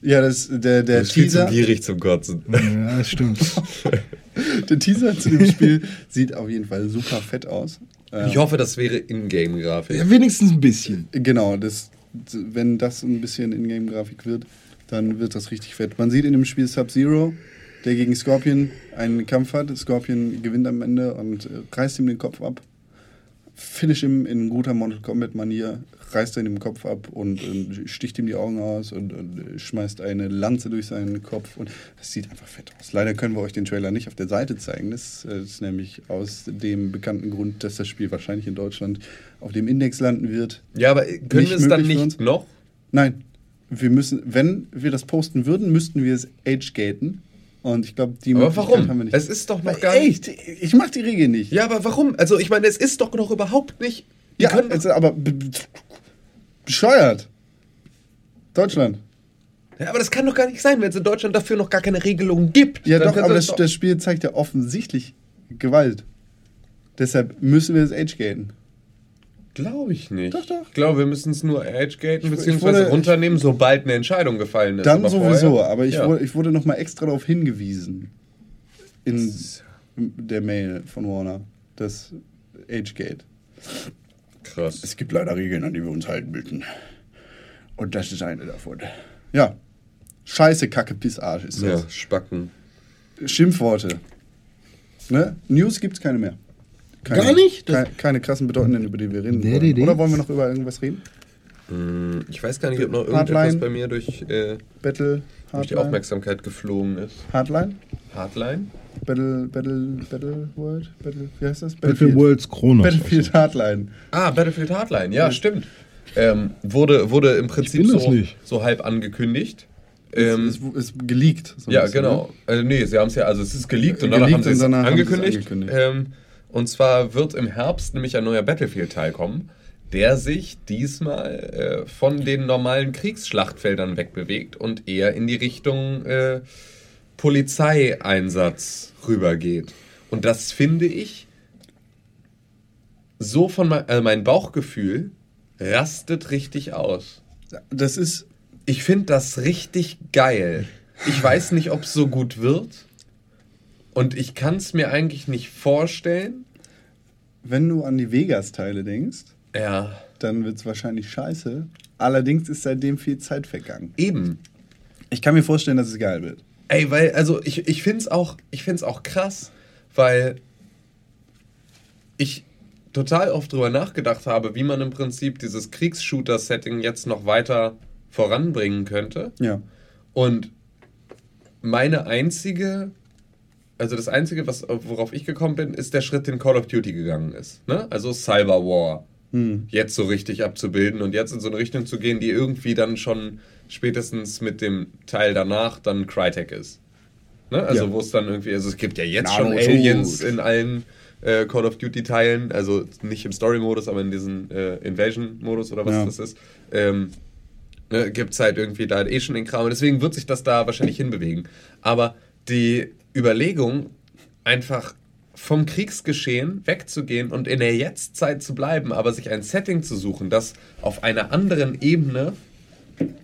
Ja, das, der, der bist viel zu Teaser. gierig zum Kotzen. Ja, das stimmt. Der Teaser zu dem Spiel sieht auf jeden Fall super fett aus. Ähm, Ich hoffe, das wäre Ingame-Grafik. ja, wenigstens ein bisschen. Genau, das, wenn das ein bisschen Ingame-Grafik wird, dann wird das richtig fett. Man sieht in dem Spiel Sub-Zero, der gegen Scorpion einen Kampf hat. Scorpion gewinnt am Ende und äh, reißt ihm den Kopf ab. Finish ihm in guter Mortal Kombat-Manier, reißt er ihm den Kopf ab und, und sticht ihm die Augen aus und, und schmeißt eine Lanze durch seinen Kopf. Und das sieht einfach fett aus. Leider können wir euch den Trailer nicht auf der Seite zeigen. Das äh, ist nämlich aus dem bekannten Grund, dass das Spiel wahrscheinlich in Deutschland auf dem Index landen wird. Ja, aber können wir es dann nicht noch? Nein, wir müssen, wenn wir das posten würden, müssten wir es age-gaten. Und ich glaube, die Aber warum? haben wir nicht. Es ist doch noch gar nicht. Echt? Ich mach die Regel nicht. Ja, aber warum? Also, ich meine, es ist doch noch überhaupt nicht. Die ja können es ist aber be- be- bescheuert. Deutschland. ja, aber das kann doch gar nicht sein, wenn es in Deutschland dafür noch gar keine Regelung gibt. Ja, doch, aber das, doch- das Spiel zeigt ja offensichtlich Gewalt. Deshalb müssen wir es age-gaten. Glaube ich nicht. Doch, doch. Ich glaube, wir müssen es nur age-gaten ich bzw. runternehmen, sobald eine Entscheidung gefallen ist. Dann Aber sowieso, vorher- aber ich, ja. wurde, ich wurde nochmal extra darauf hingewiesen. In der Mail von Warner. Das Age-Gate. Krass. Es gibt leider Regeln, an die wir uns halten müssen. Und das ist eine davon. Ja. Scheiße, Kacke, Piss, Arsch ist Ja, das. Spacken. Schimpfworte. Ne? News gibt's keine mehr. Keine, Gar nicht? Keine, keine krassen bedeutenden, über die wir reden Nee, wollen. nee. Oder wollen wir noch über irgendwas reden? Hm, Ich weiß gar nicht, ob noch irgendetwas Hardline. bei mir durch, äh, Battle, durch die Hardline? Aufmerksamkeit geflogen ist. Hardline? Hardline? Battle, Battle, Battle World? Battle, wie heißt das? Battlefield Worlds Kronos. Battlefield Hardline. Ah, Battlefield Hardline, ja, stimmt. Ähm, wurde, wurde im Prinzip so, so halb angekündigt. Ähm, es, es, ist geleakt. so ja, bisschen, genau. ne? Also, nee, sie haben es ja, also es ist geleakt und danach Geleakt haben sie und es danach haben sie es angekündigt. Und zwar wird im Herbst nämlich ein neuer Battlefield-Teil kommen, der sich diesmal äh, von den normalen Kriegsschlachtfeldern wegbewegt und eher in die Richtung äh, Polizeieinsatz rübergeht. Und das finde ich so von mein, äh, mein Bauchgefühl rastet richtig aus. Das ist Ich finde das richtig geil. Ich weiß nicht, ob es so gut wird. Und ich kann es mir eigentlich nicht vorstellen. Wenn du an die Vegas-Teile denkst, Ja, dann wird es wahrscheinlich scheiße. Allerdings ist seitdem viel Zeit vergangen. eben. Ich kann mir vorstellen, dass es geil wird. Ey, weil, also ich, ich finde es auch, ich find's auch krass, weil ich total oft drüber nachgedacht habe, wie man im Prinzip dieses Kriegsshooter-Setting jetzt noch weiter voranbringen könnte. Ja. Und meine einzige also das Einzige, was, worauf ich gekommen bin, ist der Schritt, den Call of Duty gegangen ist. Ne? Also Cyber War. Jetzt so richtig abzubilden und jetzt in so eine Richtung zu gehen, die irgendwie dann schon spätestens mit dem Teil danach dann Crytek ist. Ne? Also Ja. wo es dann irgendwie, also es gibt ja jetzt Na, schon Aliens in allen äh, Call of Duty Teilen, also nicht im Story-Modus, aber in diesem äh, Invasion-Modus oder was Ja. das ist. Ähm, ne, gibt es halt irgendwie da eh schon den Kram. Und deswegen wird sich das da wahrscheinlich hinbewegen. Aber die Überlegung, einfach vom Kriegsgeschehen wegzugehen und in der Jetztzeit zu bleiben, aber sich ein Setting zu suchen, das auf einer anderen Ebene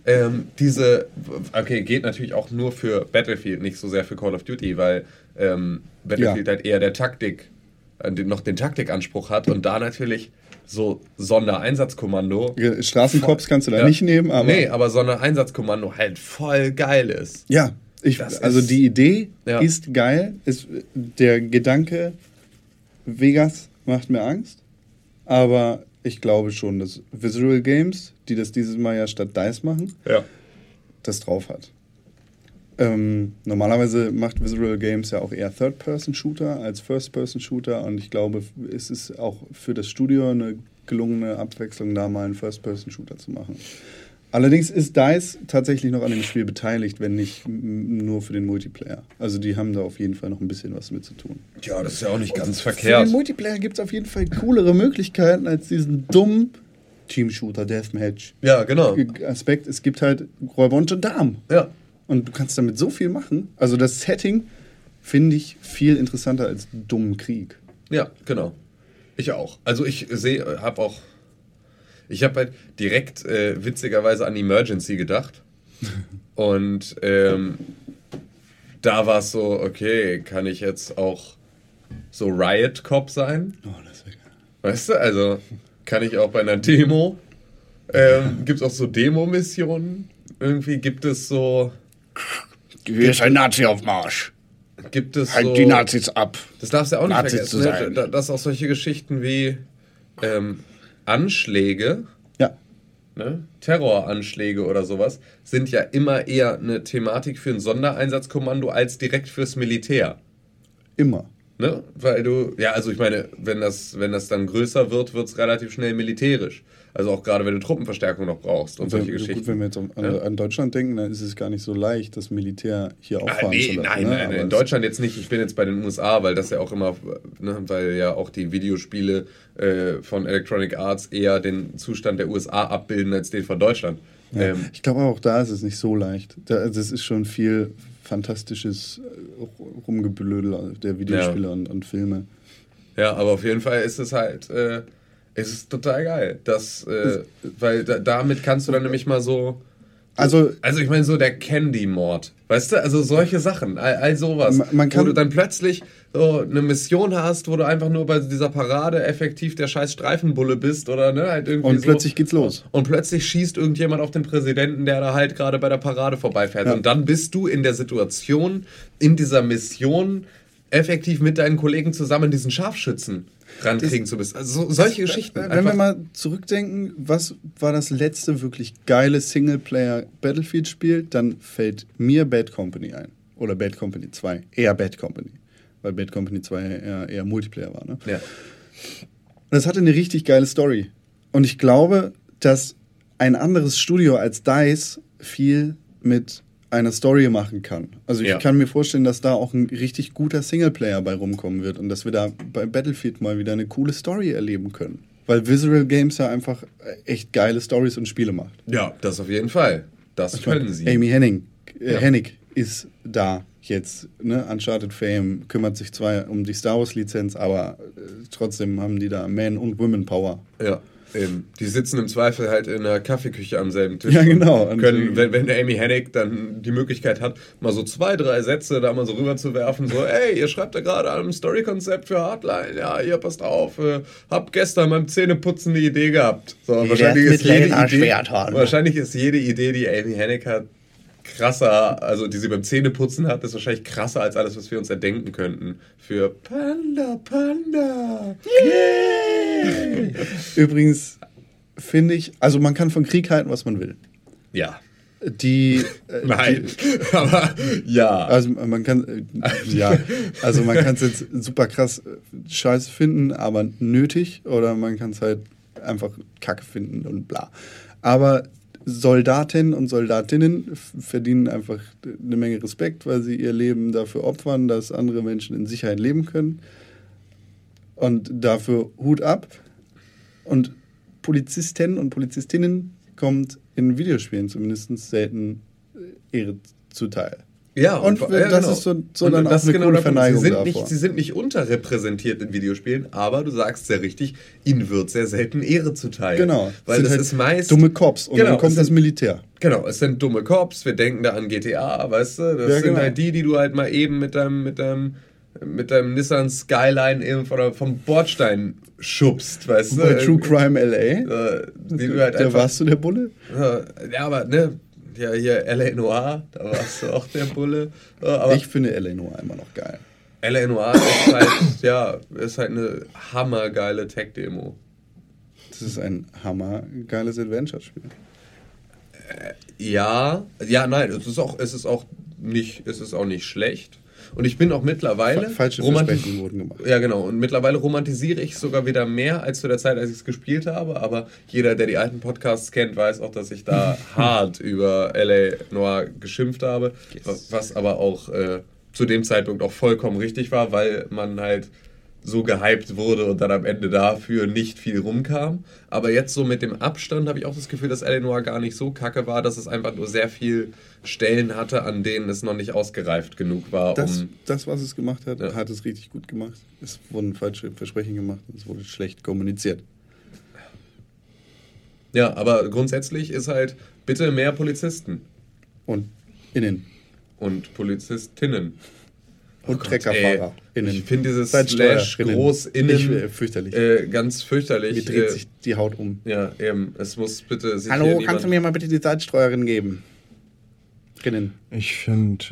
ähm, diese, okay, geht natürlich auch nur für Battlefield, nicht so sehr für Call of Duty, weil ähm, Battlefield Ja. halt eher der Taktik, äh, noch den Taktikanspruch hat und da natürlich so Sondereinsatzkommando. Straßenkops kannst du da Ja. nicht nehmen, aber. nee, aber Sondereinsatzkommando halt voll geil ist. Ja, ich, also die Idee Ja. ist geil. Ist, der Gedanke, Vegas macht mir Angst. Aber ich glaube schon, dass Visual Games, die das dieses Mal ja statt DICE machen, Ja. das drauf hat. Ähm, normalerweise macht Visual Games ja auch eher Third-Person-Shooter als First-Person-Shooter und ich glaube, es ist auch für das Studio eine gelungene Abwechslung, da mal einen First-Person-Shooter zu machen. Allerdings ist DICE tatsächlich noch an dem Spiel beteiligt, wenn nicht nur für den Multiplayer. Also die haben da auf jeden Fall noch ein bisschen was mit zu tun. ja, das ist ja auch nicht ganz Für verkehrt. den Multiplayer gibt es auf jeden Fall coolere Möglichkeiten als diesen dummen Team-Shooter, Deathmatch. Ja, genau. Aspekt, es gibt halt Räuber und Gendarmen. Ja. Und du kannst damit so viel machen. Also das Setting finde ich viel interessanter als dummen Krieg. Ja, genau. Ich auch. Also ich sehe, habe auch, ich habe halt direkt äh, witzigerweise an Emergency gedacht. Und ähm, da war es so, okay, kann ich jetzt auch so Riot Cop sein? Oh, das wäre geil. Weißt du, also kann ich auch bei einer Demo, ähm, gibt es auch so Demo-Missionen? Irgendwie gibt es so, Hier ist ein Nazi auf Marsch. gibt es Halt so... die Nazis ab. Das darfst du ja auch nicht Nazis zu vergessen. sein. Ne? Da- Dass auch solche Geschichten wie ähm, Anschläge, Ja. ne? Terroranschläge oder sowas, sind ja immer eher eine Thematik für ein Sondereinsatzkommando als direkt fürs Militär. Immer. Ne? Weil du, ja, also ich meine, wenn das, wenn das dann größer wird, wird es relativ schnell militärisch. Also auch gerade wenn du Truppenverstärkung noch brauchst und solche so Geschichten. gut, wenn wir jetzt an, Ja. an Deutschland denken, dann ist es gar nicht so leicht, das Militär hier Ah, auffahren nee, zu lassen. nein, ne? nein, Aber in Deutschland jetzt nicht. Ich bin jetzt bei den USA, weil das ja auch immer, ne, weil ja auch die Videospiele äh, von Electronic Arts eher den Zustand der USA abbilden als den von Deutschland. Ja. Ähm, ich glaube auch da ist es nicht so leicht. Da, also es ist schon viel fantastisches äh, Rumgeblödel der Videospiele Ja. und, und Filme. ja, aber auf jeden Fall ist es halt, äh, es ist total geil. Das, äh, weil da, damit kannst du dann nämlich mal so. Also Also ich meine so der Candy-Mord, weißt du? Also solche Sachen, all, all sowas. Man- man wo kann- du dann plötzlich so eine Mission hast, wo du einfach nur bei dieser Parade effektiv der scheiß Streifenbulle bist oder ne, halt irgendwie Und so. plötzlich geht's los. Und plötzlich schießt irgendjemand auf den Präsidenten, der da halt gerade bei der Parade vorbeifährt. Ja. Und dann bist du in der Situation, in dieser Mission, effektiv mit deinen Kollegen zusammen diesen Scharfschützen rankriegen zu müssen. Also so, solche Geschichten. Wenn wir einfach- mal zurückdenken, was war das letzte wirklich geile Singleplayer-Battlefield-Spiel, dann fällt mir Bad Company ein. Oder Bad Company 2. Eher Bad Company. Weil Bad Company 2 eher, eher Multiplayer war. Ne? ja. Das hatte eine richtig geile Story. Und ich glaube, dass ein anderes Studio als DICE viel mit einer Story machen kann. Also ich Ja. kann mir vorstellen, dass da auch ein richtig guter Singleplayer bei rumkommen wird und dass wir da bei Battlefield mal wieder eine coole Story erleben können. Weil Visual Games ja einfach echt geile Stories und Spiele macht. ja, das auf jeden Fall. Das können sie. Amy Henning, äh, Ja. Hennig ist da jetzt. Ne? Uncharted Fame kümmert sich zwar um die Star Wars Lizenz, aber äh, trotzdem haben die da Man- und Women Power. Ja, eben. Die sitzen im Zweifel halt in der Kaffeeküche am selben Tisch. Ja, genau. Und Können, wenn, wenn der Amy Hennig dann die Möglichkeit hat, mal so zwei, drei Sätze da mal so rüber zu werfen, so, ey, ihr schreibt da gerade an einem Story-Konzept für Hardline, ja, ihr passt auf, äh, hab gestern beim Zähneputzen eine Idee gehabt. So, wahrscheinlich, ist jede Idee, wahrscheinlich ist jede Idee, die Amy Hennig hat, krasser, also die sie beim Zähneputzen hat, ist wahrscheinlich krasser als alles, was wir uns erdenken könnten. Für Panda, Panda. Übrigens finde ich, also man kann von Krieg halten, was man will. Ja. die. Äh, Nein, aber ja. Also man kann äh, ja, also man kann es jetzt super krass äh, scheiße finden, aber nötig oder man kann es halt einfach kacke finden und bla. Aber Soldatinnen und Soldatinnen verdienen einfach eine Menge Respekt, weil sie ihr Leben dafür opfern, dass andere Menschen in Sicherheit leben können. Und dafür Hut ab. Und Polizisten und Polizistinnen kommt in Videospielen zumindest selten äh, Ehre zuteil. Ja, Und ja, das genau. ist so- so Und dann das auch eine ist coole. Verneigung sie sind, davor. nicht, sie sind nicht unterrepräsentiert in Videospielen, aber du sagst sehr richtig, ihnen wird sehr selten Ehre zuteil. Genau. Weil das halt ist meist. dumme Cops und Genau, dann kommt das Militär. Genau, es sind dumme Cops, wir denken da an GTA, weißt du? Das Ja, sind genau. halt die, die du halt mal eben mit deinem, mit deinem, mit deinem Nissan Skyline eben von der, vom Bordstein schubst, weißt du? Bei True Crime LA, Äh, die du halt da einfach, warst du der Bulle? Ja, aber ne, ja, hier LA Noir, da warst du auch der Bulle. Äh, Aber Ich finde LA Noir immer noch geil. LA Noir ist halt, ja, ist halt eine hammergeile Tech-Demo. Das ist ein hammergeiles Adventure-Spiel. Ja, ja, nein, es ist auch, es ist auch nicht, es ist auch nicht schlecht. Und ich bin auch mittlerweile. Fa- falsche Versprechen wurden gemacht. Ja, genau. Und mittlerweile romantisiere ich sogar wieder mehr als zu der Zeit, als ich es gespielt habe. Aber jeder, der die alten Podcasts kennt, weiß auch, dass ich da hart über LA Noir geschimpft habe. Was, was aber auch äh, zu dem Zeitpunkt auch vollkommen richtig war, weil man halt so gehypt wurde und dann am Ende dafür nicht viel rumkam. Aber jetzt so mit dem Abstand habe ich auch das Gefühl, dass LA Noir gar nicht so kacke war, dass es einfach nur sehr viel Stellen hatte, an denen es noch nicht ausgereift genug war, Das, um das was es gemacht hat, Ja. hat es richtig gut gemacht. Es wurden falsche Versprechen gemacht und es wurde schlecht kommuniziert. Ja, aber grundsätzlich ist halt bitte mehr Polizisten Und innen. und Polizistinnen. Und Gott, Treckerfahrer. ey. innen. Ich finde dieses Slash groß innen Ich, äh, fürchterlich. Äh, ganz fürchterlich. Mir dreht äh, sich die Haut um. Ja, eben. Es muss bitte Hallo, kannst du mir mal bitte die Seitsteuerin geben? Rinnen. Ich finde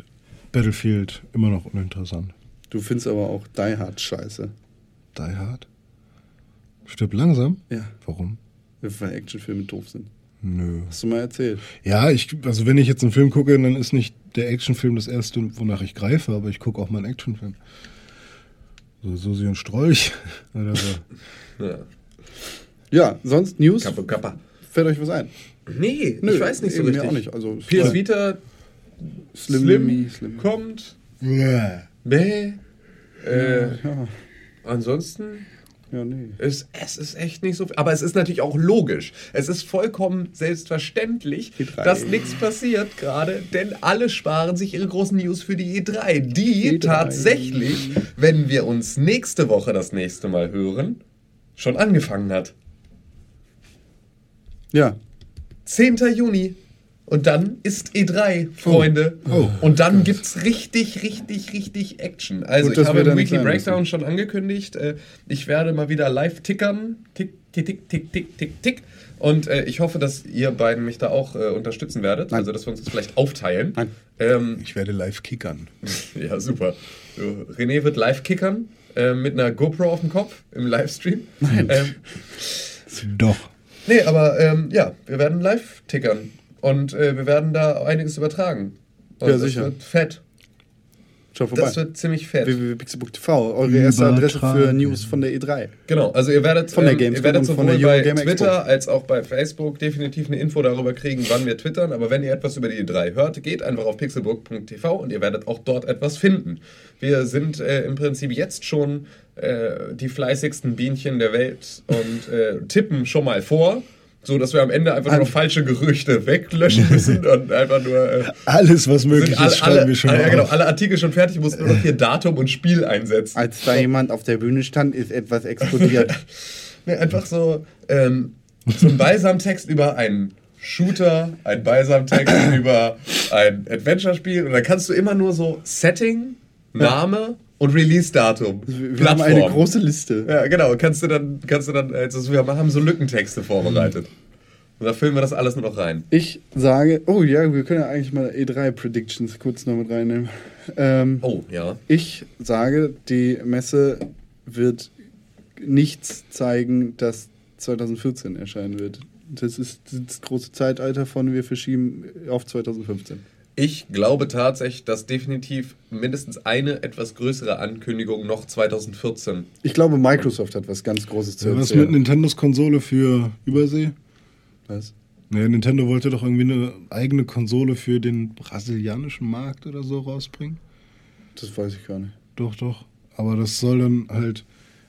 Battlefield immer noch uninteressant. Du findest aber auch Die Hard scheiße. Die Hard? Stirb langsam? Ja, Warum? weil Actionfilme doof sind. Nö. Hast du mal erzählt? Ja, ich, also wenn ich jetzt einen Film gucke, dann ist nicht der Actionfilm das erste, wonach ich greife, aber ich gucke auch mal einen Actionfilm. So Susi und Strolch oder so. Ja. Ja, sonst News? Kappa, kappa. Fällt euch was ein? Nee, Nö, ich weiß nicht so eben mir richtig. auch nicht. Also, PS Vita Slim, Slim, Slim. kommt. Ja. Bäh. Äh, Ja, ansonsten ja, nee. Es, es ist echt nicht so viel. Aber es ist natürlich auch logisch. Es ist vollkommen selbstverständlich, E3. dass nichts passiert gerade, denn alle sparen sich ihre großen News für die E3, die E3. tatsächlich, wenn wir uns nächste Woche das nächste Mal hören, schon angefangen hat. Ja, 10. Juni. Und dann ist E3, Freunde. Oh. Und dann gibt's richtig, richtig, richtig Action. Also Gut, ich habe im nicht Weekly Breakdown schon angekündigt. Äh, Ich werde mal wieder live tickern. Tick, tick, tick, tick, tick, tick, tick. Und äh, ich hoffe, dass ihr beiden mich da auch äh, unterstützen werdet. Nein. Also, dass wir uns das vielleicht aufteilen. Nein. Ähm, Ich werde live kickern. ja, super. So, René wird live kickern. Äh, mit einer GoPro auf dem Kopf im Livestream. Nein. Ähm, Doch. Nee, aber ähm, ja, wir werden live tickern. Und äh, wir werden da einiges übertragen. Und Ja, das sicher. wird fett. schau vorbei. Das wird ziemlich fett. www.pixelbook.tv, eure erste Adresse für. News von der E E3. Genau, also ihr werdet, Von der ähm, Gamescom ihr werdet sowohl der bei. Twitter als auch bei Facebook definitiv eine Info darüber kriegen, wann wir twittern. Aber wenn ihr etwas über die E3 hört, geht einfach auf pixelburg.tv und ihr werdet auch dort etwas finden. Wir sind äh, im Prinzip jetzt schon äh, die fleißigsten Bienchen der Welt und äh, tippen schon mal vor. So dass wir am Ende einfach nur noch falsche Gerüchte weglöschen müssen und einfach nur. Äh, Alles, was möglich sind ist, schreiben wir schon alle, ja, genau, alle Artikel schon fertig, muss nur noch hier Datum und Spiel einsetzen. Als da jemand auf der Bühne stand, ist etwas explodiert. Nee, einfach so, ähm, so ein Balsamtext über einen Shooter, ein Balsamtext über ein Adventure-Spiel und dann kannst du immer nur so Setting, Name und Release-Datum. Wir haben eine große Liste. Ja, genau. Kannst du dann, kannst du dann, also wir haben so Lückentexte vorbereitet. Und da füllen wir das alles nur noch rein. Ich sage, oh ja, wir können ja eigentlich mal E3-Predictions kurz noch mit reinnehmen. Ähm, Oh, ja. Ich sage, die Messe wird nichts zeigen, das 2014 erscheinen wird. Das ist das große Zeitalter von wir verschieben auf 2015. Ich glaube tatsächlich, dass definitiv mindestens eine etwas größere Ankündigung noch 2014. Ich glaube, Microsoft hat was ganz Großes zu Ja, was erzählen. mit Nintendos Konsole für Übersee? Was? Nee, Nintendo wollte doch irgendwie eine eigene Konsole für den brasilianischen Markt oder so rausbringen. Das weiß ich gar nicht. Doch, doch. Aber das soll dann halt.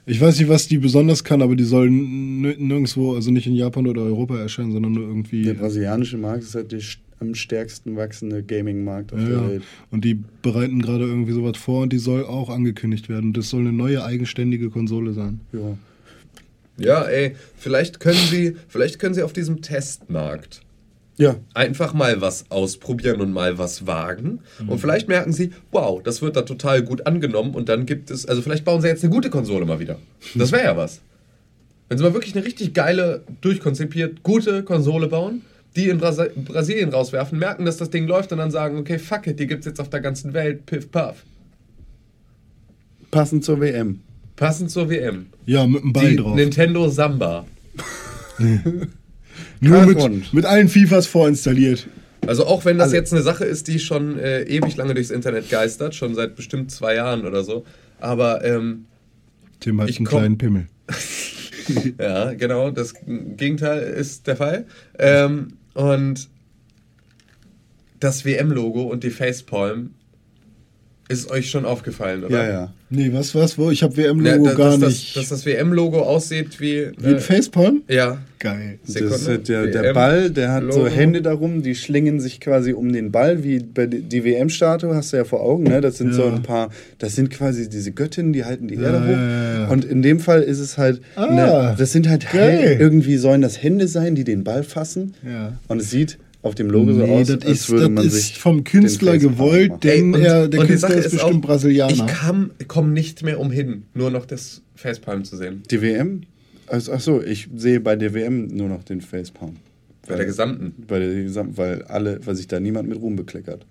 Ich weiß nicht, was die besonders kann, aber die sollen nir- nirgendwo, also nicht in Japan oder Europa erscheinen, sondern nur irgendwie. Der brasilianische Markt ist halt der am stärksten wachsende Gaming-Markt auf Ja, der. Welt. Und die bereiten gerade irgendwie sowas vor und die soll auch angekündigt werden. Das soll eine neue eigenständige Konsole sein. Ja. Ja, ey, vielleicht können sie, vielleicht können sie auf diesem Testmarkt Ja, einfach mal was ausprobieren und mal was wagen. Und vielleicht merken sie, wow, das wird da total gut angenommen und dann gibt es, also vielleicht bauen sie jetzt eine gute Konsole mal wieder. Das wäre ja was. Wenn sie mal wirklich eine richtig geile, durchkonzipiert, gute Konsole bauen, die in Brasi Brasilien rauswerfen, merken, dass das Ding läuft und dann sagen, okay, fuck it, die gibt's jetzt auf der ganzen Welt, piff paff. passend zur WM. Passend zur WM. Ja, mit einem Ball Die drauf. Nintendo Samba. Nur mit, mit allen FIFAs vorinstalliert. Also auch wenn das jetzt eine Sache ist, die schon äh, ewig lange durchs Internet geistert, schon seit bestimmt zwei Jahren oder so. Aber ähm, Tim hat Ich einen kleinen Pimmel. ja, genau, das Gegenteil ist der Fall. Ähm, und das WM-Logo und die Facepalm ist euch schon aufgefallen, oder? Ja, ja. Nee, was, was, wo? Ich habe Ja, WM-Logo dass, gar dass, nicht. Das, dass das WM-Logo aussieht wie. Wie ein äh, Facepalm? ja. Geil. Das Sekunde. ist halt der, der Ball, der hat so Logo. Hände darum, die schlingen sich quasi um den Ball, wie bei die- WM-Statue, hast du ja vor Augen, ne? Das sind so Ja. ein paar, das sind quasi diese Göttinnen, die halten die Ja, Erde hoch. ja, ja, ja. Und in dem Fall ist es halt, Ah, ne, das sind halt geil. Hände, irgendwie sollen das Hände sein, die den Ball fassen. Ja. Und es sieht auf dem Logo so nee, aus, das als ist, würde man ist sich vom Künstler gewollt, denn Ey, er, der Künstler ist bestimmt Brasilianer. Ich kam, komm nicht mehr umhin, nur noch das Facepalm zu sehen. Die WM? Also, ach so, ich sehe bei der WM nur noch den Facepalm. Bei der gesamten. Bei der gesamten, weil alle, weil sich da niemand mit Ruhm bekleckert.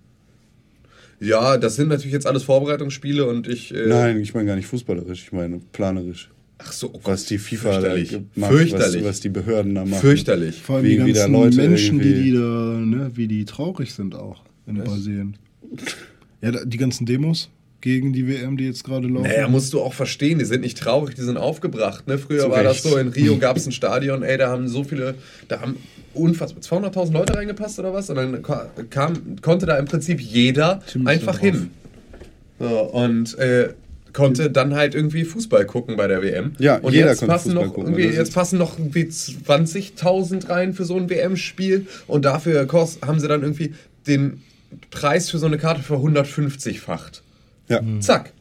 Ja, das sind natürlich jetzt alles Vorbereitungsspiele und ich. Äh, Nein, ich meine gar nicht fußballerisch, ich meine planerisch. Ach so, oh Gott, Was die FIFA da fürchterlich. macht, Fürchterlich. Was, was die Behörden da machen. Fürchterlich. Vor allem wie die ganzen Leute Menschen, die, irgendwie- die da, ne, wie die traurig sind auch in Brasilien. Ja, die ganzen Demos gegen die WM, die jetzt gerade laufen. Naja, musst du auch verstehen, die sind nicht traurig, die sind aufgebracht. Ne? Früher Zu war das Recht. so, in Rio gab es ein Stadion, ey, da haben so viele, da haben unfassbar 200.000 Leute reingepasst oder was? Und dann ka- kam, konnte da im Prinzip jeder ist einfach hin. So, und äh, konnte dann halt irgendwie Fußball gucken bei der WM. Ja, und jeder jetzt passen Fußball noch gucken. irgendwie, Das jetzt passen noch irgendwie 20.000 rein für so ein WM-Spiel und dafür haben sie dann irgendwie den Preis für so eine Karte für 150-facht. Ja. Zack.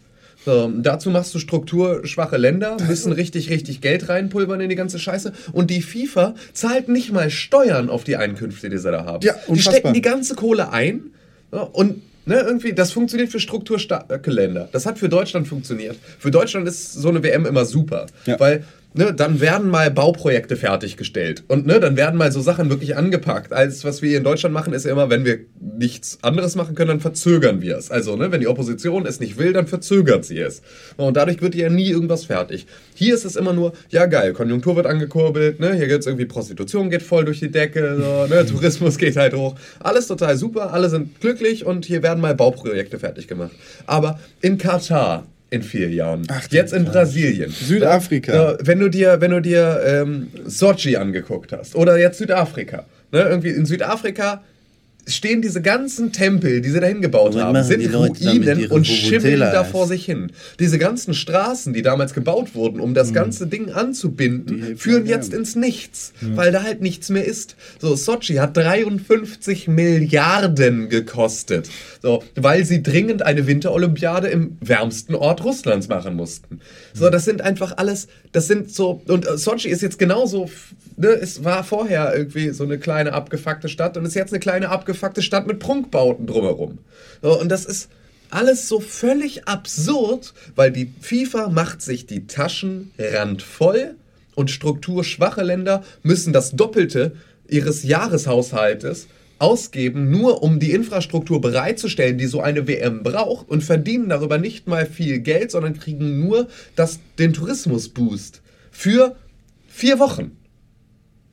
So, dazu machst du strukturschwache Länder, müssen richtig, richtig Geld reinpulvern in die ganze Scheiße. Und die FIFA zahlt nicht mal Steuern auf die Einkünfte, die sie da haben. Ja, die unfassbar. stecken die ganze Kohle ein und ne, irgendwie, das funktioniert für strukturstarke Länder. Das hat für Deutschland funktioniert. Für Deutschland ist so eine WM immer super, Ja. weil ne, dann werden mal Bauprojekte fertiggestellt und ne, dann werden mal so Sachen wirklich angepackt. Alles, was wir hier in Deutschland machen, ist ja immer, wenn wir nichts anderes machen können, dann verzögern wir es. Also, ne, wenn die Opposition es nicht will, dann verzögert sie es. Und dadurch wird ja nie irgendwas fertig. Hier ist es immer nur, ja geil, Konjunktur wird angekurbelt, ne, hier gibt's irgendwie Prostitution geht voll durch die Decke, so, ne, Tourismus geht halt hoch. Alles total super, alle sind glücklich und hier werden mal Bauprojekte fertig gemacht. Aber in Katar in vier Jahren, jetzt in Brasilien, Südafrika. äh, wenn du dir, wenn du dir ähm, Sochi angeguckt hast oder jetzt Südafrika, ne, irgendwie in Südafrika stehen diese ganzen Tempel, die sie dahin gebaut was haben, sind da Ruinen und schimmeln da vor sich hin. Diese ganzen Straßen, die damals gebaut wurden, um das ganze Ding anzubinden, führen jetzt ins Nichts, weil da halt nichts mehr ist. So, Sochi hat 53 Milliarden gekostet, so, weil sie dringend eine Winterolympiade im wärmsten Ort Russlands machen mussten. So, das sind einfach alles, das sind so, und äh, Sochi ist jetzt genauso, ne, es war vorher irgendwie so eine kleine abgefuckte Stadt und ist jetzt eine kleine abgefuckte Stadt mit Prunkbauten drumherum. So, und das ist alles so völlig absurd, weil die FIFA macht sich die Taschen randvoll und strukturschwache Länder müssen das Doppelte ihres Jahreshaushaltes ausgeben, nur um die Infrastruktur bereitzustellen, die so eine WM braucht und verdienen darüber nicht mal viel Geld, sondern kriegen nur das, den Tourismusboost für vier Wochen.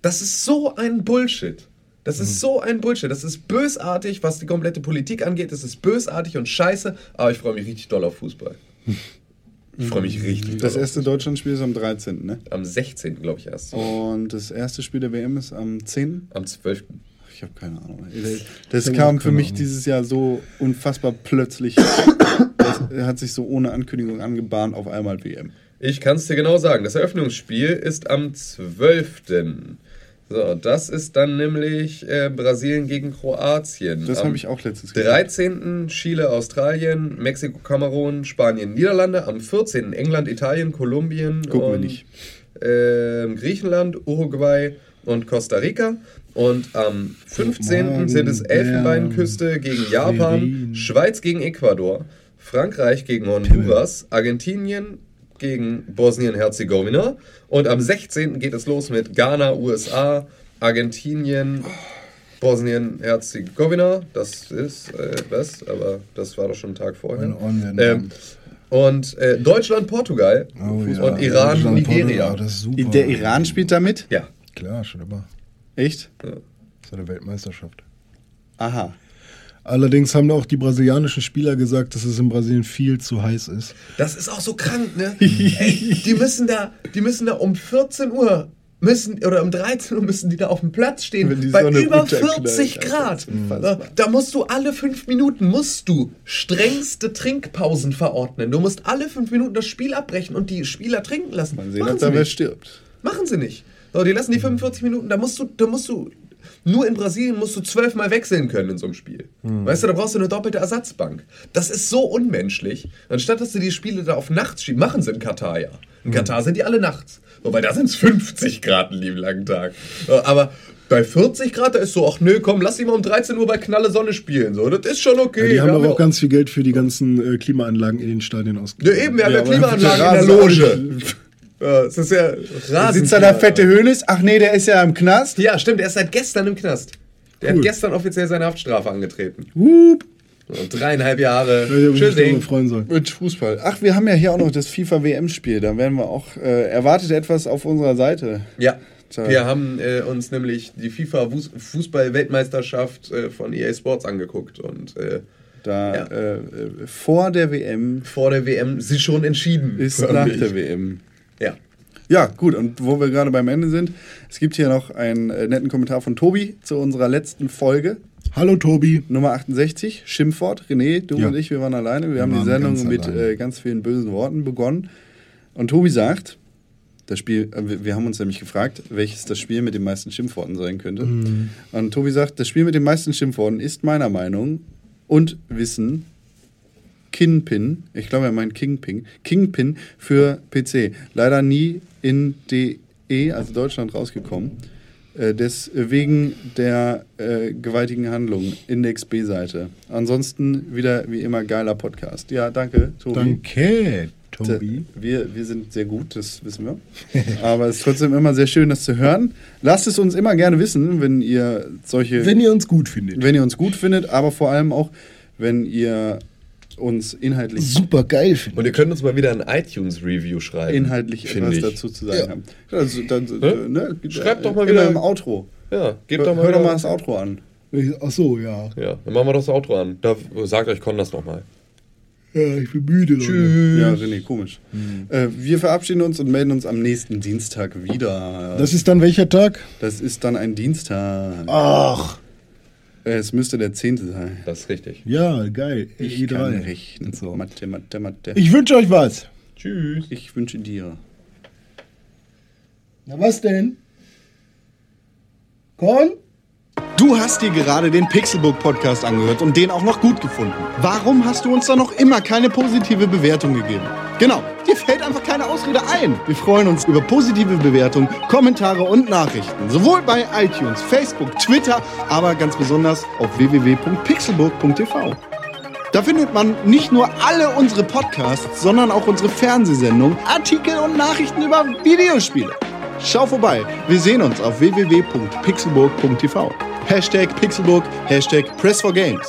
Das ist so ein Bullshit. Das ist so ein Bullshit. Das ist bösartig, was die komplette Politik angeht. Das ist bösartig und scheiße. Aber ich freue mich richtig doll auf Fußball. Ich freue mich richtig doll. Das erste Deutschlandspiel ist am 13., ne? Am 16. glaube ich erst. Und das erste Spiel der WM ist am 10. Am 12. Ich habe keine Ahnung. Das kam für mich dieses Jahr so unfassbar plötzlich. Das hat sich so ohne Ankündigung angebahnt, auf einmal WM. Ich kann es dir genau sagen. Das Eröffnungsspiel ist am 12. So, das ist dann nämlich äh, Brasilien gegen Kroatien. Das Am habe ich auch letztens gesehen. 13. Chile, Australien, Mexiko, Kamerun, Spanien, Niederlande. Am 14. England, Italien, Kolumbien Gucken wir und nicht. ähm, Griechenland, Uruguay und Costa Rica. Und am 15. Morgen sind es Elfenbeinküste gegen Japan, Schwerin. Schweiz gegen Ecuador, Frankreich gegen Honduras, Argentinien gegen Bosnien-Herzegowina. Und am 16. geht es los mit Ghana, USA, Argentinien, Bosnien-Herzegowina. Das ist äh, was, aber das war doch schon einen Tag vorher. Ähm, und äh, Deutschland, Portugal Oh ja. und Iran, Deutschland, Nigeria. Portugal, Das ist super. Der Iran spielt damit? Ja. Klar, schon immer. Echt? Das ist eine Weltmeisterschaft. Aha. Allerdings haben auch die brasilianischen Spieler gesagt, dass es in Brasilien viel zu heiß ist. Das ist auch so krank, ne? Ey, die müssen da, die müssen da um 14 Uhr müssen oder um 13 Uhr müssen die da auf dem Platz stehen bei über runterknallt, 40 Alter, Grad. Da, da musst du alle fünf Minuten musst du strengste Trinkpausen verordnen. Du musst alle fünf Minuten das Spiel abbrechen und die Spieler trinken lassen. Mal sehen, sie da wer nicht. stirbt. Machen sie nicht. So, die lassen die 45 Minuten, da musst du, da musst du, nur in Brasilien musst du zwölfmal wechseln können in so einem Spiel. Weißt du, da brauchst du eine doppelte Ersatzbank. Das ist so unmenschlich. Anstatt dass du die Spiele da auf nachts schieben, machen sie in Katar ja. In Katar sind die alle nachts. Wobei da sind es 50 Grad einen lieben langen Tag. So, Aber bei 40 Grad, da ist so, ach nö, komm, lass dich mal um 13 Uhr bei knalle Sonne spielen. So, das ist schon okay. Ja, die haben aber ja auch ganz viel Geld für die ganzen äh, Klimaanlagen in den Stadien Ja, ausgegeben. eben, wir haben ja, aber Klimaanlagen in der Loge. Ja, es ist ja rasend. Sitzt da der fette Hönes? Ach nee, der ist ja im Knast. Ja, stimmt, er ist seit gestern im Knast. Der Cool. hat gestern offiziell seine Haftstrafe angetreten. Wup. Und dreieinhalb Jahre. Ja, mich Schön Ding. freuen sollen. Mit Fußball. Ach, wir haben ja hier auch noch das FIFA-WM-Spiel. Da werden wir auch, äh, erwartet etwas auf unserer Seite. Ja. So. Wir haben äh, uns nämlich die FIFA Fuß- Fußball-Weltmeisterschaft äh, von EA Sports angeguckt und äh, Da Ja. äh, äh, vor der WM vor der WM sie schon entschieden. ist nach der WM. Ja. Ja, gut. Und wo wir gerade beim Ende sind, es gibt hier noch einen äh, netten Kommentar von Tobi zu unserer letzten Folge. Hallo Tobi. Nummer 68, Schimpfwort. René, du Ja. und ich, wir waren alleine. Wir, haben die Sendung ganz mit äh, ganz vielen bösen Worten begonnen. Und Tobi sagt, das Spiel, äh, wir- wir haben uns nämlich gefragt, welches das Spiel mit den meisten Schimpfworten sein könnte. Mhm. Und Tobi sagt, das Spiel mit den meisten Schimpfworten ist meiner Meinung und Wissen Kingpin, ich glaube, er meint Kingpin, Kingpin für PC. Leider nie in DE, also Deutschland, rausgekommen. Äh, deswegen der äh, gewaltigen Handlung, Index B-Seite. Ansonsten wieder wie immer geiler Podcast. Ja, danke, Tobi. Danke, Tobi. Wir, wir sind sehr gut, das wissen wir. Aber es ist trotzdem immer sehr schön, das zu hören. Lasst es uns immer gerne wissen, wenn ihr solche. Wenn ihr uns gut findet. wenn ihr uns gut findet, aber vor allem auch, wenn ihr uns inhaltlich, Super geil findet. Und ihr könnt uns mal wieder ein iTunes-Review schreiben. inhaltlich finde etwas ich. dazu zu sagen habt. Also, dann, Hä? ne, Schreibt doch mal immer wieder- im Outro. Ja, gebt Hör, doch mal. hör doch mal das Outro an. Ach so, ja. Ja, dann machen wir doch das Outro an. Da sagt euch Con das nochmal. Ja, ich bin müde. Leute. Tschüss. Ja, René, komisch. Äh, wir verabschieden uns und melden uns am nächsten Dienstag wieder. Das ist dann welcher Tag? Das ist dann ein Dienstag. Ach. Äh, Es müsste der 10. sein. Das ist richtig. Ja, geil. Ich kann E3. rechnen. So. Mathe, Mathe, Mathe. Ich wünsche euch was. Tschüss. ich wünsche dir. Na was denn? Korn? Du hast dir gerade den Pixelbook Podcast angehört und den auch noch gut gefunden. Warum hast du uns da noch immer keine positive Bewertung gegeben? Genau, dir fällt einfach keine Ausrede ein. Wir freuen uns über positive Bewertungen, Kommentare und Nachrichten. Sowohl bei iTunes, Facebook, Twitter, aber ganz besonders auf www.pixelburg.tv. Da findet man nicht nur alle unsere Podcasts, sondern auch unsere Fernsehsendungen, Artikel und Nachrichten über Videospiele. Schau vorbei. Wir sehen uns auf www.pixelburg.tv. Hashtag Pixelburg, Hashtag Press for Games.